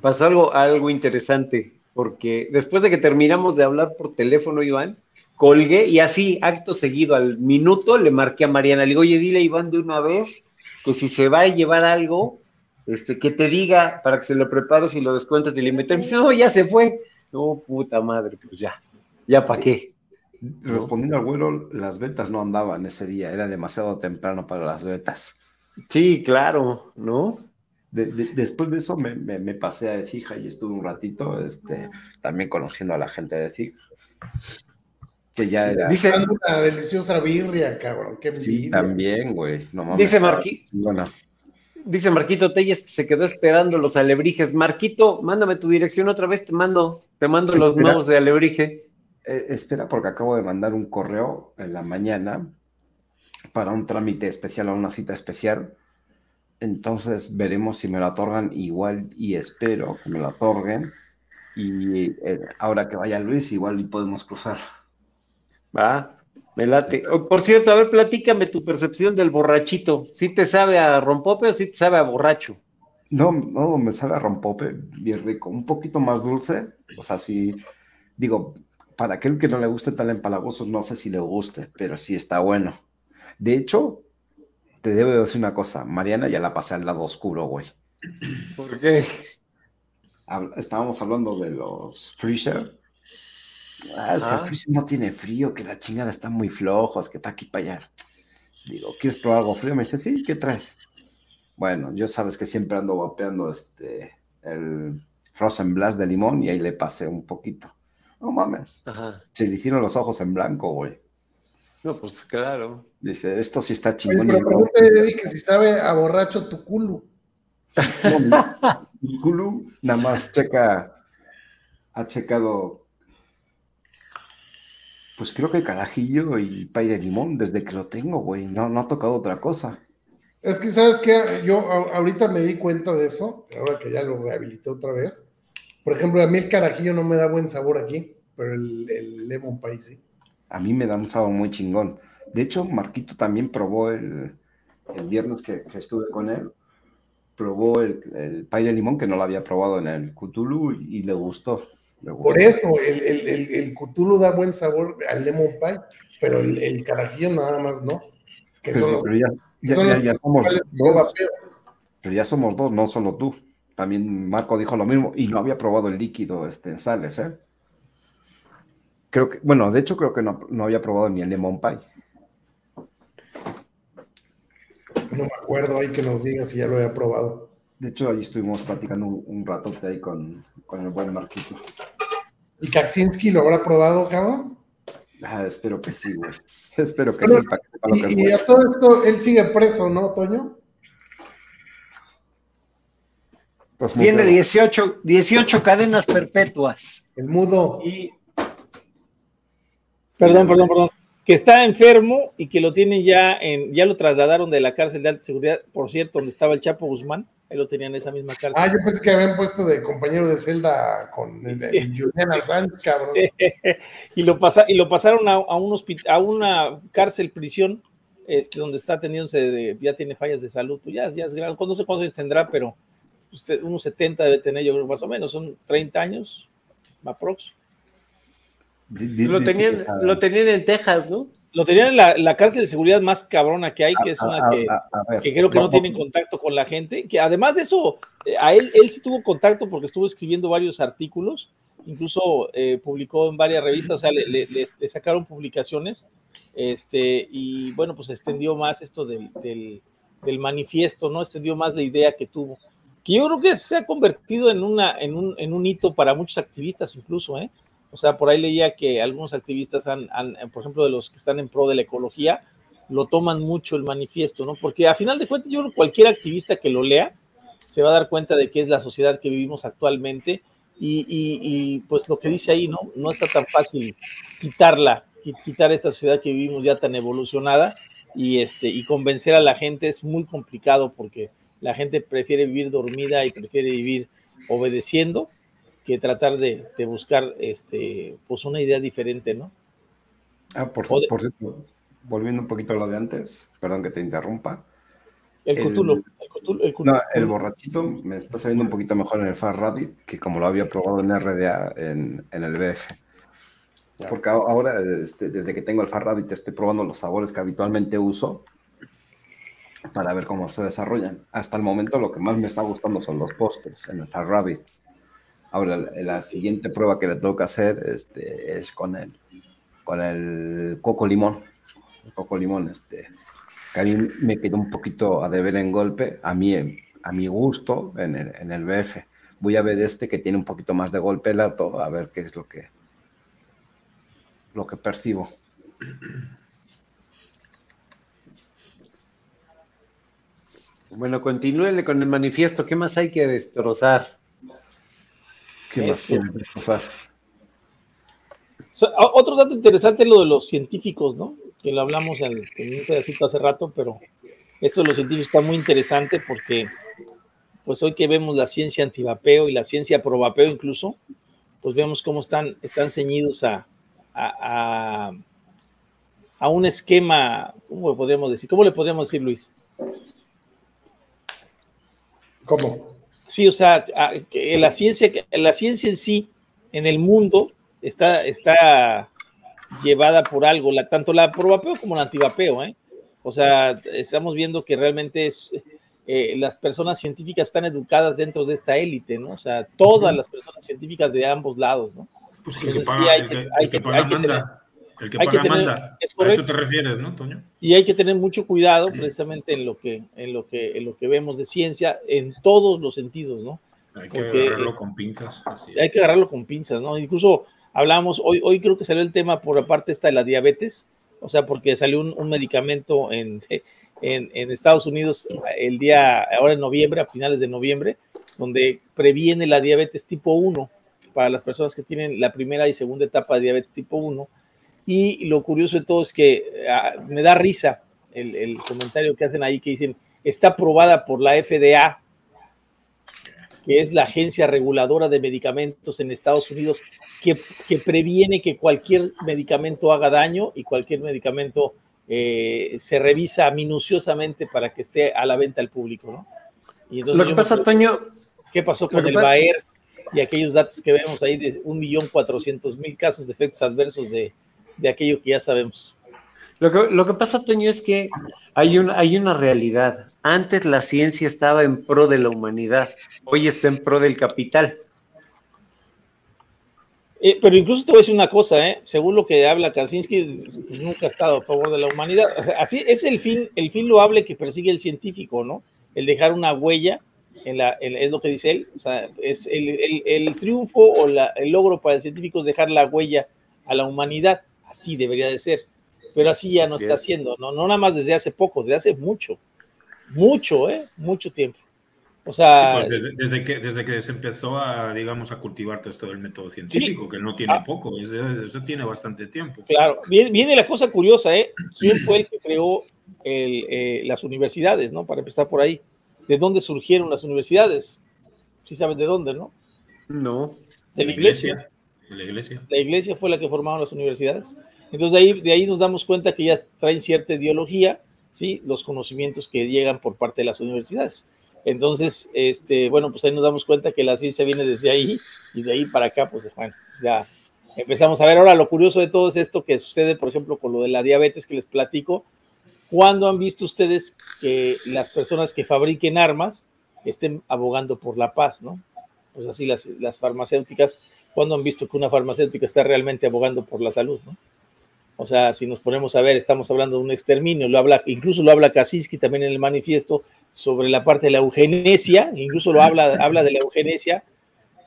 pasó algo, algo interesante, porque después de que terminamos de hablar por teléfono, Iván, colgué y así, acto seguido, al minuto, le marqué a Mariana, le digo, oye, dile a Iván de una vez que si se va a llevar algo, este, que te diga para que se lo prepares y lo descuentes y le metes. No, ya se fue. No, puta madre, pues ya, ya para qué. Respondiendo al vuelo, las vetas no andaban ese día, era demasiado temprano para las vetas. Sí, claro, ¿no? después de eso me, pasé a Fija y estuve un ratito este, también conociendo a la gente de Fija. Que ya era. Dice una deliciosa birria, cabrón. Qué sí, también, güey. dice Marquito. Dice Marquito Telles que se quedó esperando los alebrijes. Marquito, mándame tu dirección otra vez, te mando, te mando los nuevos de alebrije. Eh, espera, porque acabo de mandar un correo en la mañana para un trámite especial o una cita especial entonces veremos si me lo otorgan igual y espero que me lo otorguen. Y eh, ahora que vaya Luis, igual y podemos cruzar. Va, me late. Oh, por cierto, a ver, platícame tu percepción del borrachito. ¿Sí te sabe a rompope o sí te sabe a borracho? No, no, me sabe a rompope, bien rico. Un poquito más dulce. O sea, sí, digo, para aquel que no le guste tan empalagoso, no sé si le guste, pero sí está bueno. De hecho, te debo decir una cosa, Mariana ya la pasé al lado oscuro, güey. ¿Por qué? Estábamos hablando de los freezer. Ah, es que el freezer no tiene frío, que la chingada está muy flojos, que para aquí para allá. Digo, ¿quieres probar algo frío? Me dice, sí, ¿qué traes? Bueno, yo sabes que siempre ando vapeando este, el Frozen Blast de limón y ahí le pasé un poquito. No mames. Se le hicieron los ojos en blanco, güey. No, pues claro. Dice, esto sí está chingón. Oye, pero pregúntale que si sabe a borracho tu culo. mi, culo nada más checa, ha checado, pues creo que carajillo y pay de limón desde que lo tengo, güey. No, no ha tocado otra cosa. Es que, ¿sabes qué? Yo ahorita me di cuenta de eso, ahora que ya lo rehabilité otra vez. Por ejemplo, a mí el carajillo no me da buen sabor aquí, pero el, el lemon pie sí. A mí me da un sabor muy chingón. De hecho, Marquito también probó el, el viernes que, estuve con él, probó el, el pie de limón que no lo había probado en el Cthulhu y, le, gustó, Por eso, el, el, el, Cthulhu da buen sabor al lemon pie, pero el, carajillo nada más no. Que son pero, ya, somos dos. Pero ya somos dos, no solo tú. También Marco dijo lo mismo y no había probado el líquido este, en sales, ¿eh? Creo que, bueno, de hecho creo que no, no había probado ni el lemon pie. No me acuerdo ahí que nos diga si ya lo había probado. De hecho, ahí estuvimos platicando un, un ratote ahí con, con, el buen Marquito. ¿Y Kaczynski lo habrá probado, cabrón? Ah, espero que sí, güey. Espero que sí. y, a todo esto, él sigue preso, ¿no, Toño? Pues Tiene 18, 18 cadenas perpetuas. El mudo. Y... Perdón, perdón, perdón que está enfermo y que lo tienen ya en, ya lo trasladaron de la cárcel de alta seguridad, por cierto, donde estaba el Chapo Guzmán, ahí lo tenían en esa misma cárcel. Ah, yo pensé que habían puesto de compañero de celda con Julián Assange, cabrón. y, lo pasa, y lo pasaron a, a, un a una cárcel, prisión, este, donde está atendiéndose, ya tiene fallas de salud, pues ya, ya es grande, no sé cuántos años tendrá, pero usted, unos 70 debe tener, yo creo, más o menos, son 30 años, aprox. Lo tenían, lo tenían en Texas, ¿no? Lo tenían en la, cárcel de seguridad más cabrona que hay, que es una que, creo que no tienen contacto con la gente. Que además de eso, eh, a él, él sí tuvo contacto porque estuvo escribiendo varios artículos, incluso eh, publicó en varias revistas, o sea, le, le, sacaron publicaciones, este, y bueno, pues extendió más esto del, del, del, manifiesto, ¿no? Extendió más la idea que tuvo. Que yo creo que se ha convertido en, una, en, un, en un hito para muchos activistas, incluso, ¿eh? O sea, por ahí leía que algunos activistas han, por ejemplo, de los que están en pro de la ecología, lo toman mucho el manifiesto, ¿no? Porque a final de cuentas, yo creo que cualquier activista que lo lea se va a dar cuenta de que es la sociedad que vivimos actualmente y, pues lo que dice ahí, ¿no? No está tan fácil quitarla, quitar esta sociedad que vivimos ya tan evolucionada y, este, y convencer a la gente es muy complicado porque la gente prefiere vivir dormida y prefiere vivir obedeciendo que tratar de, buscar este, pues una idea diferente, ¿no? Ah, por, cierto, volviendo un poquito a lo de antes, perdón que te interrumpa. El, Cthulhu, el, No, el borrachito me está saliendo un poquito mejor en el Far Rabbit que como lo había probado en RDA en, el BF. Porque ahora, este, desde que tengo el Far Rabbit, estoy probando los sabores que habitualmente uso para ver cómo se desarrollan. Hasta el momento lo que más me está gustando son los postres en el Far Rabbit. Ahora, la siguiente prueba que le que hacer este, es con el, con el coco limón. El coco limón, este, que a mí me quedó un poquito a deber en golpe, a mí, a mi gusto, en el, en el BF. Voy a ver este que tiene un poquito más de golpe lato, a ver qué es lo que, lo que percibo. Bueno, continúele con el manifiesto. ¿Qué más hay que destrozar? ¿Qué más pasar? Otro dato interesante es lo de los científicos, ¿no? Que lo hablamos en, un pedacito hace rato, pero esto de los científicos está muy interesante porque, pues hoy que vemos la ciencia antivapeo y la ciencia probapeo incluso, pues vemos cómo están, están ceñidos a, a, a, un esquema, ¿cómo le podríamos decir? ¿Cómo le podríamos decir, Luis? ¿Cómo? Sí, o sea, la ciencia, la ciencia en sí, en el mundo, está, está llevada por algo, la, tanto la probapeo como la antivapeo, ¿eh? O sea, estamos viendo que realmente es, eh, las personas científicas están educadas dentro de esta élite, ¿no? O sea, todas las personas científicas de ambos lados, ¿no? Pues que Entonces, sí hay que, hay que, hay que tener, el que paga manda. a eso te refieres, ¿no, Toño? Y hay que tener mucho cuidado precisamente en lo que, en lo que, en lo que vemos de ciencia, en todos los sentidos, ¿no? Hay que agarrarlo con pinzas. Hay que agarrarlo con pinzas, ¿no? Incluso hablamos, hoy, hoy creo que salió el tema por aparte esta de la diabetes, o sea, porque salió un, medicamento en, en, en, Estados Unidos el día, ahora en noviembre, a finales de noviembre, donde previene la diabetes tipo 1 para las personas que tienen la primera y segunda etapa de diabetes tipo 1 y lo curioso de todo es que ah, me da risa el, comentario que hacen ahí que dicen, está aprobada por la FDA, que es la agencia reguladora de medicamentos en Estados Unidos, que, que previene que cualquier medicamento haga daño y cualquier medicamento eh, se revisa minuciosamente para que esté a la venta al público, ¿no? Y entonces Lo que pasa, Toño... ¿Qué pasó con el Baers y aquellos datos que vemos ahí de 1.400.000 casos de efectos adversos de, de aquello que ya sabemos? Lo que, lo que, pasa, Toño, es que hay, un, hay una realidad. Antes la ciencia estaba en pro de la humanidad, hoy está en pro del capital. Eh, pero incluso te voy a decir una cosa, ¿eh? según lo que habla Kaczynski, nunca ha estado a favor de la humanidad. Así es el fin, el fin loable que persigue el científico, ¿no? El dejar una huella, en la, es lo que dice él, o sea, es el, el, triunfo o la, el logro para el científico es dejar la huella a la humanidad, así debería de ser, pero así ya no está haciendo, ¿no? No nada más desde hace poco, desde hace mucho, mucho, ¿eh? Mucho tiempo. O sea, pues desde, que, desde que se empezó a, digamos, a cultivar todo esto del método científico, que no tiene ah. poco, eso tiene bastante tiempo. Claro, viene, la cosa curiosa, ¿eh? ¿Quién fue el que creó eh, las universidades, ¿no? Para empezar por ahí. ¿De dónde surgieron las universidades? Si sabes de dónde, ¿no? No. De la iglesia. La iglesia. La iglesia fue la que formaron las universidades. Entonces de ahí, de ahí nos damos cuenta que ya traen cierta ideología, ¿sí? Los conocimientos que llegan por parte de las universidades. Entonces, este, bueno, pues ahí nos damos cuenta que la ciencia viene desde ahí y de ahí para acá, pues bueno, pues ya empezamos a ver. Ahora, lo curioso de todo es esto que sucede, por ejemplo, con lo de la diabetes que les platico. ¿Cuándo han visto ustedes que las personas que fabriquen armas estén abogando por la paz, no? Pues así las, las farmacéuticas, ¿cuándo han visto que una farmacéutica está realmente abogando por la salud, no? O sea, si nos ponemos a ver, estamos hablando de un exterminio, lo habla, incluso lo habla Kaczynski también en el manifiesto sobre la parte de la eugenesia, incluso lo habla, habla de la eugenesia,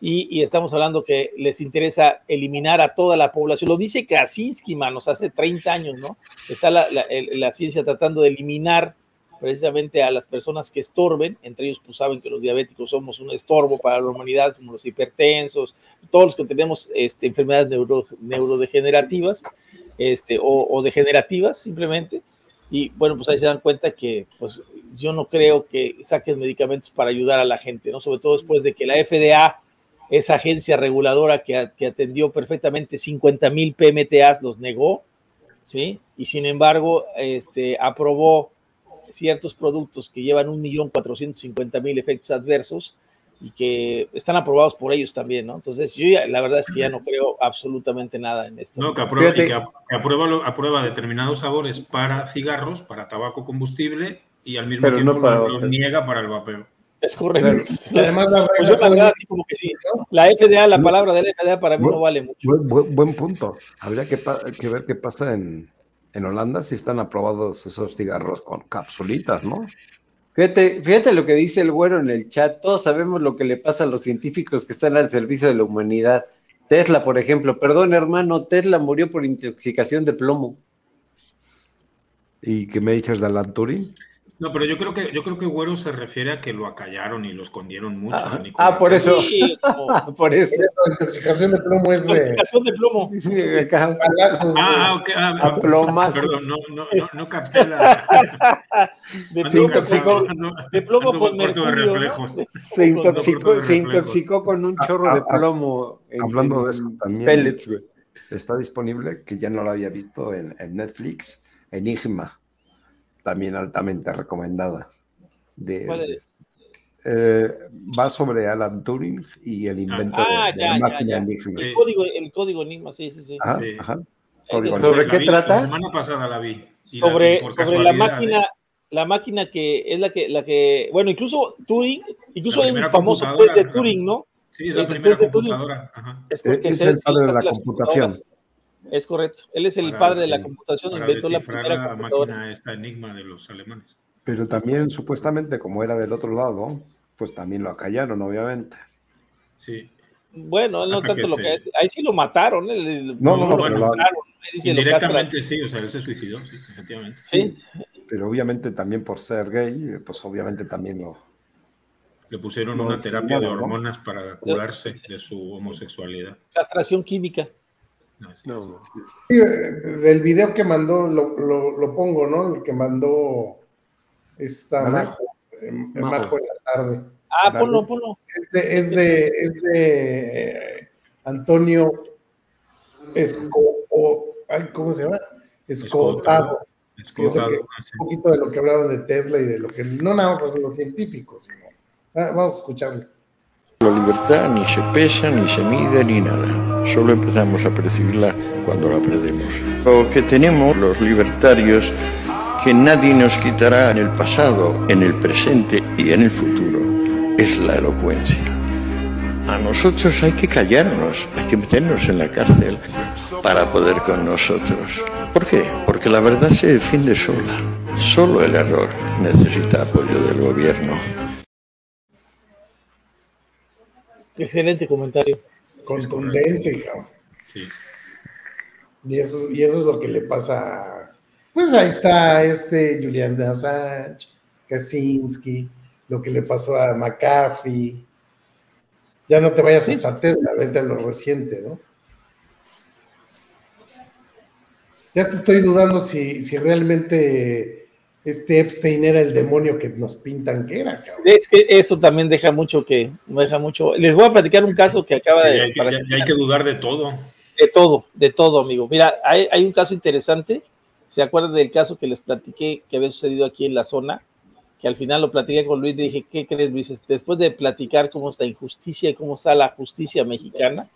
y, estamos hablando que les interesa eliminar a toda la población. Lo dice Kaczynski, manos, hace 30 años, ¿no? Está la, ciencia tratando de eliminar precisamente a las personas que estorben, entre ellos pues saben que los diabéticos somos un estorbo para la humanidad, como los hipertensos, todos los que tenemos este, enfermedades neuro, neurodegenerativas, este, o, degenerativas simplemente. Y bueno, pues ahí se dan cuenta que pues yo no creo que saquen medicamentos para ayudar a la gente, ¿no? Sobre todo después de que la FDA, esa agencia reguladora que, que atendió perfectamente 50 mil PMTAs, los negó, ¿sí? Y sin embargo, este, aprobó ciertos productos que llevan 1.450.000 efectos adversos y que están aprobados por ellos también, ¿no? Entonces, yo la verdad es que ya no creo absolutamente nada en esto. No, que aprueba, que aprueba, aprueba, determinados sabores para cigarros, para tabaco combustible y al mismo tiempo los, niega para el vapeo. Es correcto. Además, la, pues así como que sí. La FDA, la palabra de la FDA para mí no vale mucho. Buen, punto. Habría que, que, ver qué pasa en, en Holanda si están aprobados esos cigarros con capsulitas, ¿no? Fíjate, fíjate lo que dice el güero en el chat. Todos sabemos lo que le pasa a los científicos que están al servicio de la humanidad. Tesla, por ejemplo. Perdón, hermano, Tesla murió por intoxicación de plomo. ¿Y qué me dices de Alan Turing? No, pero yo creo que yo creo que Güero se refiere a que lo acallaron y lo escondieron mucho. Ah, ah por eso. por eso. La intoxicación de plomo es de. Intoxicación de plomo. ah, ok. Ah, ah Perdón, no, no, no, no capté la. de, plomo, intoxicó, de plomo con mercurio. Se intoxicó, se intoxicó con un chorro de plomo. Hablando de eso también. Pellets, Está disponible, que ya no lo había visto en, en Netflix, Enigma también altamente recomendada. De, eh, va sobre Alan Turing y el invento ah, de, la máquina Enigma. El código, el código Enigma, sí, sí, sí. Ajá, ¿Sobre qué trata? La semana pasada la vi. sobre, la, sobre la máquina, la máquina que es la que, la que, bueno, incluso Turing, incluso hay un famoso test de Turing, ¿no? Sí, es la primera computadora. Es, es, el padre de la computación. Es correcto. Él es el padre de la computación, inventó la primera máquina esta enigma de los alemanes. Pero también, supuestamente, como era del otro lado, pues también lo acallaron, obviamente. Sí. Bueno, no tanto lo que ahí sí lo mataron. no, no, no, lo mataron. Indirectamente sí, o sea, él se suicidó, sí, efectivamente. Sí. Pero obviamente también por ser gay, pues obviamente también lo. Le pusieron una terapia de hormonas para curarse de su homosexualidad. Castración química. No, Sí, del video que mandó, lo, lo, pongo, ¿no? El que mandó Está Majo, Majo en la tarde. Ah, ponlo, ponlo. Es de, es de, es de Antonio Esco, ¿cómo se llama? Escotado. Escotado. un poquito de lo que hablaban de Tesla y de lo que no nada más los científicos, sino, ah, vamos a escucharlo. La libertad ni se pesa, ni se mide, ni nada. Solo empezamos a percibirla cuando la perdemos. Lo que tenemos los libertarios, que nadie nos quitará en el pasado, en el presente y en el futuro, es la elocuencia. A nosotros hay que callarnos, hay que meternos en la cárcel para poder con nosotros. ¿Por qué? Porque la verdad se defiende sola. Solo el error necesita apoyo del gobierno. Excelente comentario. Contundente, cabrón. Sí. Y eso, y eso es lo que le pasa. Pues ahí está este Julian Assange, Kaczynski, lo que le pasó a McAfee. Ya no te vayas a esta Tesla, vete a lo reciente, ¿no? Ya te estoy dudando si, si realmente este Epstein era el demonio que nos pintan que era, cabrón. Es que eso también deja mucho que, deja mucho. Les voy a platicar un caso que acaba de. Ya, hay que dudar de todo. De todo, de todo, amigo. Mira, hay, un caso interesante. ¿Se acuerdan del caso que les platiqué que había sucedido aquí en la zona? Que al final lo platiqué con Luis y dije, ¿qué crees, Luis? Después de platicar cómo está injusticia y cómo está la justicia mexicana,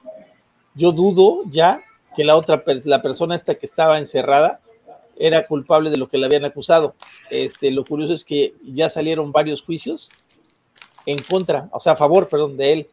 yo dudo ya que la otra, la persona esta que estaba encerrada, era culpable de lo que le habían acusado. Este, lo curioso es que ya salieron varios juicios en contra, o sea, a favor, perdón, de él.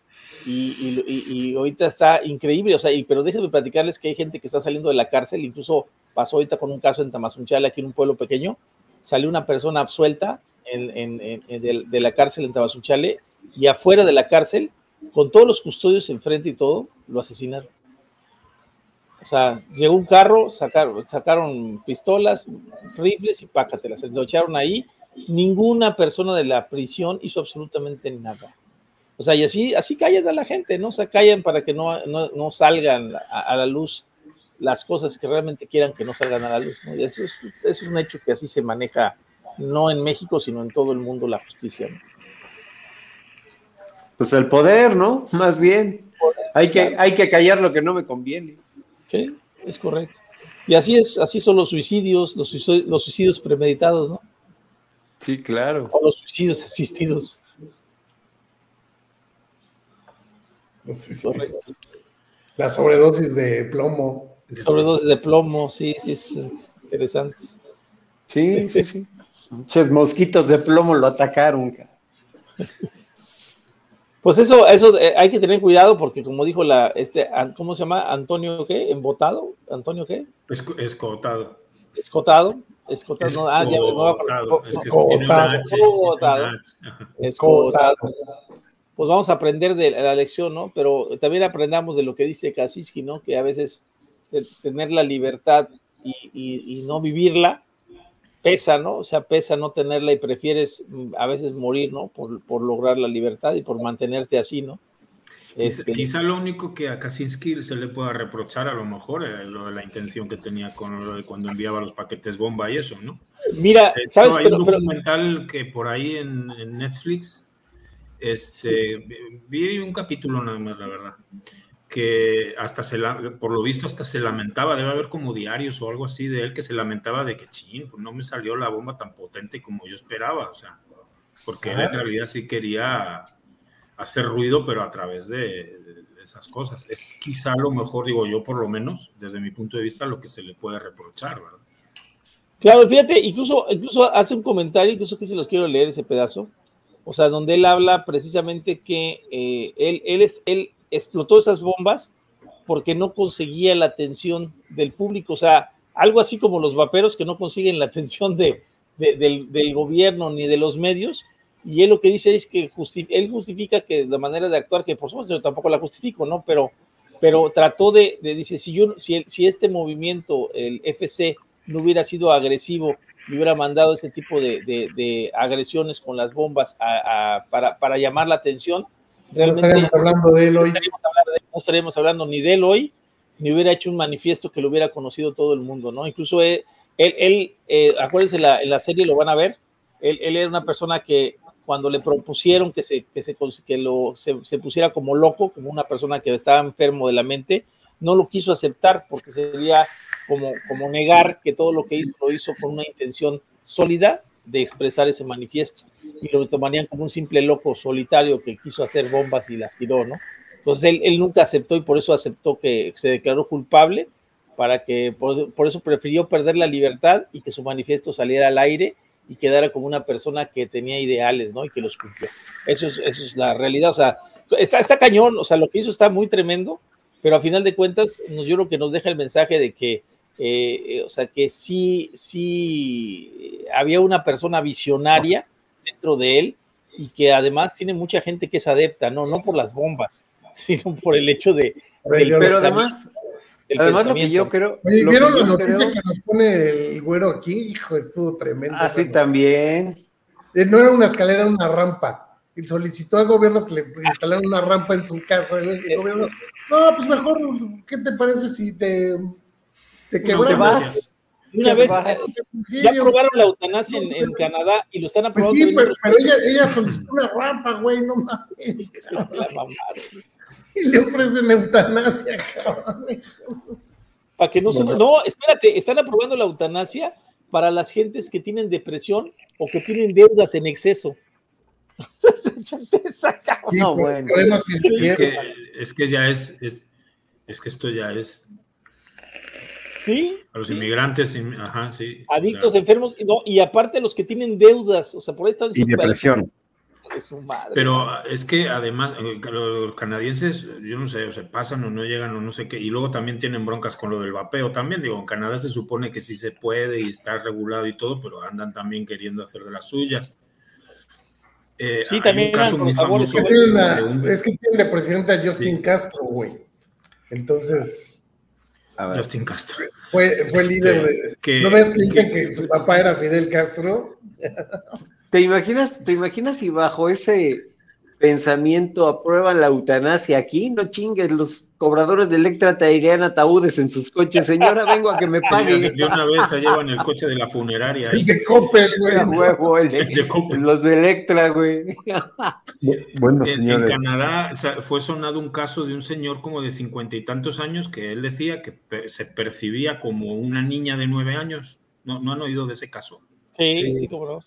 Y, ahorita está increíble, o sea, pero déjenme platicarles que hay gente que está saliendo de la cárcel, incluso pasó ahorita con un caso en Tamazunchale, aquí en un pueblo pequeño, salió una persona absuelta de, la cárcel en Tamazunchale y afuera de la cárcel, con todos los custodios enfrente y todo, lo asesinaron. O sea, llegó un carro, sacaron, sacaron pistolas, rifles y pácatelas, se lo echaron ahí. Ninguna persona de la prisión hizo absolutamente nada. O sea, y así, así callan a la gente, ¿no? O sea, callan para que no, no, salgan a, la luz las cosas que realmente quieran que no salgan a la luz. ¿no? Y eso es, es, un hecho que así se maneja, no en México, sino en todo el mundo la justicia. ¿no? Pues el poder, ¿no? Más bien. Hay que, hay que callar lo que no me conviene. Sí, es correcto. Y así es, así son los suicidios, los suicidios, premeditados, ¿no? Sí, claro. O los suicidios asistidos. La sobredosis de plomo. Sobredosis de plomo, sí, sí, es interesante. Sí, sí, sí. Muchos mosquitos de plomo lo atacaron. Pues eso, eso eh, hay que tener cuidado porque como dijo la, este, ¿cómo se llama? Antonio qué? ¿Embotado? ¿Antonio qué? escotado. Escotado. Escotado. No, ah, ya Escotado. Escotado. Pues vamos a aprender de la lección, ¿no? Pero también aprendamos de lo que dice Kaczynski, ¿no? Que a veces tener la libertad y, y no vivirla pesa, ¿no? O sea, pesa no tenerla y prefieres mm, a veces morir, ¿no? Por, lograr la libertad y por mantenerte así, ¿no? Este, quizá lo único que a Kaczynski se le pueda reprochar a lo mejor es lo de la intención que tenía con lo de cuando enviaba los paquetes bomba y eso, ¿no? Mira, ¿sabes? Hay un documental que por ahí en, en Netflix, este, vi un capítulo nada más, la verdad, que hasta se por lo visto hasta se lamentaba, debe haber como diarios o algo así de él que se lamentaba de que, ching, pues no me salió la bomba tan potente como yo esperaba, o sea, porque él en realidad sí quería hacer ruido, pero a través de, esas cosas. Es quizá lo mejor, digo yo, por lo menos, desde mi punto de vista, lo que se le puede reprochar, ¿verdad? Claro, fíjate, incluso, incluso hace un comentario, incluso que se los quiero leer ese pedazo, o sea, donde él habla precisamente que eh, él, él, es, él explotó esas bombas porque no conseguía la atención del público, o sea, algo así como los vaperos que no consiguen la atención de, del, gobierno ni de los medios, y él lo que dice es que él justifica que la manera de actuar, que por supuesto yo tampoco la justifico, ¿no? Pero, pero trató de, dice, si, yo, si, este movimiento, el FC, no hubiera sido agresivo, me hubiera mandado ese tipo de, agresiones con las bombas para, para llamar la atención, no estaríamos hablando de él hoy. No estaríamos, hablando ni de él hoy, ni hubiera hecho un manifiesto que lo hubiera conocido todo el mundo, ¿no? Incluso él, él, eh, acuérdense, la, en la serie lo van a ver, él, era una persona que cuando le propusieron que se, que se, que lo, se, pusiera como loco, como una persona que estaba enfermo de la mente, no lo quiso aceptar porque sería como, como negar que todo lo que hizo lo hizo con una intención sólida de expresar ese manifiesto y lo tomarían como un simple loco solitario que quiso hacer bombas y las tiró, ¿no? Entonces él, él nunca aceptó y por eso aceptó que se declaró culpable, para que por, por, eso prefirió perder la libertad y que su manifiesto saliera al aire y quedara como una persona que tenía ideales, ¿no? Y que los cumplió. Eso es, eso es la realidad, o sea, está, está cañón, o sea, lo que hizo está muy tremendo, pero a final de cuentas, yo creo que nos deja el mensaje de que eh, o sea, que sí, sí había una persona visionaria dentro de él y que además tiene mucha gente que es adepta, no, no por las bombas, sino por el hecho de... Pero, además, además lo que yo creo... ¿vieron la noticia que nos pone el güero aquí? Hijo, estuvo tremendo. Ah, sí, también. Eh, no era una escalera, era una rampa. Y solicitó al gobierno que le instalaran una rampa en su casa. El gobierno, no, pues mejor, ¿qué te parece si te te Una vez, ya probaron la eutanasia en, Canadá y lo están pues aprobando. sí, pero, ella, ella, solicitó una rampa, güey, no mames. y le ofrecen eutanasia, cabrón. Para que no se... No, espérate, están aprobando la eutanasia para las gentes que tienen depresión o que tienen deudas en exceso. no, bueno. Es que, es que ya es, es, es que esto ya es Sí. A los inmigrantes, ajá, sí. Adictos, enfermos, no, y aparte los que tienen deudas, o sea, por ahí están. Y depresión. Pero es que además, eh, los canadienses, yo no sé, o se pasan o no llegan o no sé qué, y luego también tienen broncas con lo del vapeo también. Digo, en Canadá se supone que sí se puede y está regulado y todo, pero andan también queriendo hacer de las suyas. Eh, sí, también. Un caso muy famoso es, que tiene es que tiene de presidente a Justin Castro, güey. Entonces Justin Castro. Fue, fue este, líder de. ¿No ves que dicen que su papá era Fidel Castro? ¿Te imaginas, ¿Te imaginas si bajo ese pensamiento aprueban la eutanasia aquí? No chingues, los cobradores de Electra traerían ataúdes en sus coches. Señora, vengo a que me pague. De una vez se llevan el coche de la funeraria. El de Coppel, güey. Los de Electra, güey. Bueno, señores. En Canadá fue sonado un caso de un señor como de cincuenta y tantos años que él decía que se percibía como una niña de nueve años. ¿No, no han oído de ese caso? Sí, sí, como no.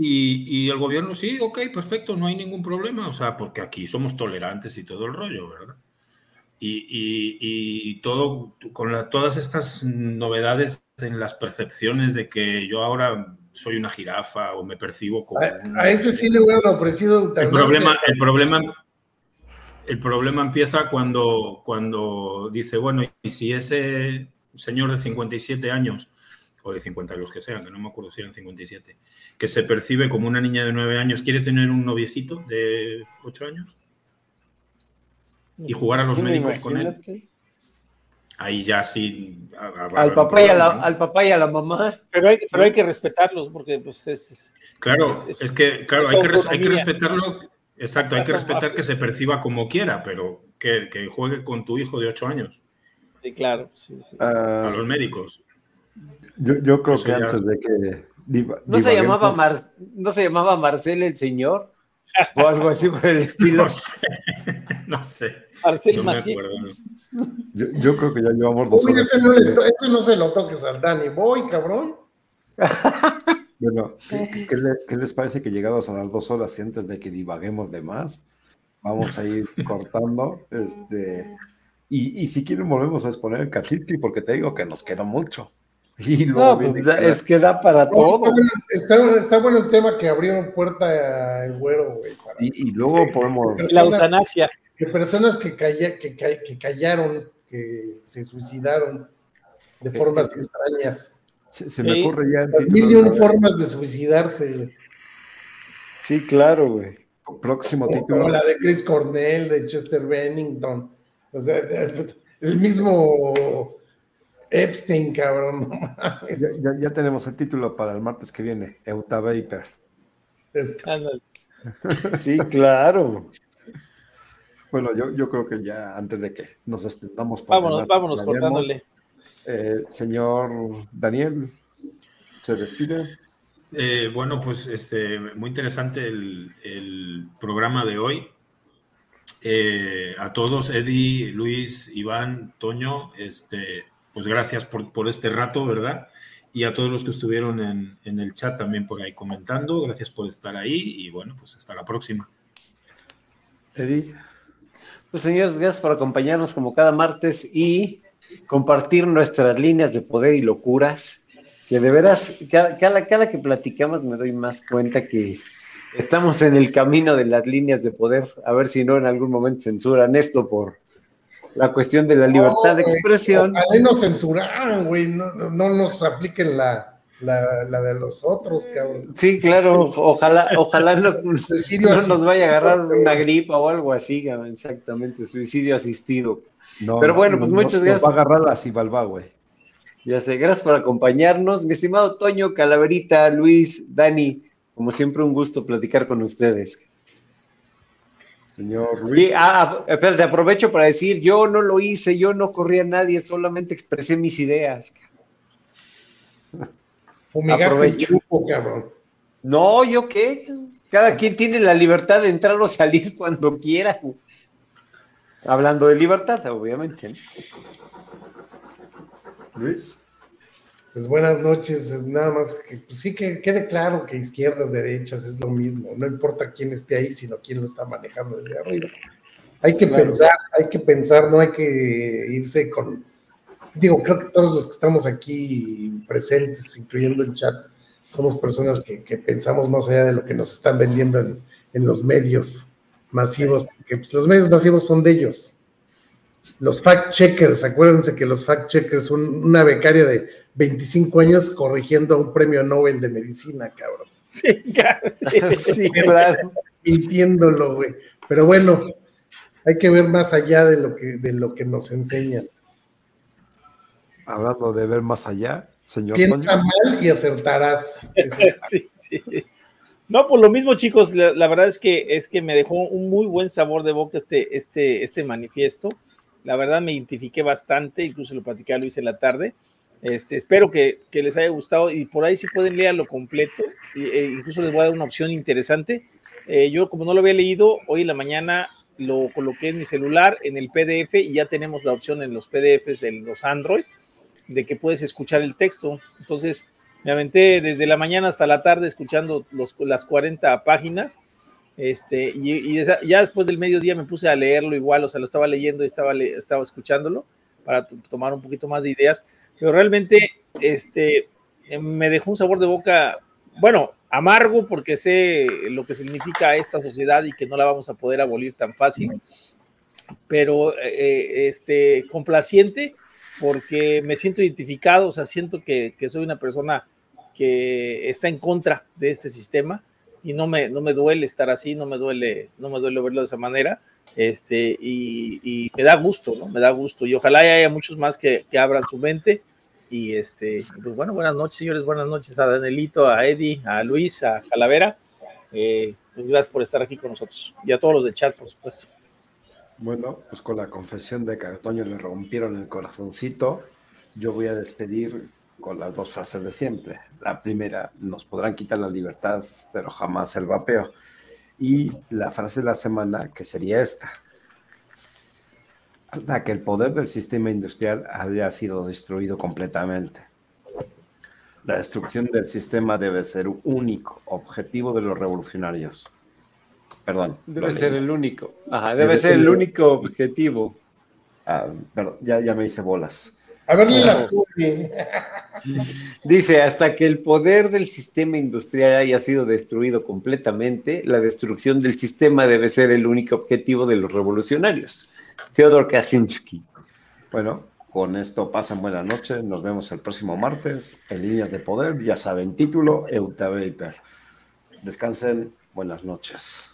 Y, y, el gobierno sí, ok, perfecto, no hay ningún problema, o sea, porque aquí somos tolerantes y todo el rollo, ¿verdad? y, todo con todas estas novedades en las percepciones de que yo ahora soy una jirafa o me percibo como... A, ese sí le hubieran ofrecido el problema, el problema El problema empieza cuando, cuando dice, bueno, y si ese señor de 57 años, o de 50 los que sean, que no me acuerdo si eran 57, que se percibe como una niña de 9 años, quiere tener un noviecito de 8 años, y jugar a los médicos con él. Ahí ya sí. al, papá y a la, al papá y a la mamá. Pero hay, pero hay que respetarlos porque pues es. Claro, es, que, claro, hay que, hay que, respetarlo. Exacto, hay que respetar que se perciba como quiera, pero que, que juegue con tu hijo de 8 años. Sí, claro. Sí, a los médicos. Yo, yo creo que antes de que. ¿No, se llamaba ¿No se llamaba Marcel el señor? o algo así por el estilo. No sé. Marcel no yo, yo, creo que ya llevamos dos horas. Ese no, ese no se lo toques al Dani. Voy, cabrón. Bueno, ¿qué, les parece que llegados a las dos horas y antes de que divaguemos de más, vamos a ir cortando? Este, y, y si quieren volvemos a exponer el Katitsky porque te digo que nos queda mucho. Y no, pues, es que da para todo. Está, bueno el tema que abrieron puerta el güero, güey. Y, luego podemos. la eutanasia. De personas que, que, que, callaron, que se suicidaron de formas extrañas. Se, me ocurre ya. Mil y un formas de suicidarse. Sí, claro, güey. Próximo título. Como la de Chris Cornell, de Chester Bennington. O sea, el mismo Epstein, cabrón. ya, tenemos el título para el martes que viene, Euta Vapor. sí, claro. Bueno, yo, yo creo que ya antes de que nos extendamos. vámonos, vámonos cortándole. Eh, señor Daniel, se despide. Eh, bueno, pues este, muy interesante el, programa de hoy. Eh, a todos, Eddie, Luis, Iván, Toño, este, pues gracias por, por este rato, ¿verdad? Y a todos los que estuvieron en, en, el chat también por ahí comentando, gracias por estar ahí y bueno, pues hasta la próxima. Eddie. Pues señores, gracias por acompañarnos como cada martes y compartir nuestras líneas de poder y locuras, que de veras, cada, cada, que platicamos me doy más cuenta que estamos en el camino de las líneas de poder, a ver si no en algún momento censuran esto por la cuestión de la libertad de expresión. Ojalá nos censuraran, güey, no, no nos apliquen la, la, la, de los otros, cabrón. Sí, claro, ojalá, ojalá no, nos vaya a agarrar una gripa o algo así, exactamente, suicidio asistido. Pero bueno, pues muchas gracias. va a agarrar la güey. Ya sé, gracias por acompañarnos. Mi estimado Toño, Calaverita, Luis, Dani, como siempre un gusto platicar con ustedes. Señor Luis. ah, espérate, aprovecho para decir, yo no lo hice, yo no corrí a nadie, solamente expresé mis ideas. Fumigaste el grupo, cabrón. No, ¿yo qué? Cada quien tiene la libertad de entrar o salir cuando quiera. Hablando de libertad, obviamente. Luis. Pues buenas noches, nada más que pues sí que quede claro que izquierdas, derechas es lo mismo, no importa quién esté ahí, sino quién lo está manejando desde arriba. Hay que pensar, hay que pensar, no hay que irse con, digo, creo que todos los que estamos aquí presentes, incluyendo el chat, somos personas que, pensamos más allá de lo que nos están vendiendo en, los medios masivos, porque pues, los medios masivos son de ellos. Los fact checkers, acuérdense que los fact checkers, una becaria de 25 años corrigiendo un premio Nobel de medicina, cabrón. Sí, sí claro. Mintiéndolo, güey. Pero bueno, hay que ver más allá de lo que, de lo que nos enseñan hablando de ver más allá, señor. Piensa mal y acertarás. sí, sí. No, por lo mismo, chicos, la, verdad es que es que me dejó un muy buen sabor de boca este, este, este manifiesto. La verdad me identifiqué bastante, incluso lo platicé a Luis en la tarde. Este, espero que, les haya gustado y por ahí si pueden leerlo completo. E incluso les voy a dar una opción interesante. Eh, yo como no lo había leído, hoy en la mañana lo coloqué en mi celular, en el PDF, y ya tenemos la opción en los PDFs de los Android de que puedes escuchar el texto. Entonces, me aventé desde la mañana hasta la tarde escuchando las 40 páginas. Este, y, ya después del mediodía me puse a leerlo igual, o sea, lo estaba leyendo y estaba escuchándolo para tomar un poquito más de ideas. Pero realmente este, me dejó un sabor de boca, bueno, amargo porque sé lo que significa esta sociedad y que no la vamos a poder abolir tan fácil, pero eh, este, complaciente porque me siento identificado, o sea, siento que, soy una persona que está en contra de este sistema y no me, no me duele estar así, no me duele, no me duele verlo de esa manera, este, y, me da gusto, ¿no? Me da gusto y ojalá haya muchos más que, abran su mente y este, pues bueno, buenas noches, señores, buenas noches a Danielito, a Eddie, a Luis, a Calavera, eh, pues gracias por estar aquí con nosotros y a todos los de chat, por supuesto. Bueno, pues con la confesión de que a Toño le rompieron el corazoncito, yo voy a despedir con las dos frases de siempre. La primera, nos podrán quitar la libertad, pero jamás el vapeo. Y la frase de la semana, que sería esta. Hasta que el poder del sistema industrial haya sido destruido completamente. La destrucción del sistema debe ser único objetivo de los revolucionarios Perdón. Debe ser el único. Ajá, debe, ser, el único objetivo. Ah, perdón, ya, ya me hice bolas. A ver, la Dice, hasta que el poder del sistema industrial haya sido destruido completamente, la destrucción del sistema debe ser el único objetivo de los revolucionarios. Theodor Kaczynski. Bueno, con esto pasan buena noche. Nos vemos el próximo martes en Líneas de Poder. Ya saben, título Euta Vapor. Descansen. Buenas noches.